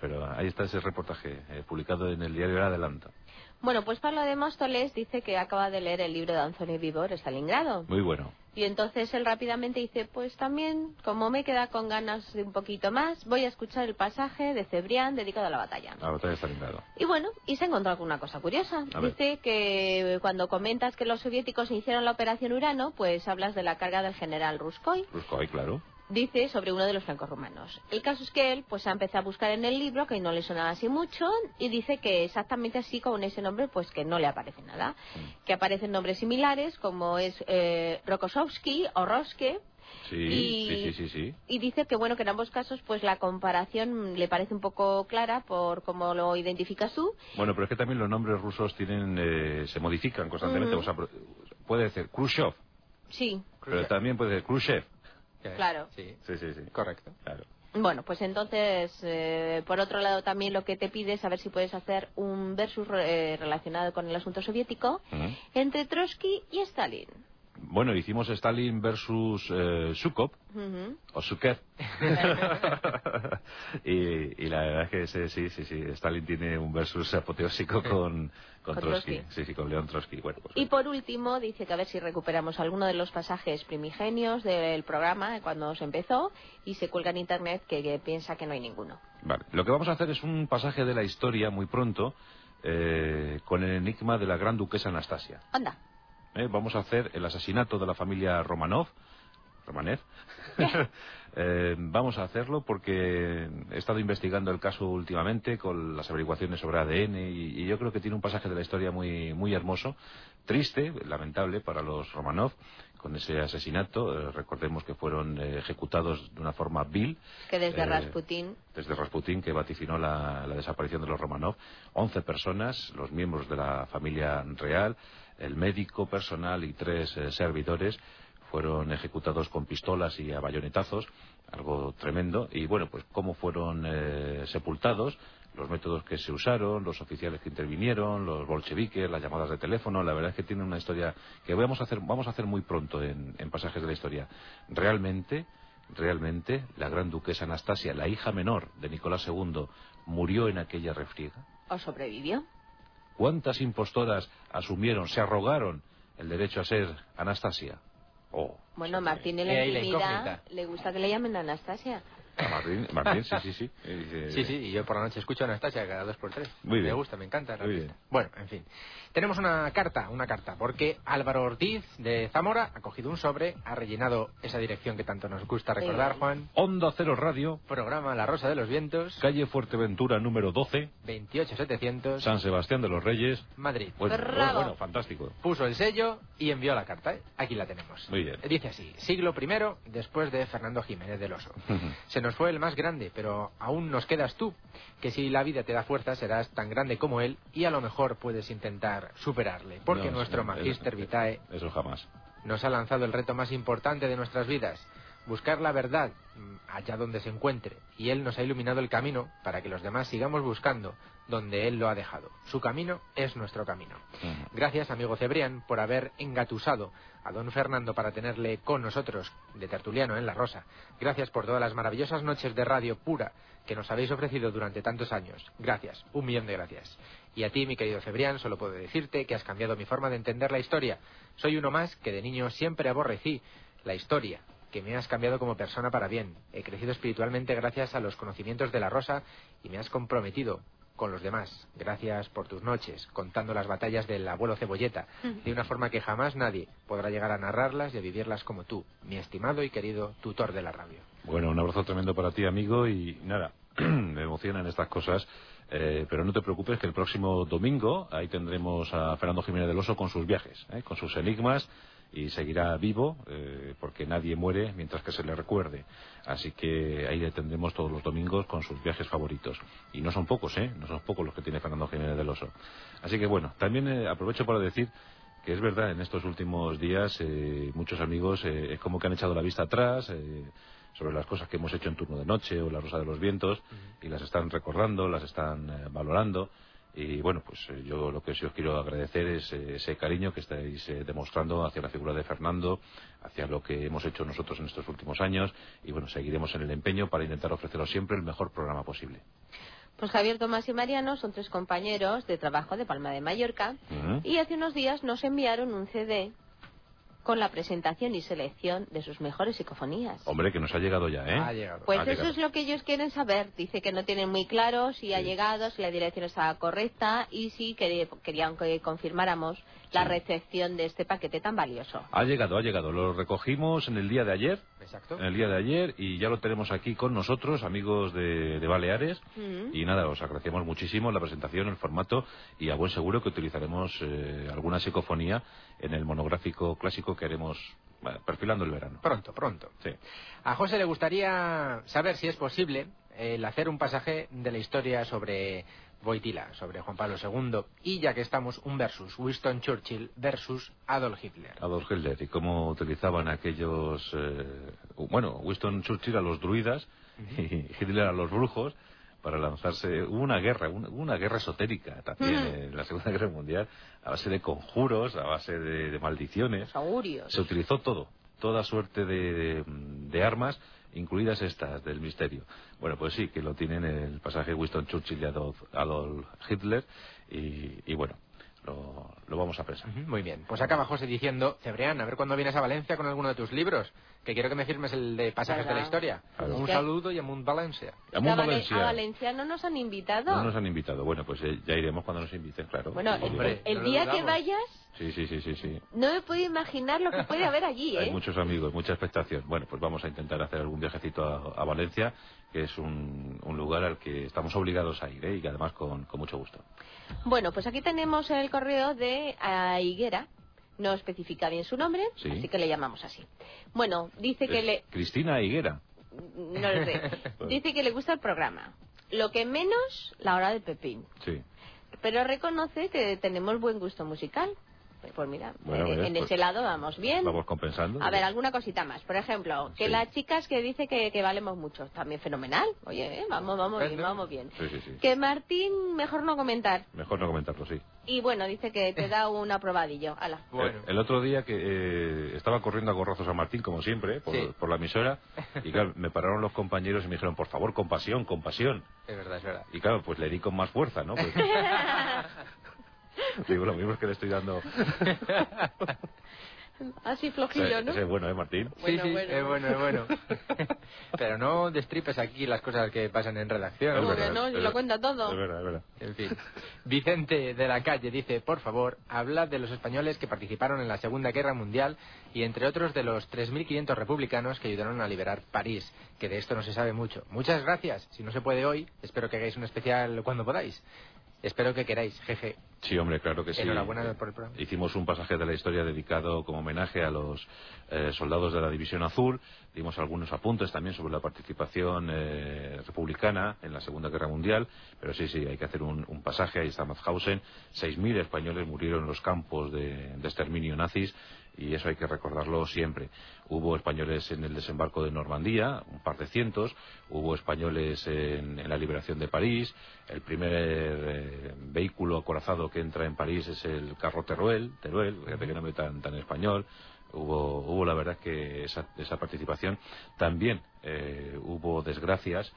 B: Pero ahí está ese reportaje eh, publicado en el diario El Adelanto.
M: Bueno, pues Pablo de Móstoles dice que acaba de leer el libro de Anthony Vivor, Stalingrado.
B: Muy bueno.
M: Y entonces él rápidamente dice, pues también, como me queda con ganas de un poquito más, voy a escuchar el pasaje de Cebrián dedicado a la batalla.
B: La batalla de Stalingrado.
M: Y bueno, y se encontró alguna cosa curiosa.
B: A ver.
M: Dice que cuando comentas que los soviéticos hicieron la operación Urano, pues hablas de la carga del general Ruskoy.
B: Ruskoy, claro.
M: Dice sobre uno de los franco-rumanos. El caso es que él pues ha empezado a buscar en el libro que no le sonaba así mucho y dice que exactamente así con ese nombre pues que no le aparece nada.
B: Mm.
M: Que aparecen nombres similares como es eh, o Roske
B: Sí,
M: Y-
B: sí, sí,
M: y dice que bueno que en ambos casos pues la comparación le parece un poco clara por cómo lo identificas tú.
B: Bueno, pero es que también los nombres rusos tienen, eh, se modifican constantemente.
M: Ujú.
B: O sea, puede ser Khrushchev,
M: Sí,
B: pero también puede ser Khrushchev.
M: Claro.
B: Sí, sí, sí.
E: Correcto.
B: Claro.
M: Bueno, pues entonces, eh, por otro lado, también lo que te pide es a ver si puedes hacer un versus eh, relacionado con el asunto soviético entre Trotsky y Stalin.
B: Bueno, hicimos Stalin versus eh,
M: Ujú.
B: o Sukev. y, y la verdad es que ese- sí, sí, sí, Stalin tiene un versus apoteósico con, con
M: Con
B: Trotsky.
M: Trotsky.
B: Sí, sí, con León Trotsky. Bueno, pues,
M: Y por último, dice que a ver si recuperamos alguno de los pasajes primigenios del programa cuando se empezó y se cuelga en internet que, que piensa que no hay ninguno.
B: vale. Lo que vamos a hacer es un pasaje de la historia muy pronto eh, con el enigma de la gran duquesa Anastasia.
M: Anda.
B: ¿Eh? Vamos a hacer el asesinato de la familia Romanov. Romanev. Eh, vamos a hacerlo porque he estado investigando el caso últimamente con las averiguaciones sobre ADN y, y yo creo que tiene un pasaje de la historia muy, muy hermoso, triste, lamentable para los Romanov con ese asesinato. Eh, recordemos que fueron eh, ejecutados de una forma vil.
M: Que desde
B: eh,
M: Rasputín
B: desde Rasputín, que vaticinó la, la desaparición de los Romanov. 11 personas, los miembros de la familia real, el médico personal y tres eh, servidores fueron ejecutados con pistolas y a bayonetazos, algo tremendo. Y bueno, pues cómo fueron eh, sepultados, los métodos que se usaron, los oficiales que intervinieron, los bolcheviques, las llamadas de teléfono, la verdad es que tiene una historia que vamos a hacer, vamos a hacer muy pronto en, en pasajes de la historia. Realmente, realmente, la gran duquesa Anastasia, la hija menor de Nicolás II, murió en aquella refriega.
M: o sobrevivió.
B: ¿Cuántas impostoras asumieron, se arrogaron el derecho a ser Anastasia? Oh,
M: Bueno, Martín en la intimidad le gusta que le llamen Anastasia.
B: A Martín, Martín, sí, sí, sí. Eh,
E: Sí, sí, y yo por la noche escucho a Anastasia cada dos por tres.
B: Muy
E: Me
B: bien.
E: gusta, me encanta. la
B: Muy bien.
E: Bueno, en fin. Tenemos una carta, una carta, porque Álvaro Ortiz de Zamora ha cogido un sobre, ha rellenado esa dirección que tanto nos gusta recordar. Juan.
B: Onda Cero Radio,
E: Programa La Rosa de los Vientos,
B: calle Fuerteventura número 12,
E: 28700,
B: San Sebastián de los Reyes.
E: Madrid.
B: Bueno,
M: Bravo.
B: bueno, fantástico.
E: Puso el sello y envió la carta. ¿eh? Aquí la tenemos.
B: Muy bien.
E: Dice así, siglo primero después de Fernando Jiménez del Oso. Se nos fue el más grande, pero aún nos quedas tú, que si la vida te da fuerza serás tan grande como él y a lo mejor puedes intentar superarle, porque
B: No,
E: nuestro Magister Vitae
B: Eso jamás.
E: nos ha lanzado el reto más importante de nuestras vidas, buscar la verdad mm, allá donde se encuentre, y Él nos ha iluminado el camino para que los demás sigamos buscando donde Él lo ha dejado. Su camino es nuestro camino. Gracias, amigo Cebrián, por haber engatusado a don Fernando para tenerle con nosotros de tertuliano en La Rosa. Gracias por todas las maravillosas noches de radio pura que nos habéis ofrecido durante tantos años. Gracias, un millón de gracias. Y a ti, mi querido Cebrián, solo puedo decirte que has cambiado mi forma de entender la historia. Soy uno más que de niño siempre aborrecí la historia, que me has cambiado como persona para bien. He crecido espiritualmente gracias a los conocimientos de la Rosa y me has comprometido con los demás. Gracias por tus noches, contando las batallas del abuelo Cebolleta, de una forma que jamás nadie podrá llegar a narrarlas y a vivirlas como tú, mi estimado y querido tutor de la radio.
B: Bueno, un abrazo tremendo para ti, amigo, y nada, me emocionan estas cosas. eh, pero no te preocupes que el próximo domingo ahí tendremos a Fernando Jiménez del Oso con sus viajes, eh, con sus enigmas y seguirá vivo eh, porque nadie muere mientras que se le recuerde. Así que ahí le tendremos todos los domingos con sus viajes favoritos. Y no son pocos, ¿eh? No son pocos los que tiene Fernando Jiménez del Oso. Así que bueno, también eh, aprovecho para decir que es verdad, en estos últimos días eh, muchos amigos eh, es como que han echado la vista atrás eh, sobre las cosas que hemos hecho en turno de noche o la Rosa de los Vientos y las están recordando, las están eh, valorando. Y bueno, pues eh, yo lo que sí os quiero agradecer es eh, ese cariño que estáis eh, demostrando hacia la figura de Fernando, hacia lo que hemos hecho nosotros en estos últimos años. Y bueno, seguiremos en el empeño para intentar ofreceros siempre el mejor programa posible.
M: Pues Javier, Tomás y Mariano son tres compañeros de trabajo de Palma de Mallorca. Y hace unos días nos enviaron un CD con la presentación y selección de sus mejores psicofonías.
B: Hombre, que nos ha llegado ya, ¿eh?
E: Ha llegado.
M: Pues
B: Ha
M: eso
B: llegado.
M: es lo que ellos quieren saber. Dice que no tienen muy claro si ha llegado, si la dirección estaba correcta y si quería- querían que confirmáramos la recepción de este paquete tan valioso.
B: Ha llegado, ha llegado. Lo recogimos en el día de ayer.
E: Exacto.
B: En el día de ayer y ya lo tenemos aquí con nosotros, amigos de, de Baleares.
M: Mm.
B: Y nada, os agradecemos muchísimo la presentación, el formato y a buen seguro que utilizaremos eh, alguna psicofonía en el monográfico clásico que haremos bueno, perfilando el verano.
E: Pronto, pronto.
B: Sí.
E: A José le gustaría saber si es posible el hacer un pasaje de la historia sobre Boitila, sobre Juan Pablo II, y ya que estamos, un versus, Winston Churchill versus Adolf Hitler.
B: Adolf Hitler y cómo utilizaban aquellos. eh, bueno, Winston Churchill a los druidas y Hitler a los brujos para lanzarse. Hubo una guerra, una, una guerra esotérica también en la Segunda Guerra Mundial, a base de conjuros, a base de, de maldiciones.
M: Los augurios.
B: Se utilizó todo, toda suerte de, de- de armas, incluidas estas del misterio. Bueno, pues sí, que lo tienen el pasaje Winston Churchill y Adolf, Adolf Hitler. Y, y bueno, lo, lo vamos a pensar.
E: Muy bien. Pues acaba José diciendo, Cebrián, a ver cuándo vienes a Valencia con alguno de tus libros, que quiero que me firmes el de Pasajes de la. Historia.
B: Claro.
E: Un saludo y Amunt Valencia.
B: Amunt
M: a, Vale-
B: Valencia.
M: a Valencia no nos han invitado.
B: No nos han invitado. Bueno, pues eh, ya iremos cuando nos inviten, claro.
M: Bueno,
B: Sí,
M: el,
B: sí.
M: el- el día que vayas,
B: Sí, sí, sí, sí, sí.
M: no me puedo imaginar lo que puede haber allí,
B: Hay
M: ¿eh?
B: muchos amigos, mucha expectación. Bueno, pues vamos a intentar hacer algún viajecito a, a Valencia, que es un, un lugar al que estamos obligados a ir, ¿eh? y que además con, con mucho gusto.
M: Bueno, pues aquí tenemos el correo de ah, Higuera. No especifica bien su nombre,
B: Sí.
M: así que le llamamos así. Bueno, dice que le...
B: Cristina Higuera.
M: No lo sé. Dice que le gusta el programa. Lo que menos, la hora de Pepín.
B: Sí.
M: Pero reconoce que tenemos buen gusto musical. Pues mira,
B: Bueno,
M: en,
B: pues
M: ese lado vamos bien.
B: Vamos compensando.
M: A ver, alguna cosita más. Por ejemplo, que
B: Sí.
M: las chicas que dice que, que valemos mucho. También fenomenal. Oye, eh, vamos, vamos bien, vamos bien.
B: Sí, sí, sí.
M: Que Martín, mejor no comentar.
B: Mejor no comentarlo, sí.
M: Y bueno, dice que te da un aprobadillo. Ala.
B: El, el otro día que eh, estaba corriendo a gorrazos a Martín, como siempre, por,
E: Sí.
B: por la emisora, y claro, me pararon los compañeros y me dijeron, por favor, compasión, compasión.
E: Es verdad, es verdad.
B: Y claro, pues le di con más fuerza, ¿no? Pues, digo, lo mismo es que le estoy dando...
M: Así flojillo, ¿no?
B: es bueno, ¿eh, Martín?
E: Sí,
M: Bueno,
E: sí,
M: bueno.
E: es bueno, es bueno. Pero no destripes aquí las cosas que pasan en redacción.
B: Es verdad,
M: que no,
B: es
M: lo cuenta todo.
B: Es verdad, es verdad.
E: En fin. Vicente de la Calle dice, por favor, hablad de los españoles que participaron en la Segunda Guerra Mundial y entre otros de los 3.500 republicanos que ayudaron a liberar París, que de esto no se sabe mucho. Muchas gracias. Si no se puede hoy, espero que hagáis un especial cuando podáis. Espero que queráis, jeje.
B: Sí, hombre, claro que sí.
E: Enhorabuena por el programa.
B: Hicimos un pasaje de la historia dedicado como homenaje a los eh, soldados de la División Azul. Dimos algunos apuntes también sobre la participación eh, republicana en la Segunda Guerra Mundial. Pero sí, sí, hay que hacer un, un pasaje. Ahí está Mauthausen. 6.000 españoles murieron en los campos de, de exterminio nazis y eso hay que recordarlo siempre. Hubo españoles en el desembarco de Normandía, un par de cientos, hubo españoles en, en la liberación de París, el primer eh, vehículo acorazado que entra en París es el carro Teruel, Teruel, fíjate que nombre tan, tan español, hubo, hubo la verdad que esa, esa participación. También eh, hubo desgracias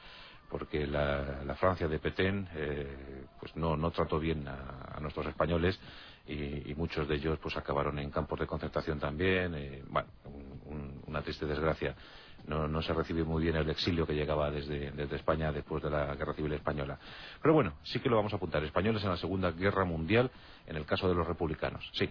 B: porque la, Francia de Petén eh, pues no, no trató bien a, nuestros españoles y, y muchos de ellos pues acabaron en campos de concentración también eh, un- un- una triste desgracia no, no se recibió muy bien el exilio que llegaba desde, desde España después de la Guerra Civil Española pero bueno sí que lo vamos a apuntar españoles en la Segunda Guerra Mundial en el caso de los republicanos sí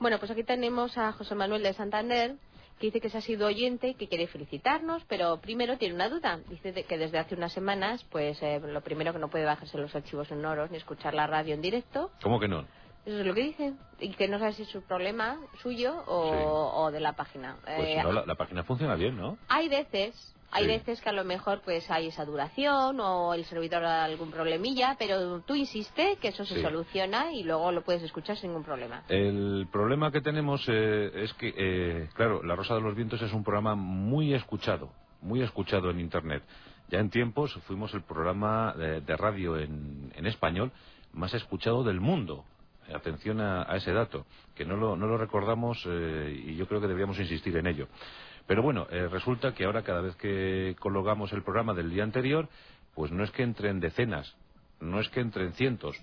M: Bueno, pues aquí tenemos a José Manuel de Santander, que dice que se ha sido oyente y que quiere felicitarnos, pero primero tiene una duda. Dice de- que desde hace unas semanas, pues eh, lo primero que no puede bajarse los archivos sonoros ni escuchar la radio en directo.
B: ¿cómo que no?
M: Eso es lo que dice. Y que no sabe si es su problema suyo o, o de la página.
B: pues
M: Eh,
B: no la, la página funciona bien ¿no?
M: Hay veces, hay
B: Sí.
M: veces que a lo mejor pues hay esa duración o el servidor da algún problemilla, pero tú insiste que eso se
B: Sí.
M: soluciona y luego lo puedes escuchar sin ningún problema.
B: El problema que tenemos eh, es que, eh, claro, La Rosa de los Vientos es un programa muy escuchado, muy escuchado en Internet. Ya en tiempos fuimos el programa de, de radio en, en español más escuchado del mundo. Atención a, a ese dato, que no lo, no lo recordamos eh, y yo creo que deberíamos insistir en ello. Pero bueno, eh, resulta que ahora cada vez que colocamos el programa del día anterior, pues no es que entren decenas, no es que entren cientos,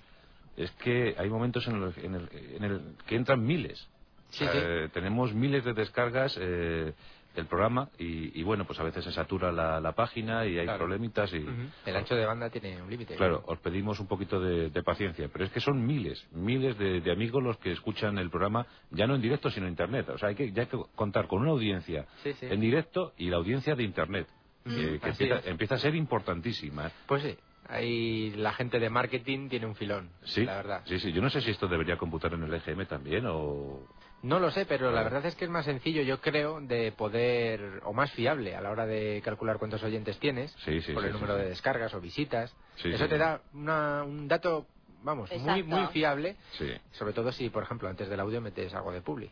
B: es que hay momentos en el, en el- en el que entran miles.
E: Sí, sí.
B: eh, tenemos miles de descargas eh, del programa y, y bueno, pues a veces se satura la, la página y hay
E: Claro.
B: problemitas y...
E: El ancho de banda tiene un límite.
B: Claro, os pedimos un poquito de, de paciencia, pero es que son miles, miles de, de amigos los que escuchan el programa, ya no en directo, sino en Internet. O sea, hay que, ya hay que contar con una audiencia
E: Sí, sí.
B: en directo y la audiencia de Internet,
E: Mm,
B: que, empieza, a ser importantísima.
E: Pues sí, ahí la gente de marketing tiene un filón,
B: Sí,
E: la verdad.
B: sí, sí. Yo no sé si esto debería computar en el EGM también o...
E: No lo sé, pero la verdad es que es más sencillo, yo creo, de poder, o más fiable a la hora de calcular cuántos oyentes tienes,
B: Sí, sí,
E: por
B: sí,
E: el
B: sí,
E: número
B: sí.
E: de descargas o visitas.
B: Sí,
E: Eso
B: sí.
E: te da una- un dato, vamos, muy,
M: Exacto.
E: muy fiable,
B: Sí.
E: sobre todo si, por ejemplo, antes del audio metes algo de publi.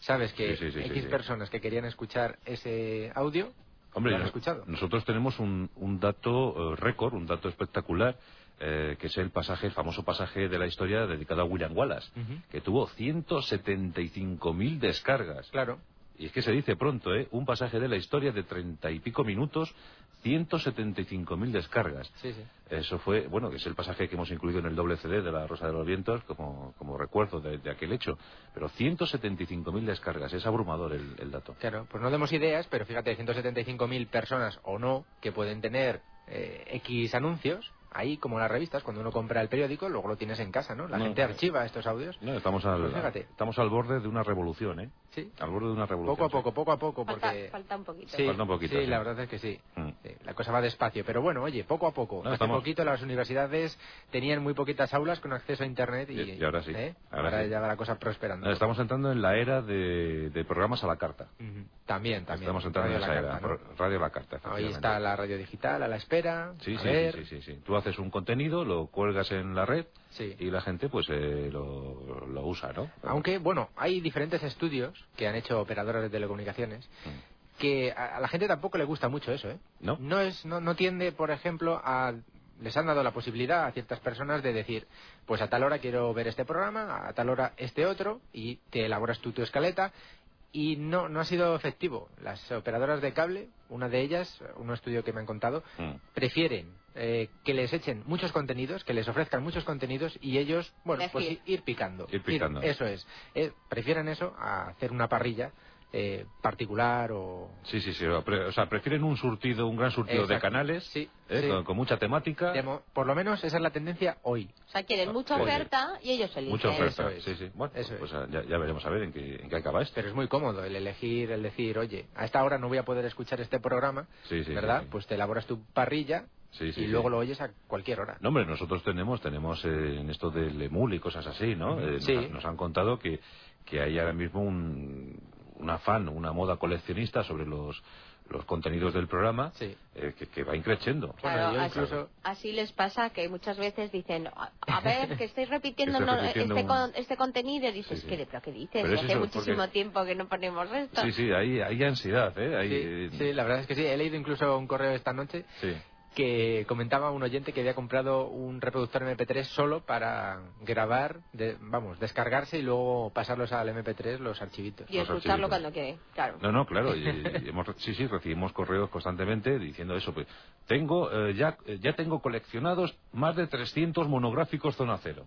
E: Sabes que
B: Sí, sí, sí, sí,
E: X
B: sí.
E: personas que querían escuchar ese audio
B: Hombre,
E: lo han escuchado.
B: nosotros tenemos un, un dato eh, récord, un dato espectacular, eh, que es el pasaje, el famoso pasaje de la historia dedicado a William Wallace, que tuvo 175.000 descargas.
E: Claro.
B: Y es que se dice pronto, ¿eh? Un pasaje de la historia de treinta y pico minutos, 175.000 descargas.
E: Sí, sí.
B: Eso fue, bueno, que es el pasaje que hemos incluido en el doble CD de La Rosa de los Vientos como, como recuerdo de, de aquel hecho. Pero 175.000 descargas, es abrumador el, el dato.
E: Claro, pues no demos ideas, pero fíjate, 175.000 personas o no que pueden tener eh, X anuncios, ahí como las revistas, cuando uno compra el periódico, luego lo tienes en casa, ¿no? La
B: No.
E: gente archiva estos audios.
B: No, estamos al,
E: Pues fíjate.
B: estamos al borde de una revolución, ¿eh?
E: Sí.
B: Al borde de una revolución.
E: Poco a poco, poco a poco,
M: Falta,
E: porque...
M: falta un poquito.
E: Sí,
B: Falta un poquito,
E: sí,
B: sí.
E: la verdad es que sí.
B: Mm.
E: Sí, La cosa va despacio, pero bueno, oye, poco a poco.
B: No,
E: Hace
B: estamos-
E: poquito las universidades tenían muy poquitas aulas con acceso a Internet y,
B: ahora sí,
E: ¿eh?
B: ahora
E: Ahora,
B: sí.
E: ya va la cosa prosperando.
B: Estamos entrando en la era de, de programas a la carta.
E: También, también.
B: Estamos entrando en esa
E: a la
B: era.
E: carta, ¿no?
B: pro- Radio a la carta.
E: Ahí está la radio digital a la espera.
B: Sí,
E: a
B: sí,
E: ver.
B: sí, sí, sí. Tú haces un contenido, lo cuelgas en la red
E: Sí.
B: y la gente pues eh, lo, lo usa, ¿no?
E: Aunque, bueno, hay diferentes estudios que han hecho operadoras de telecomunicaciones que a, a la gente tampoco le gusta mucho eso, ¿eh?
B: ¿No?
E: No, es, no, no tiende, por ejemplo, a... Les han dado la posibilidad a ciertas personas de decir, pues a tal hora quiero ver este programa, a tal hora este otro, y te elaboras tú tu escaleta, y no, no ha sido efectivo. Las operadoras de cable, una de ellas, un estudio que me han contado,
B: Mm.
E: prefieren eh, que les echen muchos contenidos, que les ofrezcan muchos contenidos y ellos, bueno, pues ir picando.
B: Ir picando.
E: eso es. Eh, prefieren eso a hacer una parrilla eh, particular o...
B: Sí, sí, sí. O, sea, prefieren un surtido, un gran surtido de
E: Exacto.
B: canales,
E: Sí,
B: ¿eh?
E: sí.
B: Con, con mucha temática,
E: Demo- por lo menos esa es la tendencia hoy.
M: O sea, quieren mucha
B: Sí.
M: oferta y ellos eligen.
B: mucha oferta.
E: Eso es.
B: Sí, sí. Bueno,
E: Eso
B: pues ya, ya veremos a ver en qué, en qué acaba esto.
E: Pero es muy cómodo el elegir, el decir, oye, a esta hora no voy a poder escuchar este programa,
B: Sí, sí,
E: ¿verdad?
B: sí, sí.
E: Pues te elaboras tu parrilla
B: Sí, sí,
E: y
B: sí.
E: luego lo oyes a cualquier hora.
B: No, hombre, nosotros tenemos, tenemos eh, en esto del emul y cosas así, ¿no? Eh,
E: Sí.
B: nos, nos han contado que, que hay ahora mismo un, un afán, una moda coleccionista sobre los, los contenidos del programa
E: Sí.
B: eh, que, que va increciendo.
M: Claro,
E: yo
M: así,
E: incluso-
M: así les pasa que muchas veces dicen, a, a ver, que estáis repitiendo, no, este,
B: un-
M: con- este contenido. Y dices,
B: Sí, sí.
M: ¿qué, ¿pero qué dices?
B: Pero
M: Si
B: es
M: hace
B: eso,
M: muchísimo
B: porque-
M: tiempo que no ponemos esto.
B: Sí, sí, hay, hay ansiedad, ¿eh? Hay,
E: Sí,
B: eh,
E: sí, la verdad es que sí. He leído incluso un correo esta noche
B: sí.
E: Que comentaba un oyente que había comprado un reproductor MP3 solo para grabar, de- vamos, descargarse y luego pasarlos al MP3 los archivitos.
M: Y escucharlo cuando quiere, claro.
B: No, no, claro. y- y hemos, sí, sí, recibimos correos constantemente diciendo eso. Pues, tengo, eh, ya, eh, ya tengo coleccionados más de 300 monográficos Zona Cero.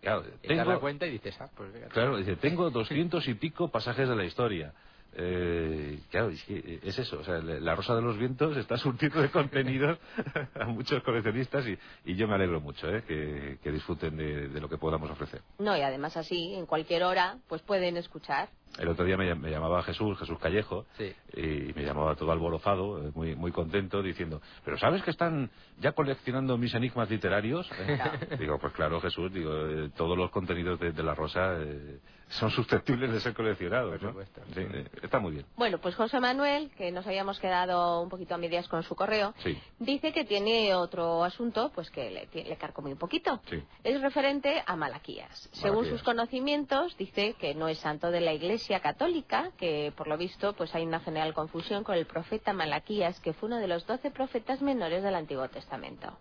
B: Claro,
E: Y te das la cuenta y dices, ah, pues fíjate.
B: claro, dice, tengo 200 y pico pasajes de la historia. Eh, claro, es, que es eso. O sea, la Rosa de los Vientos está surtido de contenidos a muchos coleccionistas y, y yo me alegro mucho eh, que, que disfruten de, de lo que podamos ofrecer.
M: No, y además así, en cualquier hora, pues pueden escuchar.
B: El otro día me, llam- me llamaba Jesús, Jesús Callejo,
E: Sí.
B: y me llamaba todo alborozado, eh, muy, muy contento, diciendo, ¿pero sabes que están ya coleccionando mis enigmas literarios? Eh, Digo, pues claro, Jesús, digo, eh, todos los contenidos de, de La Rosa eh, son susceptibles de ser coleccionados, ¿no?
E: supuesto.
B: Sí, está muy bien.
M: Bueno, pues José Manuel, que nos habíamos quedado un poquito a medias con su correo,
B: Sí,
M: dice que tiene otro asunto, pues que le, le carcome un poquito.
B: sí.
M: Es referente a Malaquías. Según
B: Malaquías.
M: sus conocimientos, dice que no es santo de la Iglesia Católica, que por lo visto pues hay una general confusión con el profeta Malaquías, que fue uno de los doce profetas menores del Antiguo Testamento.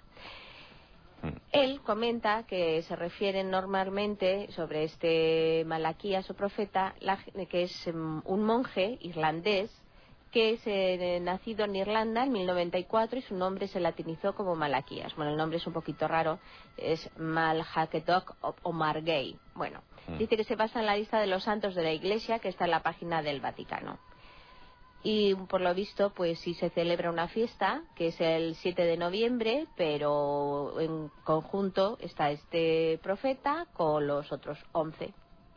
B: Mm.
M: Él comenta que se refieren normalmente sobre este Malaquías o profeta, la- que es em, un monje irlandés que es eh, nacido en Irlanda en 1094 y su nombre se latinizó como Malaquías. Bueno, el nombre es un poquito raro, es Malhakedok o, o Margay. Bueno,
B: Mm.
M: dice que se basa en la lista de los santos de la Iglesia que está en la página del Vaticano. Y por lo visto, pues sí se celebra una fiesta, que es el 7 de noviembre, pero en conjunto está este profeta con los otros 11.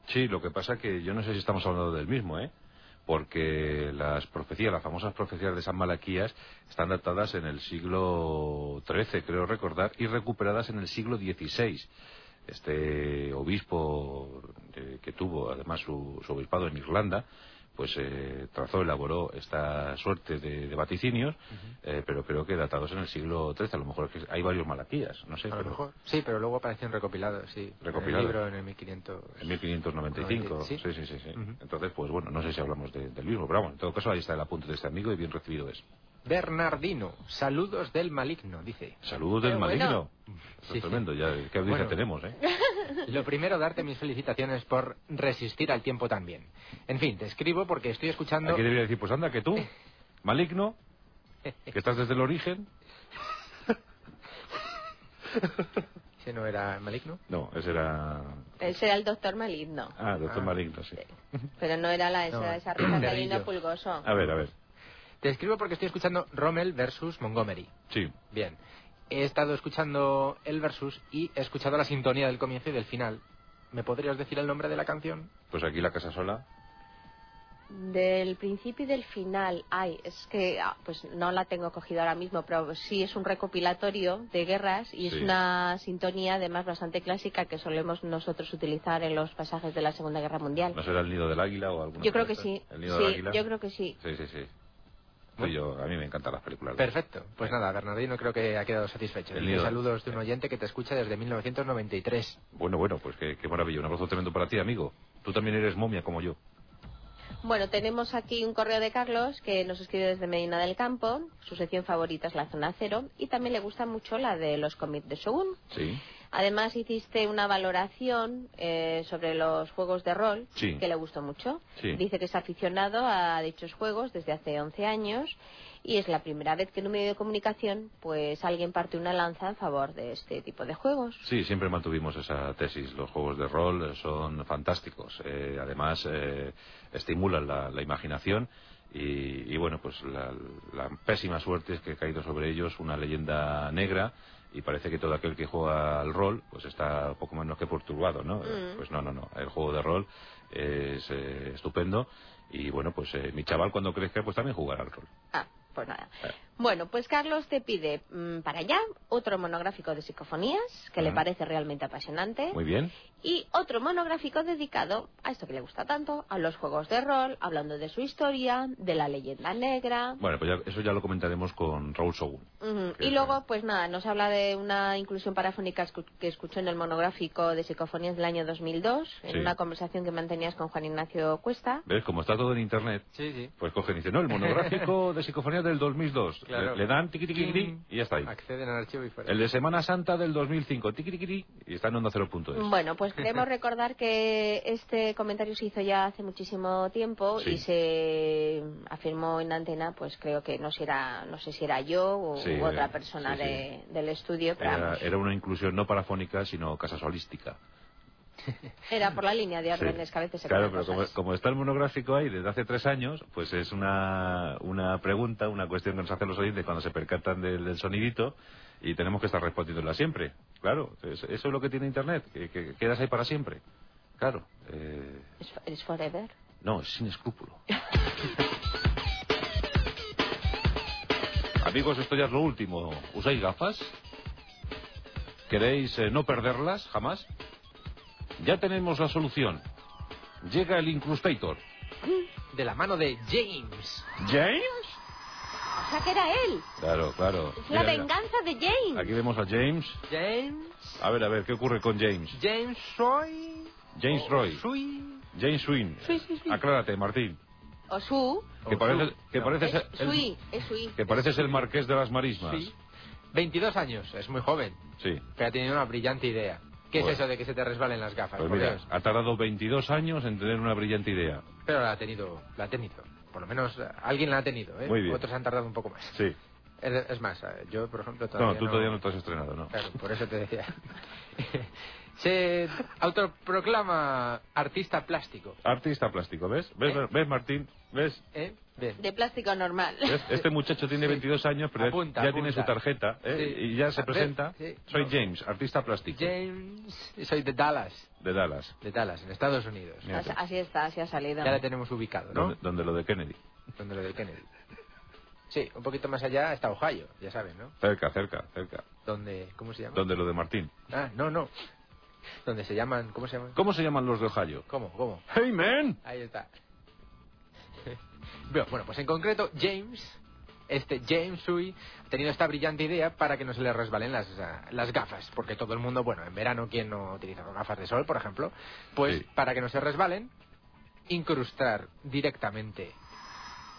B: Sí, lo que pasa que yo no sé si estamos hablando del mismo, ¿eh? Porque las profecías, las famosas profecías de San Malaquías, están datadas en el siglo XIII, creo recordar, y recuperadas en el siglo XVI. Este obispo eh, que tuvo además su, su obispado en Irlanda, pues eh, trazó, elaboró esta suerte de, de vaticinios, eh, pero creo que datados en el siglo XIII. A lo mejor es que hay varios Malaquías, no sé.
E: A lo
B: pero
E: mejor. Sí, pero luego aparecen recopilados, sí.
B: Recopilados.
E: En el libro en el 1500.
B: En 1595,
E: Sí.
B: sí, sí, sí. sí. Entonces, pues bueno, no sé si hablamos de- del mismo, pero vamos, en todo caso ahí está el apunte de este amigo y bien recibido es.
E: Bernardino, saludos del maligno, dice.
B: Saludos del
M: Pero
B: maligno.
E: Sí.
B: tremendo, ya, qué audiencia
E: Bueno.
B: tenemos, ¿eh?
E: Lo primero, darte mis felicitaciones por resistir al tiempo también. En fin, te escribo porque estoy escuchando...
B: Aquí debería decir, pues anda, que tú, maligno, que estás desde el origen.
E: ¿Ese no era maligno?
B: No, ese era...
M: Ese era el doctor maligno.
B: Ah, doctor maligno, sí.
M: Pero no era la, esa,
E: No,
M: esa pulgoso.
B: A ver, a ver.
E: Te escribo porque estoy escuchando Rommel versus Montgomery.
B: Sí.
E: Bien. He estado escuchando el versus y he escuchado la sintonía del comienzo y del final. ¿Me podrías decir el nombre de la canción?
B: Pues aquí la casa sola.
M: Del principio y del final, ay, es que ah, pues no la tengo cogida ahora mismo, pero sí es un recopilatorio de guerras y
B: Sí.
M: es una sintonía además bastante clásica que solemos nosotros utilizar en los pasajes de la Segunda Guerra Mundial.
B: ¿No será el nido del águila o alguna
M: Yo creo que sí.
B: ¿El nido
M: Sí,
B: del águila?
M: yo creo que sí.
B: Sí, sí, sí. Pues yo, a mí me encantan las películas.
E: Perfecto. Pues nada, Bernardino creo que ha quedado satisfecho.
B: El
E: Y
B: nido.
E: saludos de un oyente que te escucha desde 1993.
B: Bueno, bueno, pues qué, qué maravilla. Un abrazo tremendo para ti, amigo. Tú también eres momia como yo.
M: Bueno, tenemos aquí un correo de Carlos que nos escribe desde Medina del Campo. Su sección favorita es la zona cero y también le gusta mucho la de los cómics de Shogun.
B: Sí.
M: Además hiciste una valoración eh, sobre los juegos de rol
B: Sí.
M: que le gustó mucho.
B: Sí.
M: Dice que es aficionado a dichos juegos desde hace 11 años y es la primera vez que en un medio de comunicación pues alguien parte una lanza en favor de este tipo de juegos.
B: Sí, siempre mantuvimos esa tesis. Los juegos de rol eh, son fantásticos. Eh, además, eh, estimulan la, la imaginación y, y, bueno, pues la, la pésima suerte es que ha caído sobre ellos una leyenda negra y parece que todo aquel que juega al rol pues está poco menos que perturbado, ¿no?
M: Mm.
B: Pues no, no, no. El juego de rol es eh, estupendo y bueno, pues eh, mi chaval cuando crezca pues también jugará al rol.
M: Ah, pues nada.
B: Eh.
M: Bueno, pues Carlos te pide mm, para allá otro monográfico de psicofonías que le parece realmente apasionante.
B: Muy bien.
M: y otro monográfico dedicado a esto que le gusta tanto, a los juegos de rol, hablando de su historia, de la leyenda negra.
B: Bueno, pues ya- eso ya lo comentaremos con Raúl Sogun.
M: Y luego, pues nada, nos habla de una inclusión parafónica escu- que escuchó en el monográfico de psicofonías del año 2002, en
B: Sí.
M: una conversación que mantenías con Juan Ignacio Cuesta.
B: ¿Ves? Como está todo en internet,
E: Sí, sí.
B: pues cogen y dicen, no, el monográfico de psicofonía del 2002.
E: Claro.
B: Le, le dan tiqui tiqui tiqui y ya está ahí.
E: Acceden al archivo y fuera.
B: El de Semana Santa del 2005, tiqui tiqui y está en onda 0.es.
M: Bueno, pues queremos recordar que este comentario se hizo ya hace muchísimo tiempo
B: Sí.
M: y se afirmó en antena, pues creo que no sé, si era, no sé si era yo o
B: Sí,
M: u otra
B: eh,
M: persona
B: sí, sí.
M: de- del estudio, pero
B: Era, era una inclusión no parafónica, sino casasolística.
M: Era por la línea de
B: Sí.
M: órdenes que a veces se
B: Claro, pero como, como está el monográfico ahí desde hace tres años, pues es una, una pregunta, una cuestión que nos hacen los oyentes cuando se percatan del, del sonidito y tenemos que estar respondiéndola siempre. Claro, es- eso es lo que tiene Internet, que, que quedas ahí para siempre. Claro. eh,
M: Es, es forever.
B: no, es sin escrúpulo. Amigos, esto ya es lo último. ¿Usáis gafas? ¿Queréis eh, no perderlas jamás? Ya tenemos la solución. Llega el Incrustator.
E: De la mano de James.
B: ¿James?
M: O sea que era él.
B: Claro, claro.
M: Es la
B: Mira, mira.
M: venganza de James.
B: Aquí vemos a James.
E: James.
B: A ver, a ver, ¿qué ocurre con James?
E: James Roy.
B: James Roy.
E: Sui.
B: James Swin.
M: Sí, sí, sí.
B: Aclárate, Martín.
M: O su.
B: Que parece, que parece
M: Es
B: ser el,
M: Sui, es Sui.
B: que pareces el marqués de las marismas.
E: Sí. 22 años, es muy joven,
B: Sí.
E: pero ha tenido una brillante idea. ¿Qué
B: Bueno.
E: es eso de que se te resbalen las gafas?
B: Pues mira, ha tardado 22 años en tener una brillante idea.
E: Pero la ha tenido, la ha tenido. Por lo menos eh, alguien la ha tenido, ¿eh?
B: Muy bien.
E: Otros han tardado un poco más.
B: Sí.
E: Es, es más, eh, yo, por ejemplo, todavía
B: No, tú todavía no te has estrenado, ¿no?
E: Claro, por eso te decía. se autoproclama artista plástico.
B: Artista plástico, ¿ves? ¿Ves,
E: ¿Eh?
B: ¿ves Martín? ¿Ves?
E: ¿Eh? Bien.
M: De plástico normal.
B: ¿Ves? Este muchacho tiene 22 años, pero
E: Apunta,
B: ya
E: apunta.
B: tiene su tarjeta ¿eh?
E: Sí.
B: y ya se presenta.
E: sí.
B: Soy
E: No.
B: James, artista plástico
E: James. Soy de Dallas.
B: de Dallas.
E: De Dallas, en Estados Unidos.
M: Así, está, así ha salido.
E: Ya la tenemos ubicado, ¿no?
B: Donde, donde lo de Kennedy.
E: Donde lo de Kennedy. Sí, un poquito más allá está Ohio, ya saben, ¿no?
B: Cerca, cerca, cerca.
E: Donde, ¿cómo se llama?
B: Donde lo de Martín.
E: Ah, no, no. Donde se llaman, ¿cómo se llaman?
B: ¿Cómo se llaman los de Ohio?
E: ¿Cómo? ¿Cómo?
B: ¡Hey, man!
E: Ahí está. Bueno, bueno, pues en concreto, James, este James Sui, ha tenido esta brillante idea para que no se le resbalen las, ah, las gafas. Porque todo el mundo, bueno, en verano, ¿quién no utiliza gafas de sol, por ejemplo? Pues
B: Sí.
E: para que no se resbalen, incrustar directamente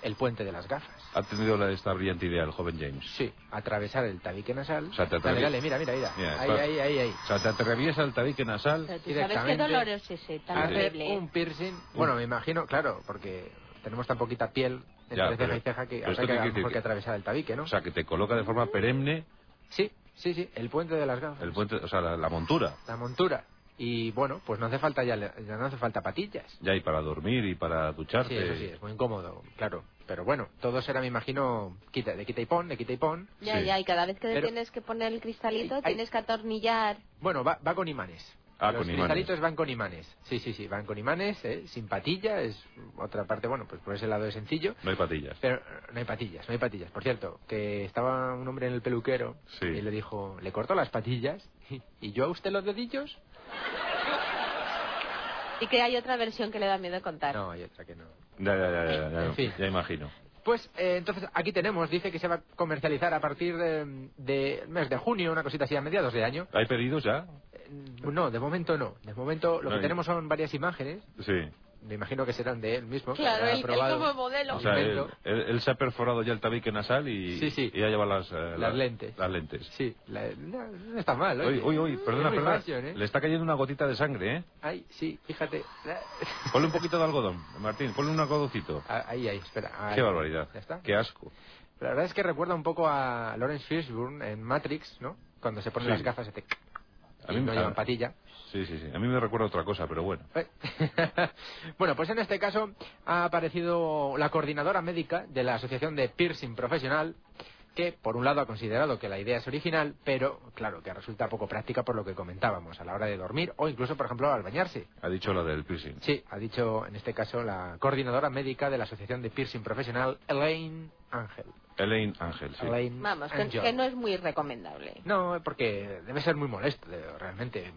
E: el puente de las gafas.
B: Ha tenido la- esta brillante idea el joven James.
E: Sí, atravesar el tabique nasal.
B: O sea, te
E: dale,
B: atravies-
E: dale, mira, mira, mira.
B: Mira,
E: ahí, ahí, ahí, ahí.
B: O sea, te atraviesa el tabique nasal.
M: Pero tú sabes qué
E: Directamente
M: dolor es ese, tan horrible.
E: un piercing. Bueno, me imagino, claro, porque tenemos tan poquita piel entre ceja y ceja que habrá que, mejor
B: decir
E: que atravesar el tabique, ¿no?
B: O sea, que te coloca de forma perenne
E: Sí, sí, sí, el puente de las gafas.
B: el puente, o sea, la, la montura.
E: La montura. Y bueno, pues no hace falta ya, le- ya no hace falta patillas.
B: Ya, y para dormir y para ducharte.
E: Sí, eso sí, es muy incómodo, claro. Pero bueno, todo será, me imagino, quita, de quita y pon, de quita y pon.
M: Ya, ya, y cada vez que
E: Pero-
M: tienes que poner el cristalito, tienes que atornillar.
E: Bueno, va, va con imanes.
B: Ah,
E: Los
B: con imanes.
E: cristalitos van con imanes. Sí, sí, sí, van con imanes, ¿eh? sin patilla, es otra parte, bueno, pues por ese lado es sencillo.
B: No hay patillas.
E: Pero no hay patillas, no hay patillas. Por cierto, que estaba un hombre en el peluquero
B: Sí.
E: y le dijo, ¿le corto las patillas? ¿Y yo a usted los dedillos?
M: Y que hay otra versión que le da miedo contar.
E: No, hay otra que no.
B: Ya, ya, ya, ya, ya,
E: En fin.
B: ya imagino.
E: Pues eh, entonces aquí tenemos, dice que se va a comercializar a partir de- del mes de junio, una cosita así a mediados de año.
B: ¿Hay pedidos ya?
E: No, de momento no. De momento lo
B: No,
E: que tenemos son varias imágenes.
B: Sí.
E: Me imagino que serán de él mismo.
M: Claro, él
E: probado
M: como modelo.
B: O sea, él, él- él se ha perforado ya el tabique nasal y,
E: Sí, sí.
B: y ya lleva las, eh,
E: Las lentes.
B: Las lentes.
E: Sí, la- no, no está mal.
B: Uy,
E: oye.
B: uy, uy, perdona, perdona.
E: fashion, ¿eh?
B: Le está cayendo una gotita de sangre, ¿eh?
E: Ay, sí, fíjate.
B: Ponle un poquito de algodón, Martín, ponle un algodoncito.
E: Ah, Ahí, ahí, espera. Ahí.
B: Qué barbaridad.
E: Ya está.
B: Qué asco.
E: La verdad es que recuerda un poco a Lawrence Fishburne en Matrix, ¿no? Cuando se ponen
B: Sí.
E: las gafas se te...
B: A
E: y
B: mí,
E: no llevan patilla.
B: Sí, sí, sí. A mí me recuerda otra cosa, pero bueno.
E: Eh. bueno, pues en este caso ha aparecido la coordinadora médica de la Asociación de Piercing Profesional, que por un lado ha considerado que la idea es original, pero claro, que resulta poco práctica por lo que comentábamos a la hora de dormir o incluso, por ejemplo, al bañarse.
B: Ha dicho lo del piercing.
E: Sí, ha dicho en este caso la coordinadora médica de la Asociación de Piercing Profesional, Elaine Ángel.
B: Elaine Ángel, sí.
E: Elaine
M: Vamos, que, que no es muy recomendable.
E: No, porque debe ser muy molesto, de- realmente.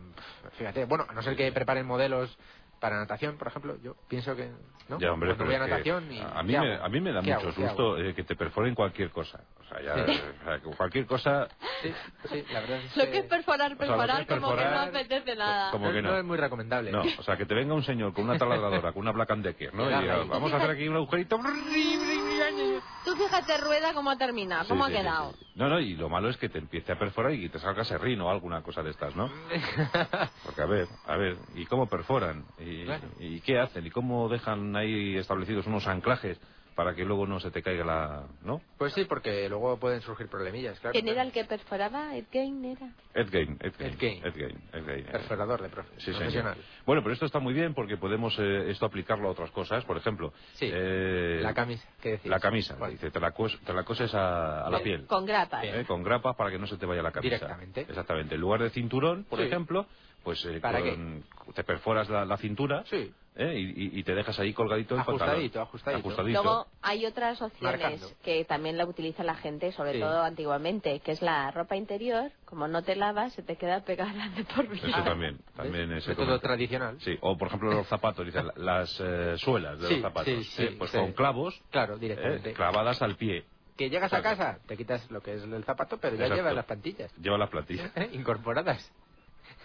E: Fíjate, bueno, a no ser que preparen modelos para natación, por ejemplo, yo pienso que. ¿no?
B: Ya, hombre,
E: voy a
B: que
E: natación y.
B: a, mí
E: ¿qué
B: me, a mí me da
E: ¿Qué
B: mucho
E: hago? ¿Qué
B: susto eh, que te perforen cualquier cosa. O sea, ya,
E: Sí.
B: o sea, que cualquier cosa...
E: Sí, sí, la verdad es
M: Lo que es perforar,
B: O sea, que
M: perforar,
B: es
M: como que no
B: perforar,
M: apetece nada.
B: como que no.
E: no es muy recomendable.
B: No, o sea, que te venga un señor con una taladradora, con una Black and Decker, ¿no?
E: Y
B: vamos a hacer aquí un agujerito.
M: Tú fíjate, Rueda, cómo ha terminado, cómo
B: Sí,
M: ha
B: sí, sí,
M: quedado.
B: sí. No, no, y lo malo es que te empiece a perforar y te salga serrín o alguna cosa de estas, ¿no? Porque a ver, a ver, ¿y cómo perforan? ¿Y,
E: Claro.
B: y qué hacen? ¿Y cómo dejan ahí establecidos unos anclajes para que luego no se te caiga la... ¿no?
E: Pues sí, porque luego pueden surgir problemillas, claro.
M: ¿Quién era el que perforaba? ¿Ed Gain era?
B: Ed Gain, Ed Gain,
E: Ed Gein.
B: Ed Gein, Ed Gein, eh.
E: Perforador de profe-
B: Sí, señor.
E: profesional.
B: Bueno, pero esto está muy bien porque podemos eh, esto aplicarlo a otras cosas. Por ejemplo,
E: Sí.
B: eh,
E: La camisa, ¿qué decís?
B: La camisa, dice, te la, cos- te la coses a, a la piel.
M: Con grapas.
B: ¿eh? con grapas para que no se te vaya la camisa.
E: Directamente.
B: Exactamente. En lugar de cinturón, por
E: Sí.
B: ejemplo, pues eh,
E: ¿Para
B: con- te perforas la, la cintura
E: Sí.
B: ¿eh? y, y- y te dejas ahí colgadito el
E: Ajustadito,
B: pantalón.
E: ajustadito.
B: Ajustadito.
M: Luego hay otras opciones
E: Marcando.
M: que también la utiliza la gente, sobre
E: Sí.
M: todo antiguamente, que es la ropa interior. Como no te lavas, se te queda pegada de por vida.
B: Eso también, también es
E: Método tradicional.
B: Sí, o por ejemplo los zapatos, dicen, las eh, suelas de
E: Sí,
B: los zapatos,
E: sí, sí,
B: ¿eh? pues
E: sí.
B: con clavos
E: Claro,
B: eh,
E: directamente.
B: clavadas al pie.
E: Que llegas a casa, te quitas lo que es el zapato, pero ya
B: Exacto.
E: llevas las plantillas
B: Lleva las plantillas.
E: incorporadas.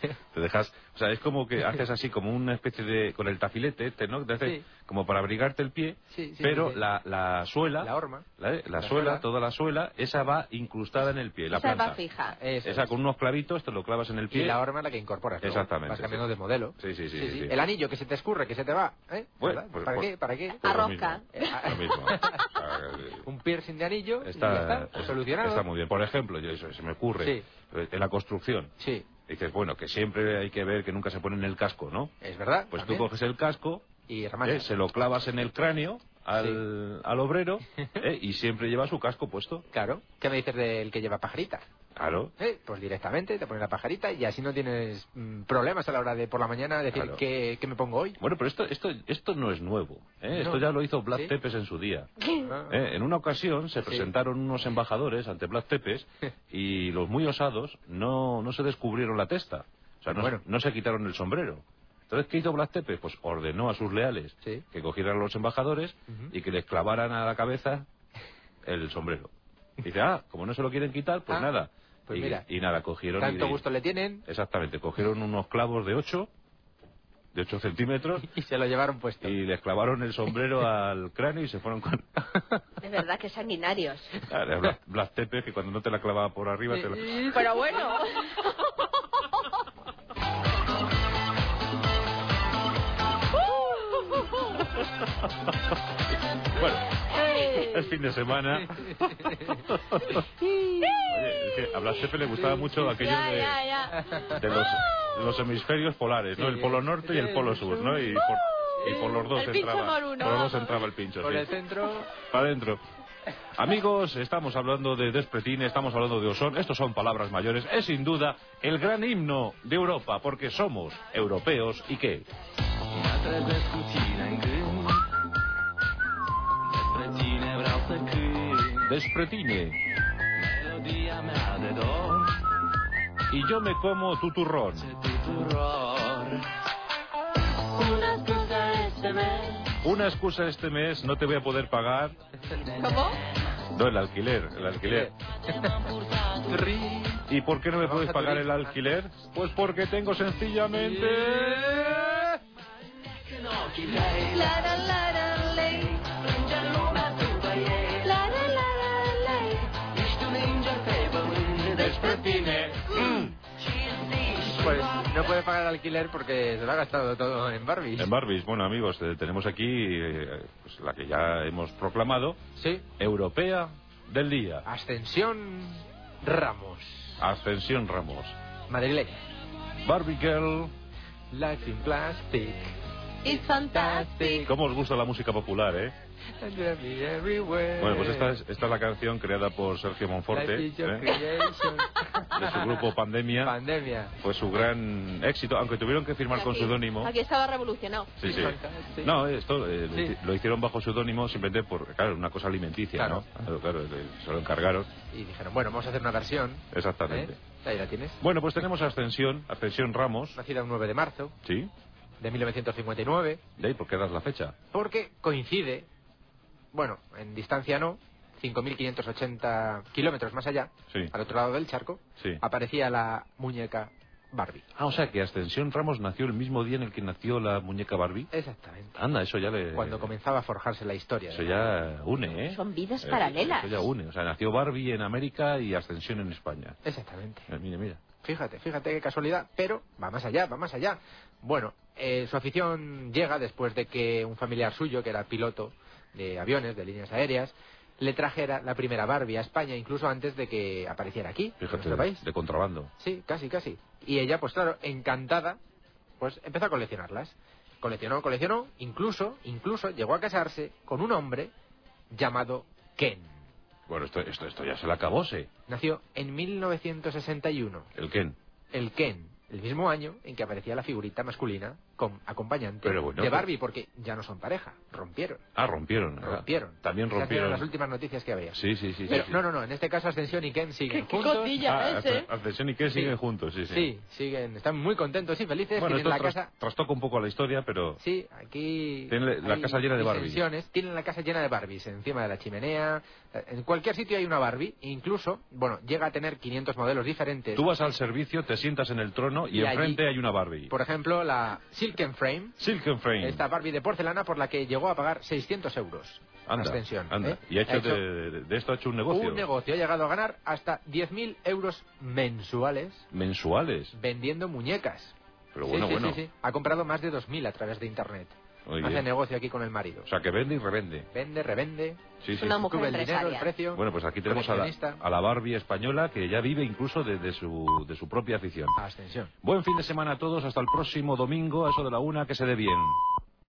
B: Te dejas, o sea, es como que haces así como una especie de con el tafilete, este, ¿no? Te haces
E: Sí.
B: como para abrigarte el pie,
E: Sí, sí,
B: pero
E: sí, sí.
B: La, la suela,
E: La horma.
B: la, la
E: La
B: suela,
E: suela.
B: toda la suela, esa va incrustada en el pie, la
M: Esa
B: planta.
M: va fija.
E: Eso
B: Esa
E: es.
B: con unos clavitos te lo clavas en el pie.
E: Y la horma es la que incorporas.
B: Exactamente,
E: Vas cambiando
B: sí.
E: de modelo.
B: Sí, sí, sí, sí, sí.
E: El anillo que se te escurre, que se te va. ¿eh?
B: Bueno, pues,
E: ¿Para qué? ¿Para qué?
B: pues lo
M: Arrosca.
B: mismo, lo mismo.
E: Un piercing de anillo y ya
B: está,
E: está. Solucionado.
B: está muy bien. Por ejemplo, yo eso se me ocurre,
E: Sí.
B: eh, en la construcción,
E: Sí,
B: dices, bueno, que siempre hay que ver que nunca se pone en el casco, ¿no?
E: es verdad.
B: Pues
E: también.
B: tú coges el casco,
E: Y
B: ¿eh? se lo clavas en el cráneo al, al obrero ¿eh? y siempre lleva su casco puesto.
E: Claro. ¿Qué me dices del que lleva pajarita?
B: Claro.
E: Eh, Pues directamente te pones la pajarita y así no tienes mm, problemas a la hora de por la mañana decir
B: Claro.
E: ¿qué, qué me pongo hoy.
B: Bueno, pero esto, esto, esto no es nuevo. ¿eh?
E: No.
B: Esto ya lo hizo Blas
E: ¿Sí?
B: Tepes en su día.
E: Ah.
B: ¿eh? En una ocasión se
E: Sí.
B: presentaron unos embajadores ante Blas Tepes y los muy osados no, no se descubrieron la testa. O sea, no,
E: Bueno.
B: no se quitaron el sombrero. Entonces, ¿qué hizo Blas Tepes? Pues ordenó a sus leales
E: Sí.
B: que cogieran a los embajadores y que les clavaran a la cabeza el sombrero. Dice, ah, como no se lo quieren quitar, pues
E: Ah,
B: nada.
E: Pues
B: y,
E: mira.
B: y nada, cogieron y-
E: Tanto gusto le tienen.
B: Exactamente, cogieron unos clavos de ocho de 8 centímetros.
E: Y se lo llevaron puesto.
B: Y les clavaron el sombrero al cráneo y se fueron con...
M: De verdad que sanguinarios.
B: Era Blas, Blas Tepe, que cuando no te la clavaba por arriba te la...
M: Pero bueno.
B: Bueno, es fin de semana. Oye, es que a Blas le gustaba mucho aquello de, de los, los hemisferios polares, ¿no? El polo norte y el polo sur, ¿no? Y por, y por los dos
M: El pincho
B: entraba, por los dos entraba el pincho,
E: Por
B: sí.
E: el centro...
B: Para adentro. Amigos, estamos hablando de Despretine, estamos hablando de Osón, estos son palabras mayores. Es sin duda el gran himno de Europa, porque somos europeos y qué. Despretine. Y yo me como tu turrón.
H: Una excusa este mes.
B: Una excusa este mes, no te voy a poder pagar.
M: ¿Cómo?
B: No, el alquiler, el alquiler. ¿Y por qué no me puedes pagar el alquiler? Pues porque tengo sencillamente...
M: La, la, la,
E: no puede pagar el alquiler porque se lo ha gastado todo en Barbie.
B: En Barbies, bueno amigos, eh, tenemos aquí eh, pues, la que ya hemos proclamado.
E: Sí.
B: Europea del día.
E: Ascensión Ramos.
B: Ascensión Ramos.
E: Madrileña.
B: Barbie Girl.
E: Life in plastic.
M: It's fantastic.
B: ¿Cómo os gusta la música popular, eh? Bueno, pues esta es, esta es la canción creada por Sergio Monforte, ¿eh? de su grupo Pandemia.
E: Pandemia.
B: Fue su gran éxito, aunque tuvieron que firmar con
M: Aquí-
B: seudónimo.
M: Aquí estaba revolucionado.
B: Sí, sí.
E: Fantastic.
B: No, esto eh, lo
E: Sí.
B: lo hicieron bajo seudónimo simplemente por, claro, una cosa alimenticia,
E: Claro.
B: ¿no? Claro, claro, le- se lo encargaron.
E: Y dijeron, bueno, vamos a hacer una versión.
B: Exactamente.
E: ¿eh? Ahí la tienes.
B: Bueno, pues tenemos a Ascensión, Ascensión Ramos,
E: Nacida un 9 de marzo
B: ¿sí?
E: de 1959.
B: ¿De ahí por qué das la fecha?
E: Porque coincide, bueno, en distancia no, 5.580 kilómetros más allá,
B: Sí.
E: al otro lado del charco,
B: Sí.
E: aparecía la muñeca Barbie.
B: Ah, o sea que Ascensión Ramos nació el mismo día en el que nació la muñeca Barbie.
E: Exactamente.
B: Anda, eso ya le...
E: Cuando comenzaba a forjarse la historia.
B: Eso ya une, ¿eh?
M: Son vidas
B: Eh,
M: paralelas.
B: Eso ya une. O sea, nació Barbie en América y Ascensión en España.
E: Exactamente.
B: Eh, mira, mira.
E: Fíjate, fíjate qué casualidad, pero va más allá, va más allá. Bueno, eh, su afición llega después de que un familiar suyo, que era piloto de aviones, de líneas aéreas, le trajera la primera Barbie a España, incluso antes de que apareciera aquí, en
B: Fíjate,
E: nuestro país.
B: de contrabando.
E: Sí, casi, casi. Y ella, pues claro, encantada, pues empezó a coleccionarlas. Coleccionó, coleccionó, incluso, incluso llegó a casarse con un hombre llamado Ken.
B: Bueno, esto, esto, esto ya se la acabóse.
E: Nació en 1961.
B: El Ken.
E: El Ken, el mismo año en que aparecía la figurita masculina con acompañante
B: Pero bueno,
E: de Barbie, porque ya no son pareja, rompieron.
B: Ah, rompieron. ¿verdad?
E: Rompieron.
B: También
E: Esas eran
B: rompieron.
E: las últimas noticias que había.
B: Sí, sí, sí.
E: Pero
B: sí, sí.
E: no, no, no, en este caso Ascensión y Ken siguen
M: qué
E: juntos.
M: cotilla.
B: Ah,
M: ese.
B: Asce- Ascensión y Ken
E: Sí.
B: siguen juntos, sí, sí.
E: Sí, siguen, están muy contentos y felices.
B: Bueno,
E: tienen
B: esto
E: la
B: tras-
E: casa
B: trastoca un poco la historia, pero...
E: Sí, aquí.
B: Tienen la
E: hay
B: casa llena de Barbies.
E: Tienen la casa llena de Barbies, encima de la chimenea. eh, En cualquier sitio hay una Barbie, incluso, bueno, llega a tener 500 modelos diferentes.
B: Tú vas al servicio, te sientas en el trono y,
E: Y
B: enfrente
E: allí-
B: hay una Barbie.
E: Por ejemplo, la Silken Frame,
B: Silken Frame.
E: esta Barbie de porcelana por la que llegó a pagar 600 euros.
B: Anda,
E: Ascensión.
B: anda.
E: ¿eh?
B: Y ha hecho,
E: Ha hecho
B: de, esto ha hecho un negocio.
E: Un negocio. Ha llegado a ganar hasta 10.000 euros mensuales
B: Mensuales.
E: vendiendo muñecas.
B: Pero bueno,
E: sí,
B: bueno.
E: sí, sí. Ha comprado más de 2.000 a través de Internet. Hace negocio aquí con el marido.
B: O sea, que vende y revende.
E: Vende, revende.
B: Sí, sí.
M: una mujer
E: Sube el dinero, el
M: empresaria.
E: precio.
B: Bueno, pues aquí tenemos a la, a la Barbie española que ya vive incluso de, de su, de su propia afición.
E: Ascensión.
B: Buen fin de semana a todos. Hasta el próximo domingo, a eso de la una, que se dé bien.